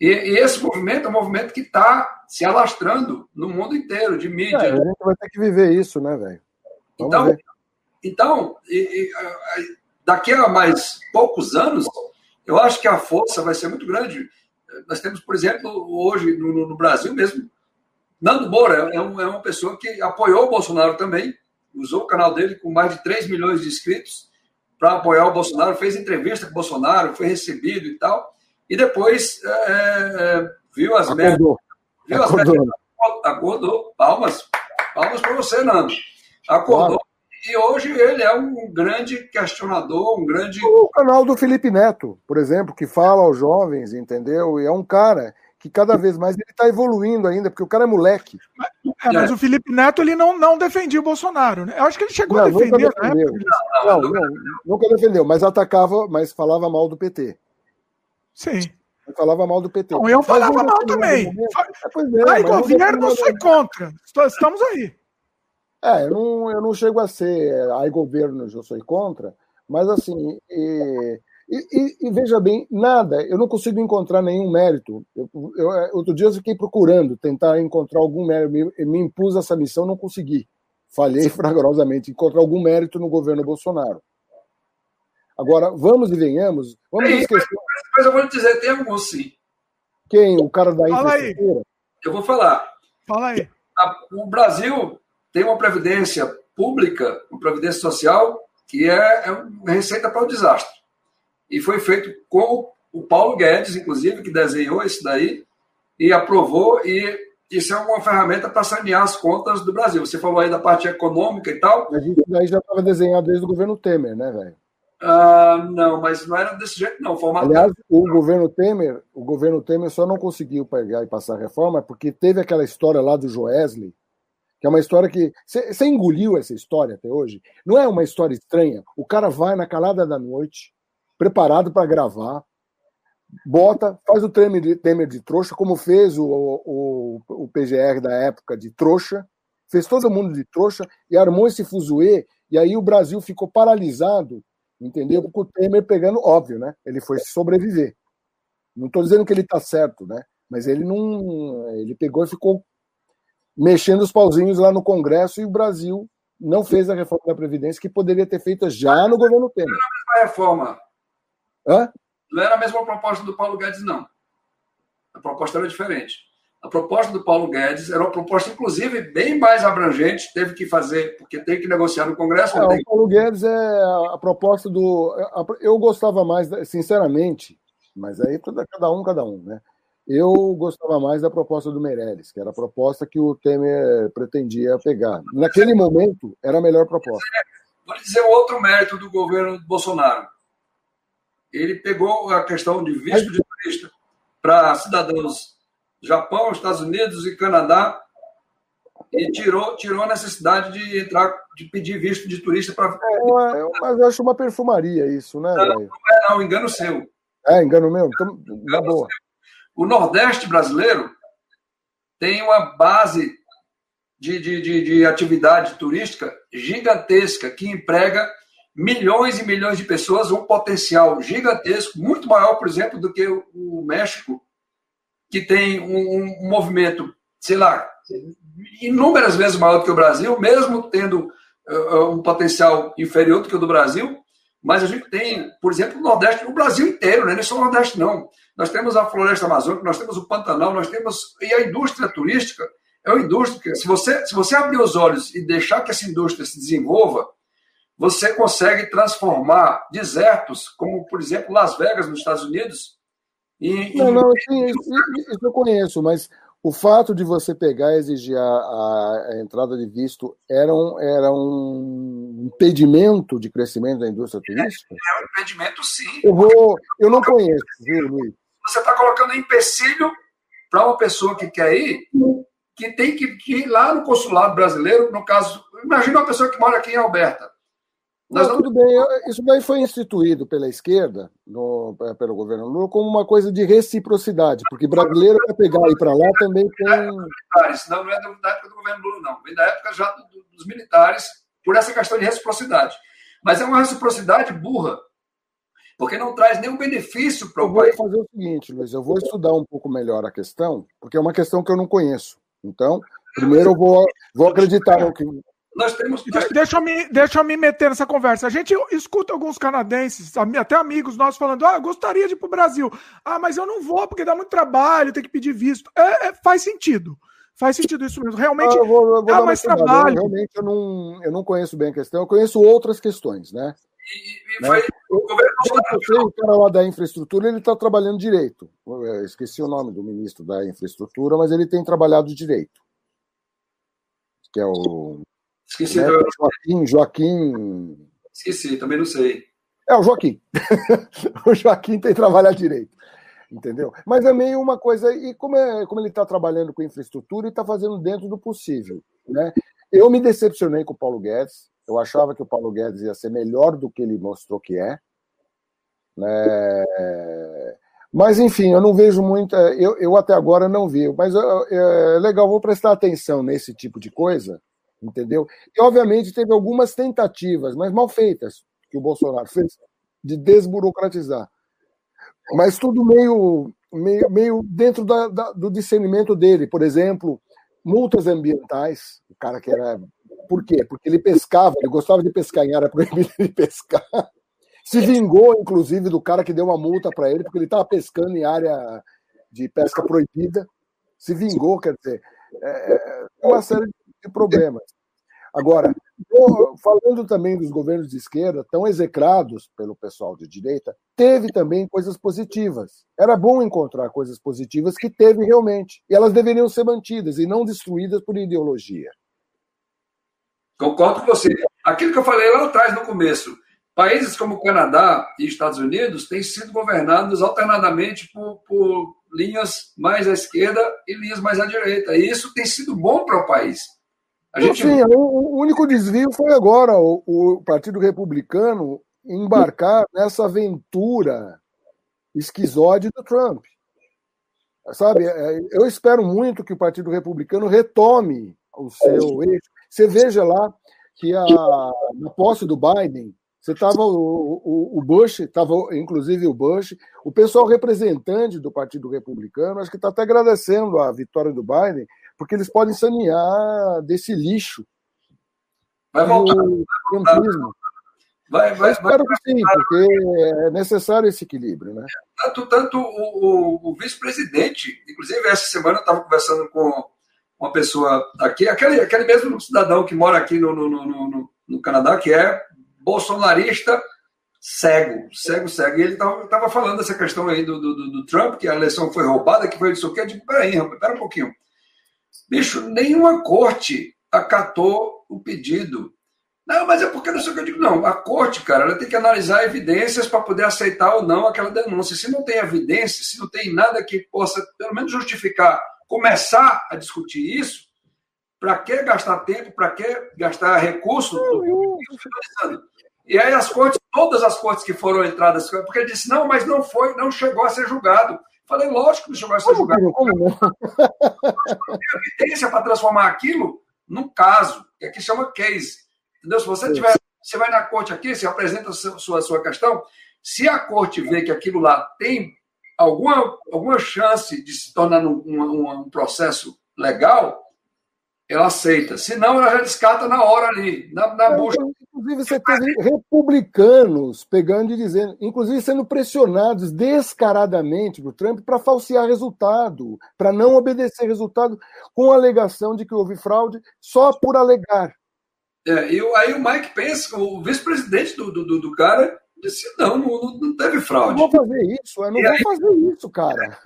E, e, esse movimento é um movimento que está se alastrando no mundo inteiro, de mídia. É, a gente vai ter que viver isso, né, velho? Então, ver. então e, e, daqui a mais poucos anos, eu acho que a força vai ser muito grande. Nós temos, por exemplo, hoje no, no Brasil mesmo, Nando Moura é, um, é, uma pessoa que apoiou o Bolsonaro também, usou o canal dele com mais de 3 milhões de inscritos para apoiar o Bolsonaro, fez entrevista com o Bolsonaro, foi recebido e tal, e depois é, é viu as merdas. Viu acordou. as merdas. Acordou. Palmas. Palmas para você, Nando. Acordou. Claro. E hoje ele é um grande questionador, um grande. O canal do Felipe Neto, por exemplo, que fala aos jovens, entendeu? E é um cara que cada vez mais ele está evoluindo ainda, porque o cara é moleque. Mas, é, mas é. o Felipe Neto ele não, não defendia o Bolsonaro, né? Eu acho que ele chegou não, a defender, nunca defendeu. Né? Não, não, nunca defendeu, mas atacava, mas falava mal do PT. Sim. falava mal do PT. Não, eu falava mal também. É, aí, governo, eu sou contra. Estamos aí. É, eu não, eu não chego a ser aí governo, eu sou contra, mas assim, e, e, e, veja bem, nada, eu não consigo encontrar nenhum mérito. Eu, eu, outro dia eu fiquei procurando, tentar encontrar algum mérito, me, me impus essa missão, não consegui. Falhei fragorosamente, encontrar algum mérito no governo Bolsonaro. Agora, vamos e venhamos, vamos Ei, esquecer. Mas, mas, eu vou te dizer, tem algum sim. Quem? O cara da Fala aí. Eu vou falar. Fala aí. O Brasil tem uma previdência pública, uma previdência social, que é, é uma receita para o desastre. E foi feito com o Paulo Guedes, inclusive, que desenhou isso daí e aprovou, e isso é uma ferramenta para sanear as contas do Brasil. Você falou aí da parte econômica e tal. Mas isso daí já estava desenhado desde o governo Temer, né, velho? Ah, não, mas não era desse jeito, não. Formato... Aliás, o governo Temer, o governo Temer só não conseguiu pegar e passar a reforma porque teve aquela história lá do Joesley, que é uma história que. Você engoliu essa história até hoje? Não é uma história estranha. O cara vai na calada da noite, preparado para gravar, bota, faz o Temer de, Temer de trouxa, como fez o, o, o PGR da época de trouxa, fez todo mundo de trouxa e armou esse fuzuê, e aí o Brasil ficou paralisado, entendeu? Com o Temer pegando, óbvio, né? Ele foi sobreviver. Não estou dizendo que ele está certo, né? Mas ele não. Ele pegou e ficou mexendo os pauzinhos lá no Congresso e o Brasil não fez a reforma da Previdência que poderia ter feito já no governo Temer. A reforma. Hã? Não era a mesma proposta do Paulo Guedes, não. A proposta era diferente. A proposta do Paulo Guedes era uma proposta, inclusive, bem mais abrangente, teve que fazer, porque tem que negociar no Congresso. É, O Paulo Guedes é a proposta do. Eu gostava mais, sinceramente, mas aí cada um, cada um, né? Eu gostava mais da proposta do Meirelles, que era a proposta que o Temer pretendia pegar. Naquele momento, era a melhor proposta. Vou dizer outro mérito do governo Bolsonaro. Ele pegou a questão de visto de turista para cidadãos do Japão, Estados Unidos e Canadá e tirou, tirou a necessidade de entrar, de pedir visto de turista para. É, mas eu acho uma perfumaria isso, né? Não, não é, não, engano seu. É, engano meu? Então, na boa. Seu. O Nordeste brasileiro tem uma base de, de, de, de atividade turística gigantesca que emprega milhões e milhões de pessoas, um potencial gigantesco, muito maior, por exemplo, do que o México, que tem um, um movimento, sei lá, inúmeras vezes maior do que o Brasil, mesmo tendo uh, um potencial inferior do que o do Brasil, mas a gente tem, por exemplo, o Nordeste, o Brasil inteiro, né? não é só o Nordeste, não. Nós temos a floresta amazônica, nós temos o Pantanal, nós temos. E a indústria turística é uma indústria. Se você, se você abrir os olhos e deixar que essa indústria se desenvolva, você consegue transformar desertos, como, por exemplo, Las Vegas, nos Estados Unidos. Em, não, não, sim, isso, eu conheço, mas o fato de você pegar e exigir a, a, a, entrada de visto era um, era um impedimento de crescimento da indústria turística? É, é um impedimento, sim. Eu, vou, eu não conheço, viu, Luiz? Você está colocando empecilho para uma pessoa que quer ir, que tem que, que ir lá no consulado brasileiro, no caso, imagina uma pessoa que mora aqui em Alberta. Nós não, tudo bem, isso daí foi instituído pela esquerda, no, é, pelo governo Lula, como uma coisa de reciprocidade, porque brasileiro vai pegar e para lá também tem. Não, não é da época do governo Lula, não. Vem da época já dos militares, por essa questão de reciprocidade. Mas é uma reciprocidade burra, porque não traz nenhum benefício para o país. Eu vou fazer o seguinte, Luiz, eu vou estudar um pouco melhor a questão, porque é uma questão que eu não conheço. Então, primeiro eu vou, vou acreditar no que nós temos. Nós... Deixa, eu me, deixa eu me meter nessa conversa. A gente escuta alguns canadenses, até amigos nossos, falando: ah, gostaria de ir para o Brasil. Ah, mas eu não vou porque dá muito trabalho, tem que pedir visto. É, é faz sentido. Faz sentido isso mesmo. Realmente ah, eu vou, eu vou dá mais trabalho. Eu, realmente eu não, eu não conheço bem a questão, eu conheço outras questões, né? E, e foi né? o governo o cara lá da infraestrutura ele está trabalhando direito. Eu esqueci o nome do ministro da infraestrutura, mas ele tem trabalhado direito. Que é o Esqueci. Né? Joaquim, Joaquim. Esqueci, também não sei. É o Joaquim. o Joaquim tem que trabalhar direito. Entendeu? Mas é meio uma coisa. E como, é, como ele está trabalhando com infraestrutura e está fazendo dentro do possível. Né? Eu me decepcionei com o Paulo Guedes. Eu achava que o Paulo Guedes ia ser melhor do que ele mostrou que é. Né? Mas, enfim, eu não vejo muita. Eu, eu até agora não vi. Mas é, é legal, vou prestar atenção nesse tipo de coisa, entendeu? E, obviamente, teve algumas tentativas, mas mal feitas, que o Bolsonaro fez, de desburocratizar. Mas tudo meio, meio, meio dentro da, da, do discernimento dele. Por exemplo, multas ambientais. O cara que era. Por quê? Porque ele pescava, ele gostava de pescar em área proibida de pescar. Se vingou, inclusive, do cara que deu uma multa para ele, porque ele estava pescando em área de pesca proibida. Se vingou, quer dizer, é, é uma série de problemas. Agora, falando também dos governos de esquerda, tão execrados pelo pessoal de direita, teve também coisas positivas. Era bom encontrar coisas positivas que teve realmente. E elas deveriam ser mantidas e não destruídas por ideologia. Concordo com você. Aquilo que eu falei lá atrás, no começo, países como o Canadá e Estados Unidos têm sido governados alternadamente por, por linhas mais à esquerda e linhas mais à direita. E isso tem sido bom para o país. A gente... Sim, o único desvio foi agora o, o Partido Republicano embarcar nessa aventura esquizóide do Trump. Sabe, é, eu espero muito que o Partido Republicano retome o seu eixo. Você veja lá que a, na posse do Biden, você estava o, o, o, Bush, estava inclusive o Bush, o pessoal representante do Partido Republicano, acho que está até agradecendo a vitória do Biden, porque eles podem sanear desse lixo. Vai voltar. Vai, vai, espero que sim, porque é necessário esse equilíbrio, né? Tanto, tanto o, o, o vice-presidente, inclusive essa semana eu estava conversando com uma pessoa aqui, aquele, aquele mesmo cidadão que mora aqui no, no, no, no, no Canadá, que é bolsonarista cego, cego, cego. E ele estava falando dessa questão aí do, do, do, Trump, que a eleição foi roubada, que foi isso aqui. Eu digo, peraí, pera um pouquinho. Bicho, nenhuma corte acatou o pedido. Não, mas é porque não sei o que eu digo. Não, a corte, cara, ela tem que analisar evidências para poder aceitar ou não aquela denúncia. Se não tem evidência, se não tem nada que possa, pelo menos, justificar, começar a discutir isso, para que gastar tempo, para que gastar recurso? E aí as cortes, todas as cortes que foram entradas, porque ele disse, não, mas não foi, não chegou a ser julgado. Falei, lógico que não chegou a ser julgado. Como não? Tem evidência para transformar aquilo num caso, que aqui chama case. Entendeu? Se você tiver, você vai na corte aqui, você apresenta a sua, sua questão, se a corte vê que aquilo lá tem alguma, alguma chance de se tornar um, um, um processo legal, ela aceita. Senão, ela já descarta na hora ali, na, na busca. Inclusive, você teve republicanos pegando e dizendo, inclusive sendo pressionados descaradamente por Trump para falsear resultado, para não obedecer resultado, com a alegação de que houve fraude só por alegar. É, e aí o Mike Pence, o vice-presidente do, do, do, cara, disse: não, não, não teve fraude. Eu não vou fazer isso, eu não e vou aí... fazer isso, cara.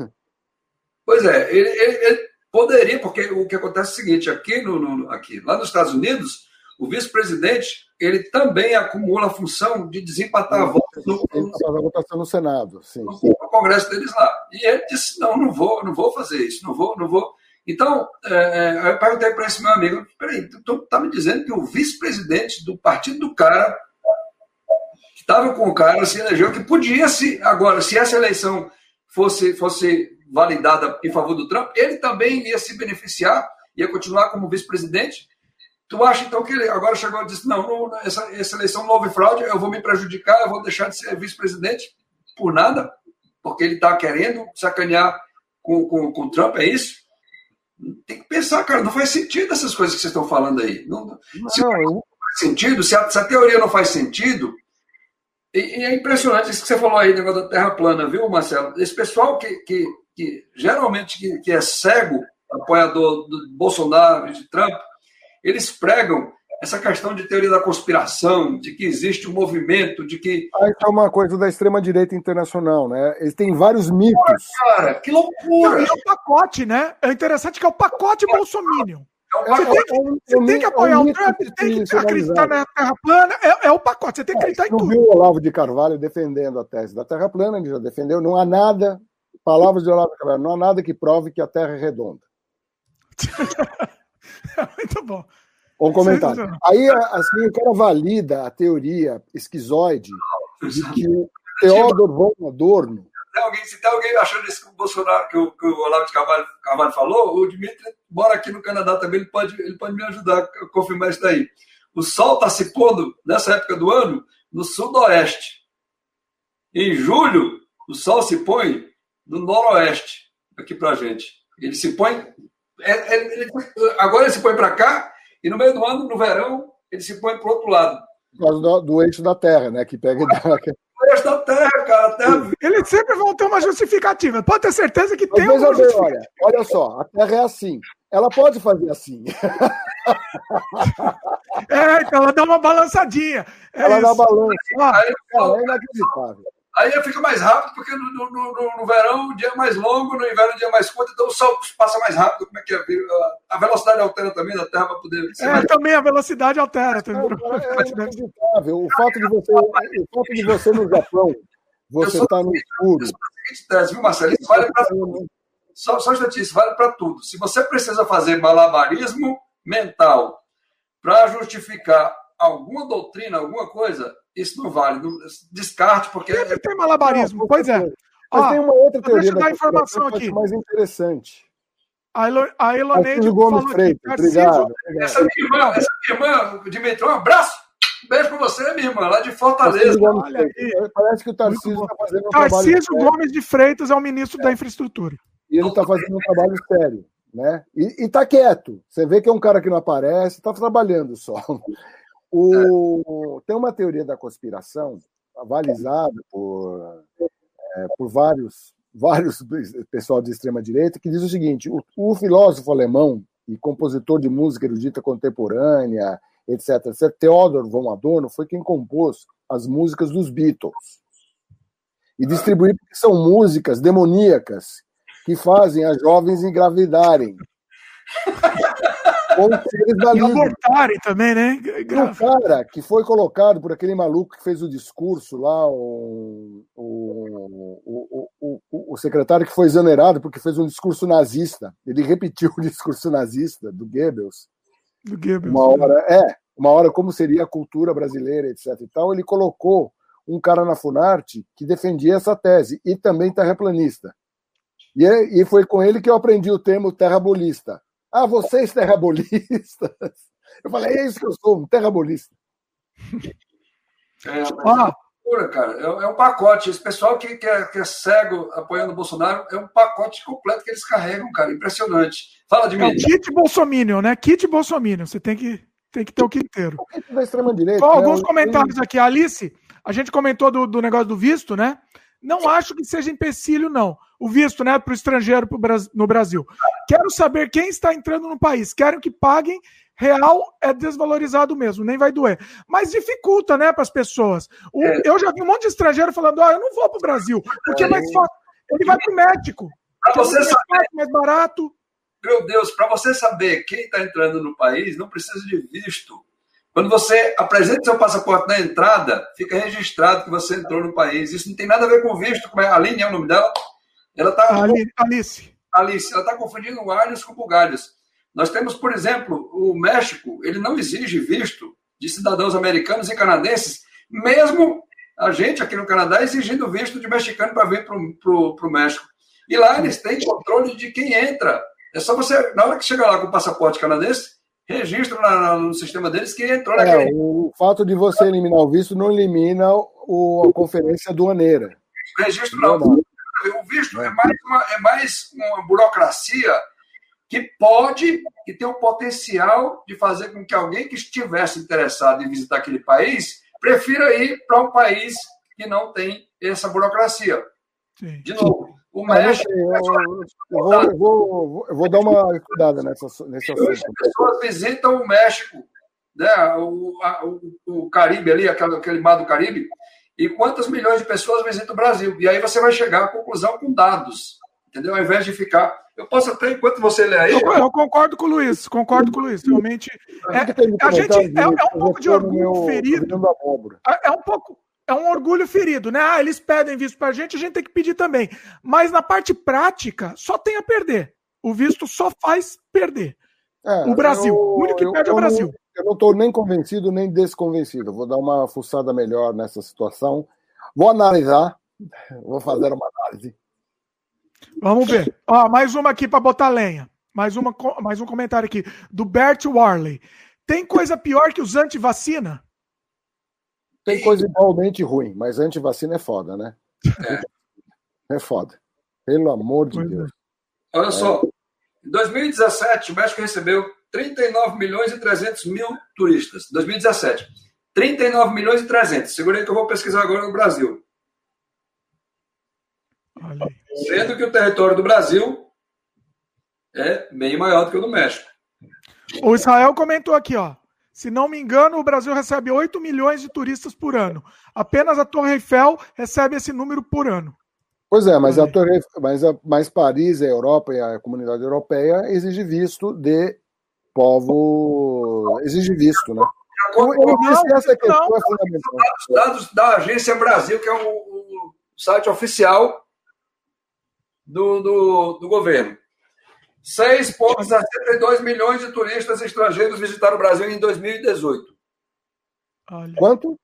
Pois é, ele, ele, ele Poderia, porque o que acontece é o seguinte: aqui, no, no aqui lá nos Estados Unidos, o vice-presidente ele também acumula a função de desempatar a no, no, votação no Senado, sim. No, no, Congresso deles lá. E ele disse: não, não vou, não vou fazer isso, não vou, não vou. Então, é, é eu perguntei para esse meu amigo: peraí, tu está me dizendo que o vice-presidente do partido do cara, que estava com o cara, se elegeu, que podia se. Agora, se essa eleição fosse, fosse validada em favor do Trump, ele também ia se beneficiar, ia continuar como vice-presidente. Tu acha então que ele agora chegou e disse: não, não essa, essa eleição não houve fraude, eu vou me prejudicar, eu vou deixar de ser vice-presidente por nada, porque ele está querendo sacanear com, com, com Trump, é isso? Tem que pensar, cara, não faz sentido essas coisas que vocês estão falando aí. Não, não, se não faz sentido, se a, se a, teoria não faz sentido, e, e, é impressionante isso que você falou aí, negócio da Terra plana, viu, Marcelo? Esse pessoal que, que, que geralmente que, que é cego, apoiador do Bolsonaro e de Trump, eles pregam essa questão de teoria da conspiração, de que existe um movimento, de que. Ah, isso é uma coisa da extrema-direita internacional, né? Eles têm vários mitos. Cara, que loucura! é o pacote, né? É interessante que é o pacote Bolsonaro. Você tem que, você tem que apoiar o Trump, tem que acreditar na Terra plana, é, é, o pacote, você tem que acreditar é, em tudo. viu o Olavo de Carvalho defendendo a tese da Terra plana, ele já defendeu, não há nada, palavras de Olavo de Carvalho, não há nada que prove que a Terra é redonda. Muito bom. Um comentário. Aí, assim, o cara valida a teoria esquizoide de que o Theodor von Adorno. Tem alguém, se tem alguém achando isso que o Bolsonaro, que o, que o Olavo de Carvalho, Carvalho falou, o Dimitri mora aqui no Canadá também, ele pode, ele pode me ajudar a confirmar isso daí. O sol está se pondo, nessa época do ano, no sudoeste. Em julho, o sol se põe no noroeste, aqui para gente. Ele se põe. É, é, ele, agora ele se põe para cá, e no meio do ano, no verão, ele se põe para o outro lado. Por causa do, do, eixo da Terra, né? Que pega. O eixo da Terra, cara. Terra... Eles sempre vão ter uma justificativa. Pode ter certeza que Mas tem uma justificativa. Olha, olha só, a Terra é assim. Ela pode fazer assim. é, então ela dá uma balançadinha. É ela isso. dá balança. Ah, é inacreditável. Aí fica mais rápido, porque no, no, no, no, verão o dia é mais longo, no inverno o dia é mais curto, então o sol passa mais rápido. Como é que é? A velocidade altera também da Terra para poder. É, mais... também a velocidade altera. Também. É, é inacreditável. O fato de você, o fato de você no Japão, você está no escuro. Seguinte tese, viu, Marcelo? Isso vale para tudo. Só, só isso vale para tudo. Se você precisa fazer malabarismo mental para justificar alguma doutrina, alguma coisa, isso não vale. Descarte, porque. Sempre tem malabarismo, não, pois é. Mas Ó, tem uma outra teoria. Deixa eu dar informação aqui. Mais interessante. A, Elo, a Eloneide falou Freitas, aqui, obrigado, Essa minha irmã, essa minha irmã, Dimitri, um abraço. Um beijo para você, minha irmã, lá de Fortaleza. Olha aí. Parece que o Tarcísio está fazendo um Tarcísio trabalho Gomes de Freitas é o ministro é. da Infraestrutura. E ele está fazendo um trabalho sério. Né? E, está quieto. Você vê que é um cara que não aparece, está trabalhando só. O, tem uma teoria da conspiração avalizada por, é, por vários, vários pessoal de extrema direita que diz o seguinte: o, o filósofo alemão e compositor de música erudita contemporânea, etc., etc., Theodor von Adorno foi quem compôs as músicas dos Beatles e distribuiu porque são músicas demoníacas que fazem as jovens engravidarem. Ou seres malignos. E abortarem também, né? O cara que foi colocado por aquele maluco que fez o discurso lá, o, o, o, o, o secretário que foi exonerado porque fez um discurso nazista. Ele repetiu o discurso nazista do Goebbels. Do Goebbels. Uma hora, é, uma hora como seria a cultura brasileira, etc. E tal, ele colocou um cara na Funarte que defendia essa tese e também terraplanista. E, é, e foi com ele que eu aprendi o termo terrabolista. Ah, vocês terrabolistas. Eu falei, é isso que eu sou, um terrabolista. É, ah. é, cara. É, é, um pacote. Esse pessoal que, que, é, que é cego apoiando o Bolsonaro é um pacote completo que eles carregam, cara. Impressionante. Fala de mim. É kit Bolsominion, né? Kit Bolsominion. Você tem que, tem que ter o kit inteiro. O kit da extrema-direita. Né? Alguns comentários aqui. Alice, a gente comentou do, do negócio do visto, né? Não acho que seja empecilho, não. O visto, né, para o estrangeiro no Brasil. Quero saber quem está entrando no país. Querem que paguem. Real é desvalorizado mesmo, nem vai doer. Mas dificulta, né, para as pessoas. O, é. Eu já vi um monte de estrangeiro falando: ó, oh, eu não vou para o Brasil, porque é mais fácil. Ele vai para o médico. Para você é saber. Mais barato. Meu Deus, para você saber quem está entrando no país, não precisa de visto. Quando você apresenta seu passaporte na entrada, fica registrado que você entrou no país. Isso não tem nada a ver com visto. Como é? Aline é o nome dela? Ela está. Alice. Alice, ela está confundindo alhos com bugalhos. Nós temos, por exemplo, o México, ele não exige visto de cidadãos americanos e canadenses, mesmo a gente aqui no Canadá exigindo visto de mexicano para vir para o México. E lá eles têm controle de quem entra. É só você, na hora que chega lá com o passaporte canadense, registro na, no sistema deles que entrou é, naquele. O fato de você eliminar o visto não elimina o, a conferência aduaneira. Registro não. não. O visto é mais, uma, é mais uma burocracia que pode e tem o potencial de fazer com que alguém que estivesse interessado em visitar aquele país prefira ir para um país que não tem essa burocracia. Sim. De novo, o México. Eu, eu, vou, eu, vou, eu, vou, dar uma cuidada nessa, nesse assunto. As pessoas visitam o México, né, o, a, o, o Caribe ali, aquele, aquele mar do Caribe, e quantas milhões de pessoas visitam o Brasil. E aí você vai chegar à conclusão com dados, entendeu? Ao invés de ficar. Eu posso até, enquanto você lê aí. Eu, eu concordo com o Luiz, concordo com o Luiz. Realmente. É, a gente é, é um pouco de orgulho ferido. É, é um pouco é um orgulho ferido, né? Ah, eles pedem visto para a gente, a gente tem que pedir também. Mas na parte prática, só tem a perder. O visto só faz perder. É, o Brasil. Eu, o único que eu, perde é o Brasil. Não, eu não estou nem convencido nem desconvencido. Vou dar uma fuçada melhor nessa situação. Vou analisar. Vou fazer uma análise. Vamos ver. Ó, mais uma aqui para botar lenha. Mais, uma, mais um comentário aqui. Do Bert Warley. Tem coisa pior que os anti-vacina? Tem coisa igualmente ruim, mas antivacina é foda, né? É. É foda. Pelo amor de Deus. É. Olha só, em 2017, o México recebeu 39 milhões e 300 mil turistas. 2017. 39 milhões e 300. Segurei que eu vou pesquisar agora no Brasil. Sendo que o território do Brasil é bem maior do que o do México. O Israel comentou aqui, ó. Se não me engano, o Brasil recebe 8 milhões de turistas por ano. Apenas a Torre Eiffel recebe esse número por ano. Pois é, mas, a Torre, mas, a, mas Paris, a Europa e a comunidade europeia exige visto de povo. exige visto, né? Eu, eu disse essa questão é fundamental. Dados da Agência Brasil, que é o, o site oficial do, do, do governo. 6,62 milhões de turistas estrangeiros visitaram o Brasil em 2018. Olha. Quanto?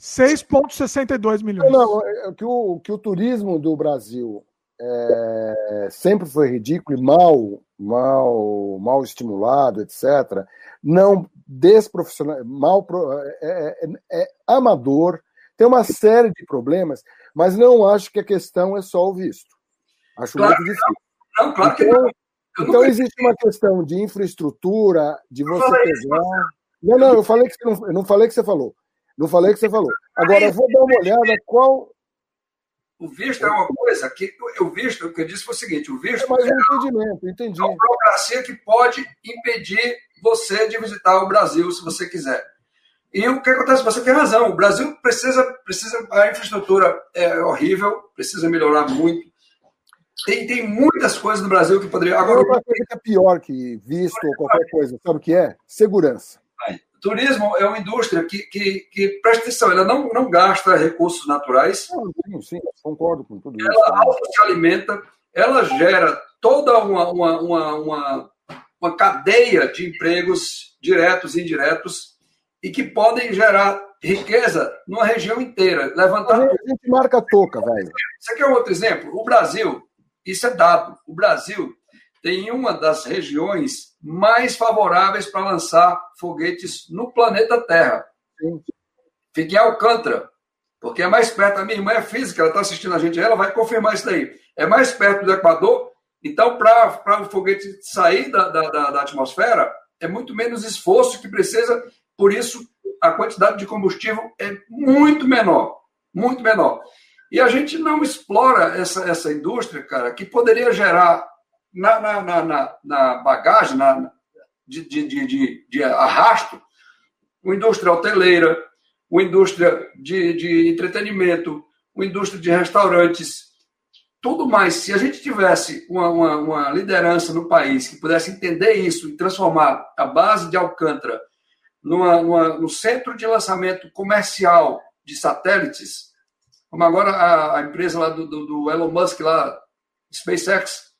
6,62 milhões. Não, é, é que o, que o turismo do Brasil é, sempre foi ridículo e mal, mal, mal estimulado, etc. Não desprofissional, mal é, é, é, amador, tem uma série de problemas, mas não acho que a questão é só o visto. Acho claro, muito difícil. Não, claro que então, não. Então existe uma questão de infraestrutura, de você pegar. Não, não, eu falei que você não, eu não falei que você falou. Não falei que você falou. Agora eu vou dar uma olhada qual. O visto é uma coisa que eu visto, o que eu disse foi o seguinte: o visto é mais um é entendimento, entendi. É uma burocracia que pode impedir você de visitar o Brasil se você quiser. E o que acontece? Você tem razão. O Brasil precisa, precisa a infraestrutura é horrível, precisa melhorar muito. Tem, tem muitas coisas no Brasil que poderia. Agora, uma coisa que é pior que visto ou qualquer coisa, sabe o que é? Segurança. Turismo é uma indústria que, que, que presta atenção, ela não, não gasta recursos naturais. sim, sim, concordo com tudo isso. Ela auto se alimenta, ela gera toda uma, uma, uma, uma, uma cadeia de empregos diretos e indiretos e que podem gerar riqueza numa região inteira. Levantar. A gente marca a toca, velho. Você quer um outro exemplo? O Brasil isso é dado. O Brasil tem uma das regiões mais favoráveis para lançar foguetes no planeta Terra. Fica em Alcântara, porque é mais perto. A minha irmã é física, ela está assistindo a gente, ela vai confirmar isso daí. É mais perto do Equador, então, para o foguete sair da, da, da, atmosfera, é muito menos esforço que precisa, por isso, a quantidade de combustível é muito menor. Muito menor. E a gente não explora essa, essa indústria, cara, que poderia gerar na, na, na, na bagagem, na, de, de, de, de, arrasto, uma indústria hoteleira, uma indústria de, de entretenimento, uma indústria de restaurantes, tudo mais. Se a gente tivesse uma, uma, uma, liderança no país que pudesse entender isso e transformar a base de Alcântara numa, numa, no centro de lançamento comercial de satélites, como agora a, a empresa lá do, do, do, Elon Musk, lá, SpaceX,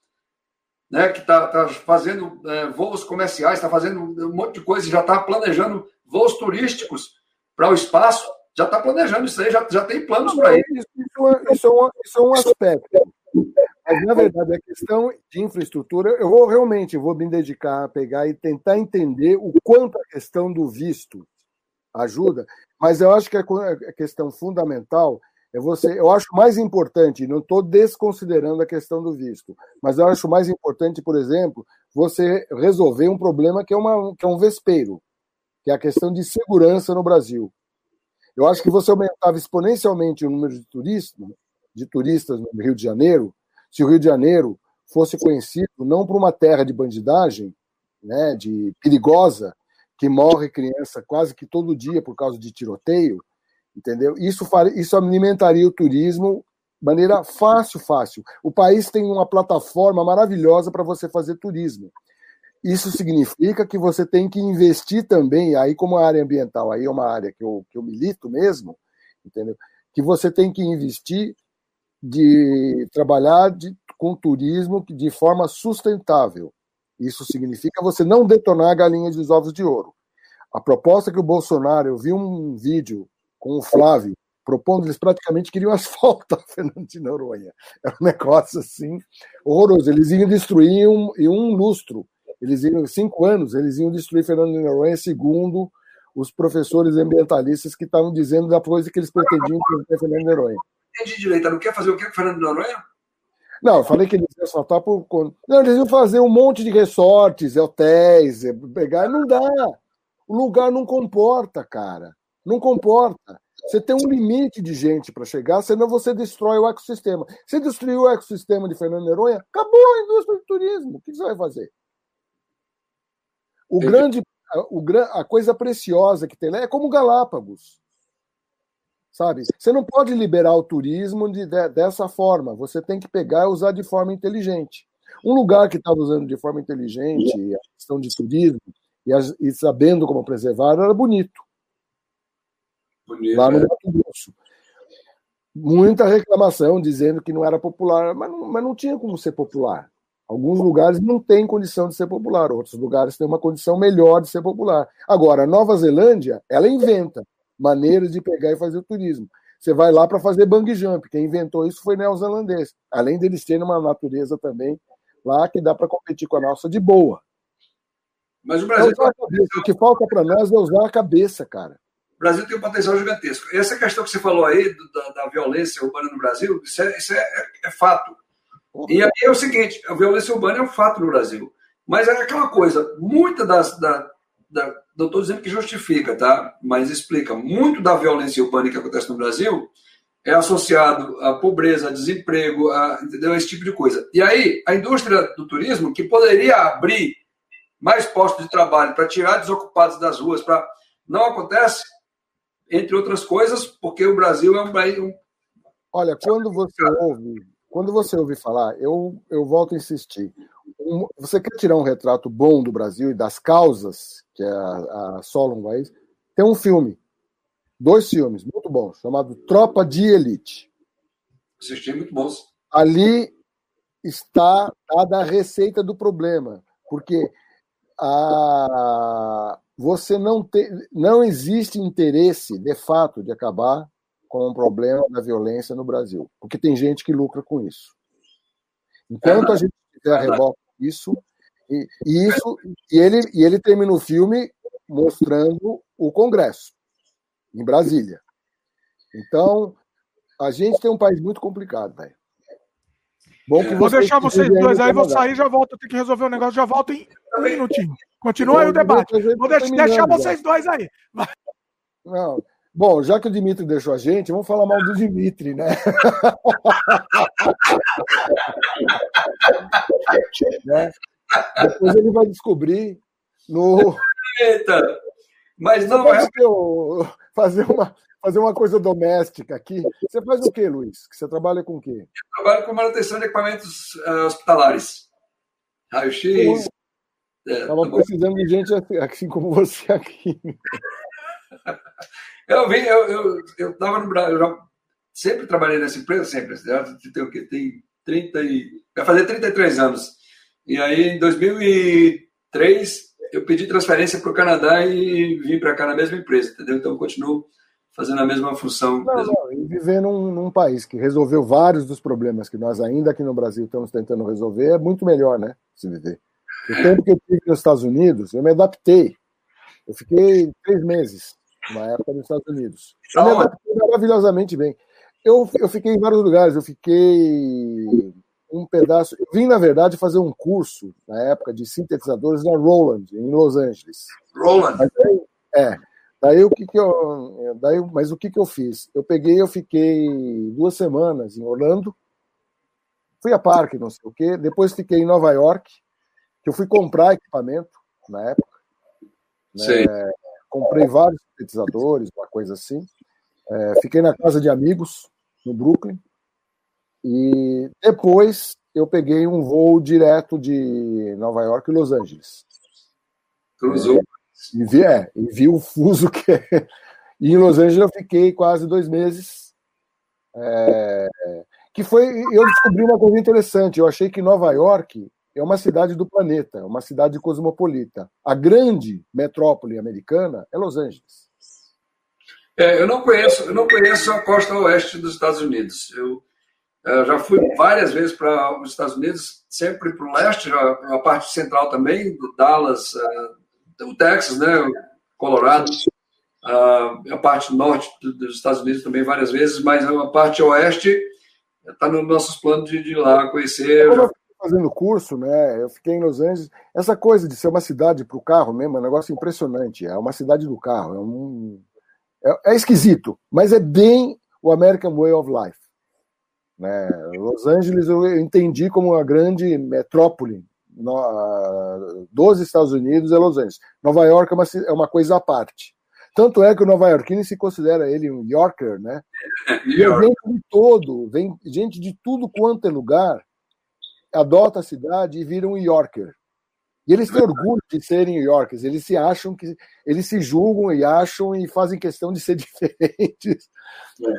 né, que está tá fazendo é, voos comerciais, está fazendo um monte de coisa, já está planejando voos turísticos para o espaço, já está planejando isso aí, já, já tem planos para isso. Isso, isso, é, isso, é um, isso é um aspecto. Mas, na verdade, a questão de infraestrutura, eu vou realmente vou me dedicar a pegar e tentar entender o quanto a questão do visto ajuda, mas eu acho que a questão fundamental é você. Eu acho mais importante, não estou desconsiderando a questão do visto, mas eu acho mais importante, por exemplo, você resolver um problema que é, uma, que é um vespeiro, que é a questão de segurança no Brasil. Eu acho que você aumentava exponencialmente o número de turistas, de turistas no Rio de Janeiro, se o Rio de Janeiro fosse conhecido não por uma terra de bandidagem, né, de perigosa, que morre criança quase que todo dia por causa de tiroteio, entendeu? Isso, isso alimentaria o turismo de maneira fácil, fácil. O país tem uma plataforma maravilhosa para você fazer turismo. Isso significa que você tem que investir também, aí como a área ambiental, aí é uma área que eu, que eu milito mesmo, entendeu? Que você tem que investir de trabalhar de, com turismo de forma sustentável. Isso significa você não detonar a galinha dos ovos de ouro. A proposta que o Bolsonaro, eu vi um vídeo com o Flávio, propondo, eles praticamente queriam asfaltar Fernando de Noronha. Era um negócio assim horroroso. Eles iam destruir um, em um lustro, eles iam, cinco anos, eles iam destruir Fernando de Noronha, segundo os professores ambientalistas que estavam dizendo da coisa que eles pretendiam ter Fernando de Noronha. Entendi direito, não quer fazer o que com Fernando de Noronha? Não, eu falei que eles iam asfaltar por. Não, eles iam fazer um monte de resortes, hotéis, pegar. Não dá. O lugar não comporta, cara. Não comporta. Você tem um limite de gente para chegar, senão você destrói o ecossistema. Você destruiu o ecossistema de Fernando Noronha, acabou a indústria do turismo. O que você vai fazer? O grande, o, a coisa preciosa que tem lá é como Galápagos. Sabe? Você não pode liberar o turismo de, de, dessa forma. Você tem que pegar e usar de forma inteligente. Um lugar que estava usando de forma inteligente a questão de turismo e, as, e sabendo como preservar era bonito. Bonito lá no é. Mato Grosso. Muita reclamação dizendo que não era popular, mas não, mas não tinha como ser popular. Alguns lugares não têm condição de ser popular, outros lugares têm uma condição melhor de ser popular. Agora, Nova Zelândia, ela inventa maneiras de pegar e fazer o turismo. Você vai lá para fazer bang jump. Quem inventou isso foi neozelandês. Além deles terem uma natureza também lá que dá para competir com a nossa de boa. Mas o Brasil. É o que falta para nós é usar a cabeça, cara. O Brasil tem um potencial gigantesco. Essa questão que você falou aí da, da violência urbana no Brasil, isso é, isso é, é, é fato. E aí é o seguinte: a violência urbana é um fato no Brasil. Mas é aquela coisa, muita das. Da, da, não estou dizendo que justifica, tá? Mas explica. Muito da violência urbana que acontece no Brasil é associado à pobreza, a desemprego, a, entendeu? Esse tipo de coisa. E aí, a indústria do turismo, que poderia abrir mais postos de trabalho para tirar desocupados das ruas, para não acontece, entre outras coisas, porque o Brasil é um país. Olha, quando você ouve, quando você ouve falar, eu, eu volto a insistir. Um, você quer tirar um retrato bom do Brasil e das causas que é a, a Solon vai, tem um filme, dois filmes muito bons, chamado Tropa de Elite. Assisti muito bons. Ali está dada a receita do problema, porque a, você não tem, não existe interesse de fato de acabar com o problema da violência no Brasil, porque tem gente que lucra com isso. Enquanto a gente fizer reboque isso, e, e, isso, e ele, e ele termina o filme mostrando o Congresso, em Brasília. Então, a gente tem um país muito complicado, velho. Bom que Vou deixar vocês dois aí, vou sair, já volto, tenho que resolver o um negócio, já volto em um minutinho. Continua aí o debate. Vou deixar, deixar vocês dois aí. Não. Bom, já que o Dimitri deixou a gente, vamos falar mal do Dimitri, né? né? Depois ele vai descobrir no. Eita! Mas não é. Fazer uma, fazer uma coisa doméstica aqui. Você faz o quê, Luiz? Você trabalha com o quê? Eu trabalho com manutenção de equipamentos uh, hospitalares. Raio-X. Estava é, precisando de gente assim, assim como você aqui. eu vim, eu, eu, eu tava no Brasil, eu sempre trabalhei nessa empresa, sempre. Tem o quê? Tem 30 e. Vai fazer 33 anos. E aí, em 2003, eu pedi transferência para o Canadá e vim para cá na mesma empresa, entendeu? Então, eu continuo fazendo a mesma função. Não, não, e viver num, num, país que resolveu vários dos problemas que nós ainda aqui no Brasil estamos tentando resolver é muito melhor, né? Se viver. O tempo que eu tive nos Estados Unidos, eu me adaptei. Eu fiquei três meses, na época nos Estados Unidos. Eu me adaptei maravilhosamente bem. eu, eu fiquei em vários lugares. Eu fiquei um pedaço. Eu vim, na verdade, fazer um curso na época de sintetizadores na Roland, em Los Angeles. Roland. Aí, é. Daí o que, que eu. Daí, mas o que, que eu fiz? Eu peguei, eu fiquei duas semanas em Orlando, fui a parque, não sei o quê. Depois fiquei em Nova York, que eu fui comprar equipamento na época. Né? Comprei vários sintetizadores, uma coisa assim. É, fiquei na casa de amigos no Brooklyn. E depois eu peguei um voo direto de Nova York e Los Angeles. Cruzou. E vi, é, e vi o fuso que é. E em Los Angeles eu fiquei quase dois meses. É, que foi. Eu descobri uma coisa interessante. Eu achei que Nova York é uma cidade do planeta, uma cidade cosmopolita. A grande metrópole americana é Los Angeles. É, eu não conheço, eu não conheço a costa oeste dos Estados Unidos. Eu, eu já fui várias vezes para os Estados Unidos, sempre para o leste, a parte central também, Dallas, uh, o Texas, né, Colorado, uh, a parte norte dos Estados Unidos também várias vezes, mas a parte oeste está nos nossos planos de, de ir lá conhecer. Eu fazendo curso, né? Eu fiquei em Los Angeles. Essa coisa de ser uma cidade para o carro mesmo é um negócio impressionante. É uma cidade do carro. É, um, é, é esquisito, mas é bem o American Way of Life. Né? Los Angeles eu entendi como uma grande metrópole no, dos Estados Unidos é Los Angeles. Nova York é uma, é uma coisa à parte. Tanto é que o Nova Yorkino se considera ele um Yorker, né? E vem de todo, vem gente de tudo quanto é lugar, adota a cidade e vira um Yorker. E eles têm orgulho de serem Yorkers, eles se acham que eles se julgam e acham e fazem questão de ser diferentes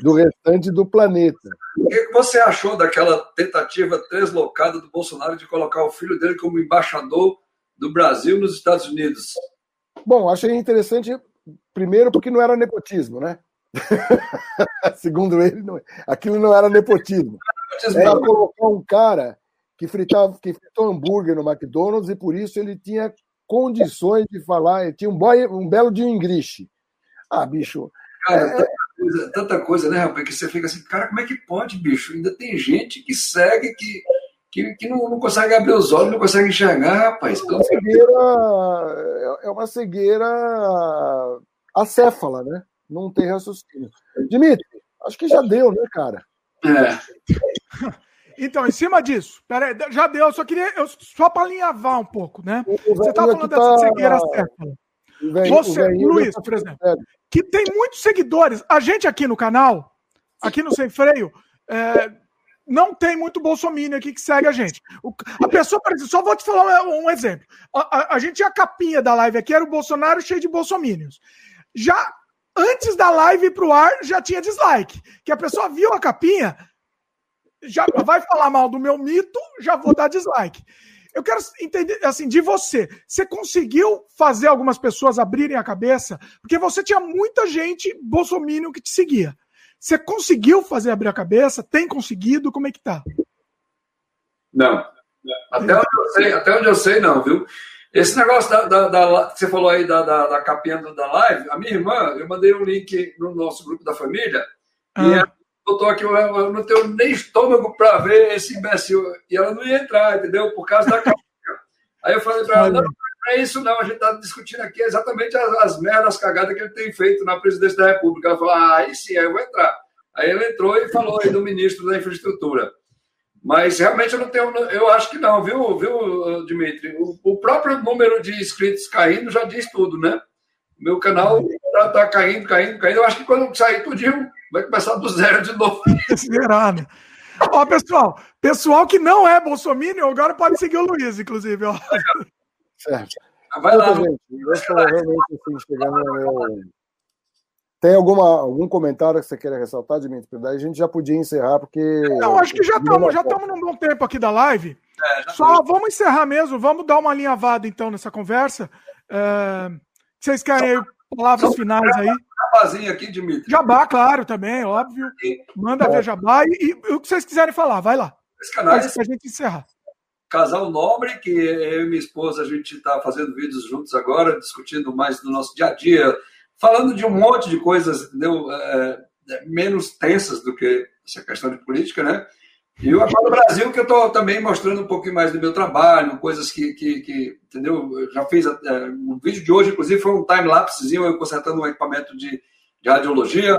do restante do planeta. O que você achou daquela tentativa deslocada do Bolsonaro de colocar o filho dele como embaixador do Brasil nos Estados Unidos? Bom, achei interessante, primeiro, porque não era nepotismo, né? Segundo ele, não, aquilo não era nepotismo. Era colocar um cara que fritava, que fritou hambúrguer no McDonald's e por isso ele tinha condições de falar, ele tinha um, boy, um belo de English. Ah, bicho. Cara, é... tanta, coisa, tanta coisa, né, rapaz, que você fica assim, cara, como é que pode, bicho? Ainda tem gente que segue, que, que, que não, não consegue abrir os olhos, não consegue enxergar, rapaz. É uma cegueira, é, é uma cegueira acéfala, né? Não tem raciocínio. Dimitri, acho que já deu, né, cara? É. Então, em cima disso, peraí, já deu, eu só queria, eu, só para alinhavar um pouco, né? Você tá falando dessa tá... cegueira certa. Você, Luiz, por exemplo, que tem muitos seguidores. A gente aqui no canal, aqui no Sem Freio, é, não tem muito bolsominion aqui que segue a gente. O, a pessoa, por exemplo, só vou te falar um, um exemplo. A, a, a, gente tinha a capinha da live aqui, era o Bolsonaro cheio de bolsominions. Já antes da live pro ar, já tinha dislike. Que a pessoa viu a capinha, já vai falar mal do meu mito, já vou dar dislike. Eu quero entender, assim, de você. Você conseguiu fazer algumas pessoas abrirem a cabeça? Porque você tinha muita gente bolsominion que te seguia. Você conseguiu fazer abrir a cabeça? Tem conseguido? Como é que tá? Não. Até onde eu sei, até onde eu sei não, viu? Esse negócio da, da, da que você falou aí da, da, da capinha da live, a minha irmã, eu mandei um link no nosso grupo da família, ah. e ela doutor, que eu, eu não tenho nem estômago para ver esse imbecil. E ela não ia entrar, entendeu? Por causa da cagada. Aí eu falei para ela, não, não é isso não, a gente está discutindo aqui exatamente as, as merdas, as cagadas que ele tem feito na presidência da República. Ela falou, ah, aí sim, aí eu vou entrar. Aí ele entrou e falou aí do ministro da infraestrutura. Mas realmente eu não tenho, eu acho que não, viu, viu, Dimitri? O, o próprio número de inscritos caindo já diz tudo, né? Meu canal está tá caindo, caindo, caindo. Eu acho que quando sair tudinho, vai começar do zero de novo. Será, né? Ó, pessoal, pessoal que não é Bolsonaro, agora pode seguir o Luiz, inclusive. Ó. Certo. Ah, vai lá, gente. Eu estou realmente assim, chegando meu... Tem alguma, algum comentário que você queira ressaltar, Dimitri? Daí a gente já podia encerrar, porque. Não, acho que já estamos já estamos num bom tempo aqui da live. É, Só vamos encerrar mesmo, vamos dar uma alinhavada então nessa conversa. É... Vocês querem palavras finais aí? jabazinho aqui, Dimitri. Jabá, claro, também, óbvio. Manda ver jabá e, e, o que vocês quiserem falar, vai lá. Esse canal é a gente encerrar. Casal Nobre, que eu e minha esposa, a gente está fazendo vídeos juntos agora, discutindo mais do nosso dia a dia, falando de um monte de coisas, entendeu? É, é menos tensas do que essa questão de política, né? E o Acordo Brasil, que eu estou também mostrando um pouquinho mais do meu trabalho, coisas que, que, que entendeu? Eu já fiz, é, o vídeo de hoje, inclusive, foi um time-lapsezinho, eu consertando um equipamento de, de radiologia,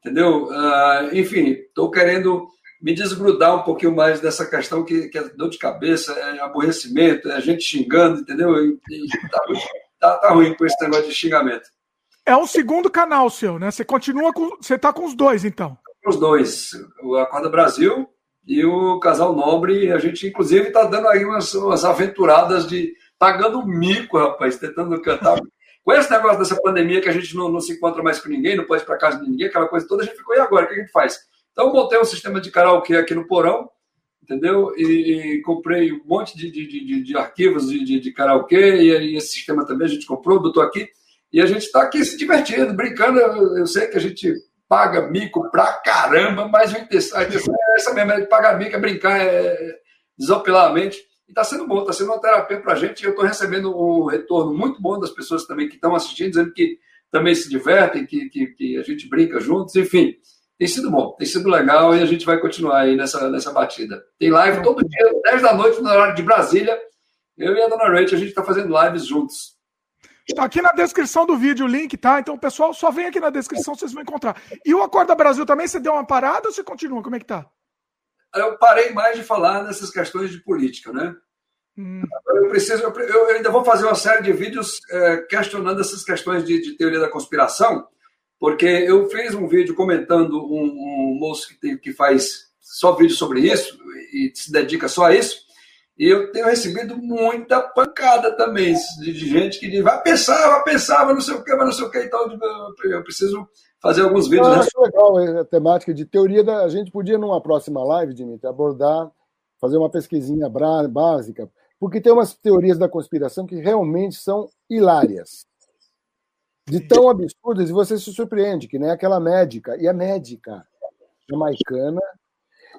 entendeu? Uh, enfim, estou querendo me desgrudar um pouquinho mais dessa questão que, que é dor de cabeça, é aborrecimento, é a gente xingando, entendeu? E, e tá, tá, tá ruim com esse negócio de xingamento. É um segundo canal seu, né? Você continua com. Você tá com os dois, então. Com os dois. O Acorda Brasil e o Casal Nobre. A gente, inclusive, está dando aí umas, umas aventuradas de pagando mico, rapaz, tentando cantar. Com esse negócio dessa pandemia que a gente não, não se encontra mais com ninguém, não pode ir para casa de ninguém, aquela coisa toda, a gente ficou, e agora? O que a gente faz? Então, montei um sistema de karaokê aqui no porão, entendeu? E, e comprei um monte de, de, de, de arquivos de, de, de karaokê, e, e, esse sistema também a gente comprou, botou aqui, e a gente está aqui se divertindo, brincando. Eu, eu, sei que a gente paga mico pra caramba, mas a intenção, é essa mesmo, é pagar mico, é brincar, é desopilar a mente. E está sendo bom, está sendo uma terapia para a gente. E eu estou recebendo um retorno muito bom das pessoas também que estão assistindo, dizendo que também se divertem, que, que, que, a gente brinca juntos, enfim. Tem sido bom, tem sido legal e a gente vai continuar aí nessa, nessa batida. Tem live todo dia, 10 da noite, no horário de Brasília. Eu e a dona Rachel, a gente está fazendo lives juntos. Está aqui na descrição do vídeo o link, tá? Então, pessoal, só vem aqui na descrição, vocês vão encontrar. E o Acorda Brasil também, você deu uma parada ou você continua? Como é que tá? Eu parei mais de falar nessas questões de política, né? Hum. Eu preciso, eu, ainda vou fazer uma série de vídeos é, questionando essas questões de, de, teoria da conspiração, porque eu fiz um vídeo comentando um, um moço que, tem, que faz só vídeo sobre isso e se dedica só a isso. E eu tenho recebido muita pancada também de, gente que diz, vai pensar, vai pensar, vai não sei o que, vai não sei o que, então eu preciso fazer alguns vídeos. Eu acho legal a temática de teoria da. A gente podia, numa próxima live, Dimitri, abordar, fazer uma pesquisinha básica, porque tem umas teorias da conspiração que realmente são hilárias. De tão absurdas, e você se surpreende, que nem aquela médica, e a médica jamaicana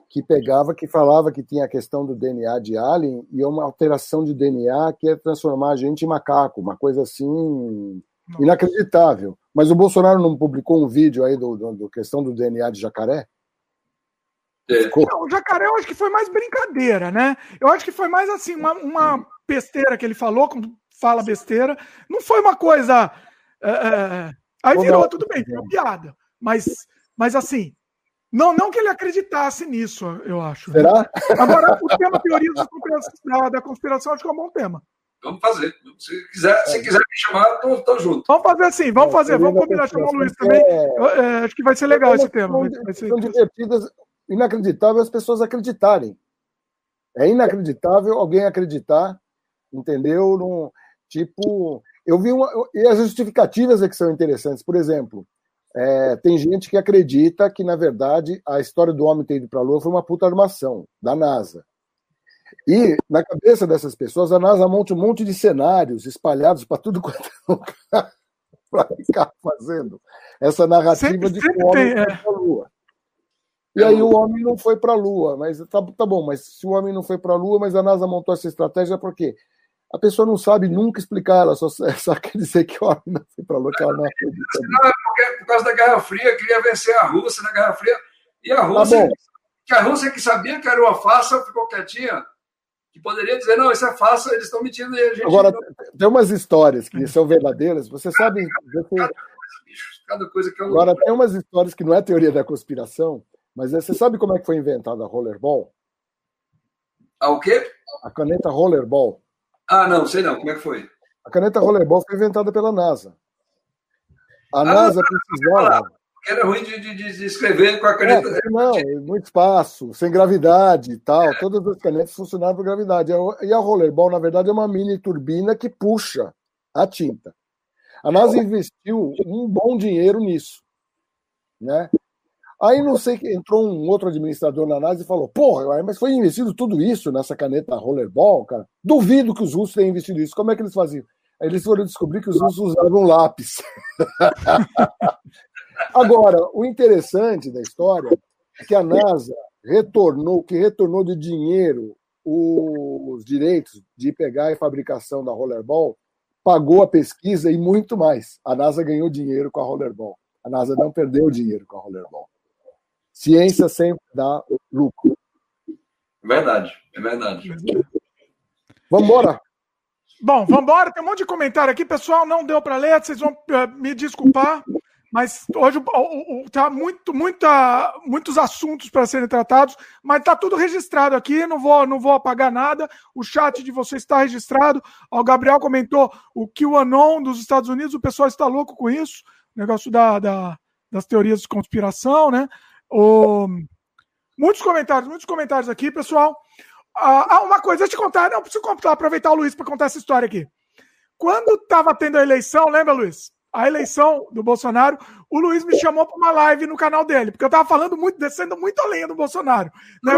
que pegava, que falava que tinha a questão do DNA de alien e uma alteração de DNA que é transformar a gente em macaco, uma coisa assim inacreditável. Mas o Bolsonaro não publicou um vídeo aí do, do, do questão do DNA de jacaré? É. Não, o jacaré eu acho que foi mais brincadeira, né? Eu acho que foi mais assim, uma, uma besteira que ele falou, como fala besteira. Não foi uma coisa. É, é aí virou, tudo bem, foi uma piada. Mas, mas assim, não, não que ele acreditasse nisso, eu acho. Será? Agora, o tema teoria da, da conspiração, acho que é um bom tema. Vamos fazer. Se quiser, se quiser me chamar, tô, tô junto. Vamos fazer assim, vamos é, fazer, vamos combinar chamar o Luiz também. Eu, é, acho que vai ser legal esse tema. São, ser... são divertidas, inacreditável as pessoas acreditarem. É inacreditável alguém acreditar, entendeu? Num, tipo, eu vi uma. E as justificativas é que são interessantes. Por exemplo, é, tem gente que acredita que, na verdade, a história do homem ter ido para a Lua foi uma puta armação da NASA. E, na cabeça dessas pessoas, a NASA monta um monte de cenários espalhados para tudo quanto é lugar para ficar fazendo essa narrativa sempre, de que o homem foi para a Lua. E aí o homem não foi para a Lua, mas tá, tá bom, mas se o homem não foi para a Lua, mas a NASA montou essa estratégia por quê? A pessoa não sabe nunca explicar, ela só, só quer dizer que o homem não foi para que ela não acredita. Não, porque, por causa da Guerra Fria, queria vencer a Rússia na Guerra Fria, e a Rússia, tá que a Rússia que sabia que era uma farsa, ficou quietinha, que poderia dizer, não, isso é farsa, eles estão mentindo. E a gente Agora, não... tem umas histórias que são verdadeiras, você sabe... Você... Cada, bicho, cada coisa que é Agora, tem umas histórias que não é teoria da conspiração, mas você sabe como é que foi inventada a rollerball? A o quê? A caneta rollerball. Ah, não, sei não. Como é que foi? A caneta rollerball foi inventada pela NASA. A ah, NASA precisava. Era ruim de, de, de, escrever com a caneta. É, não, muito espaço, sem gravidade e tal. É. Todas as canetas funcionavam por gravidade. E a rollerball, na verdade, é uma mini turbina que puxa a tinta. A NASA investiu um bom dinheiro nisso. Né? Aí não sei que entrou um outro administrador na NASA e falou: Porra, mas foi investido tudo isso nessa caneta rollerball, cara? Duvido que os russos tenham investido isso. Como é que eles faziam? Aí eles foram descobrir que os russos usavam lápis. Agora, o interessante da história é que a NASA retornou, que retornou de dinheiro os direitos de pegar e fabricação da rollerball, pagou a pesquisa e muito mais. A NASA ganhou dinheiro com a rollerball. A NASA não perdeu dinheiro com a rollerball. Ciência sempre dá lucro. Verdade, é verdade. Vamos embora. Bom, vamos embora. Tem um monte de comentário aqui, pessoal. Não deu para ler, vocês vão uh, me desculpar. Mas hoje tá muito, muita, muitos assuntos para serem tratados, mas tá tudo registrado aqui, não vou, não vou apagar nada. O chat de vocês está registrado. O Gabriel comentou o QAnon dos Estados Unidos, o pessoal está louco com isso, negócio da, da das teorias de conspiração, né? O... Muitos comentários, muitos comentários aqui, pessoal. Ah, uma coisa, deixa eu te contar, não preciso contar, aproveitar o Luiz para contar essa história aqui. Quando estava tendo a eleição, lembra, Luiz? A eleição do Bolsonaro, o Luiz me chamou para uma live no canal dele, porque eu estava falando muito, descendo muito a lenha do Bolsonaro. Né?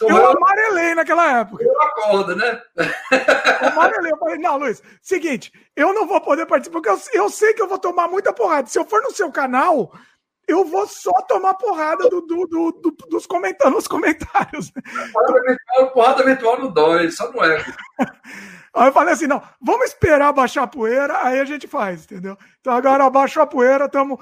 Eu amarelei naquela época. Eu acordo, né? Eu amarelei. Eu falei, não, Luiz, seguinte, eu não vou poder participar, porque eu, eu sei que eu vou tomar muita porrada. Se eu for no seu canal, eu vou só tomar porrada do, do, do, do dos comentários, nos comentários. Porrada virtual, porrada virtual não dói, só não é. Aí eu falei assim: não, vamos esperar baixar a poeira, aí a gente faz, entendeu? Então agora abaixou a poeira, estamos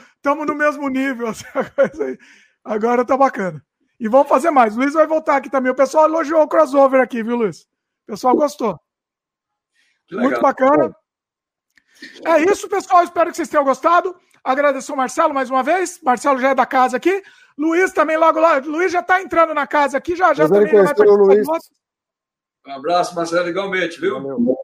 no mesmo nível. Assim, agora tá bacana. E vamos fazer mais. O Luiz vai voltar aqui também. O pessoal elogiou o crossover aqui, viu, Luiz? O pessoal gostou. Muito bacana. É isso, pessoal. Espero que vocês tenham gostado. Agradeço ao Marcelo mais uma vez. Marcelo já é da casa aqui. Luiz também logo lá. Luiz já está entrando na casa aqui, já, já também vai participar Luiz. Um abraço, Marcelo, igualmente, viu? Valeu.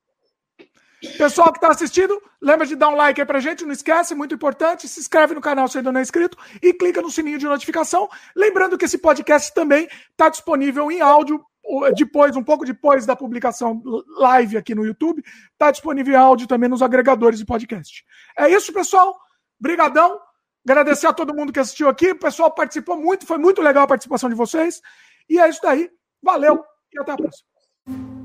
Pessoal que está assistindo, lembra de dar um like aí pra gente, não esquece, muito importante. Se inscreve no canal se ainda não é inscrito e clica no sininho de notificação. Lembrando que esse podcast também está disponível em áudio depois, um pouco depois da publicação live aqui no YouTube, está disponível em áudio também nos agregadores de podcast. É isso, pessoal. Brigadão. Agradecer a todo mundo que assistiu aqui. O pessoal participou muito, foi muito legal a participação de vocês. E é isso daí. Valeu e até a próxima.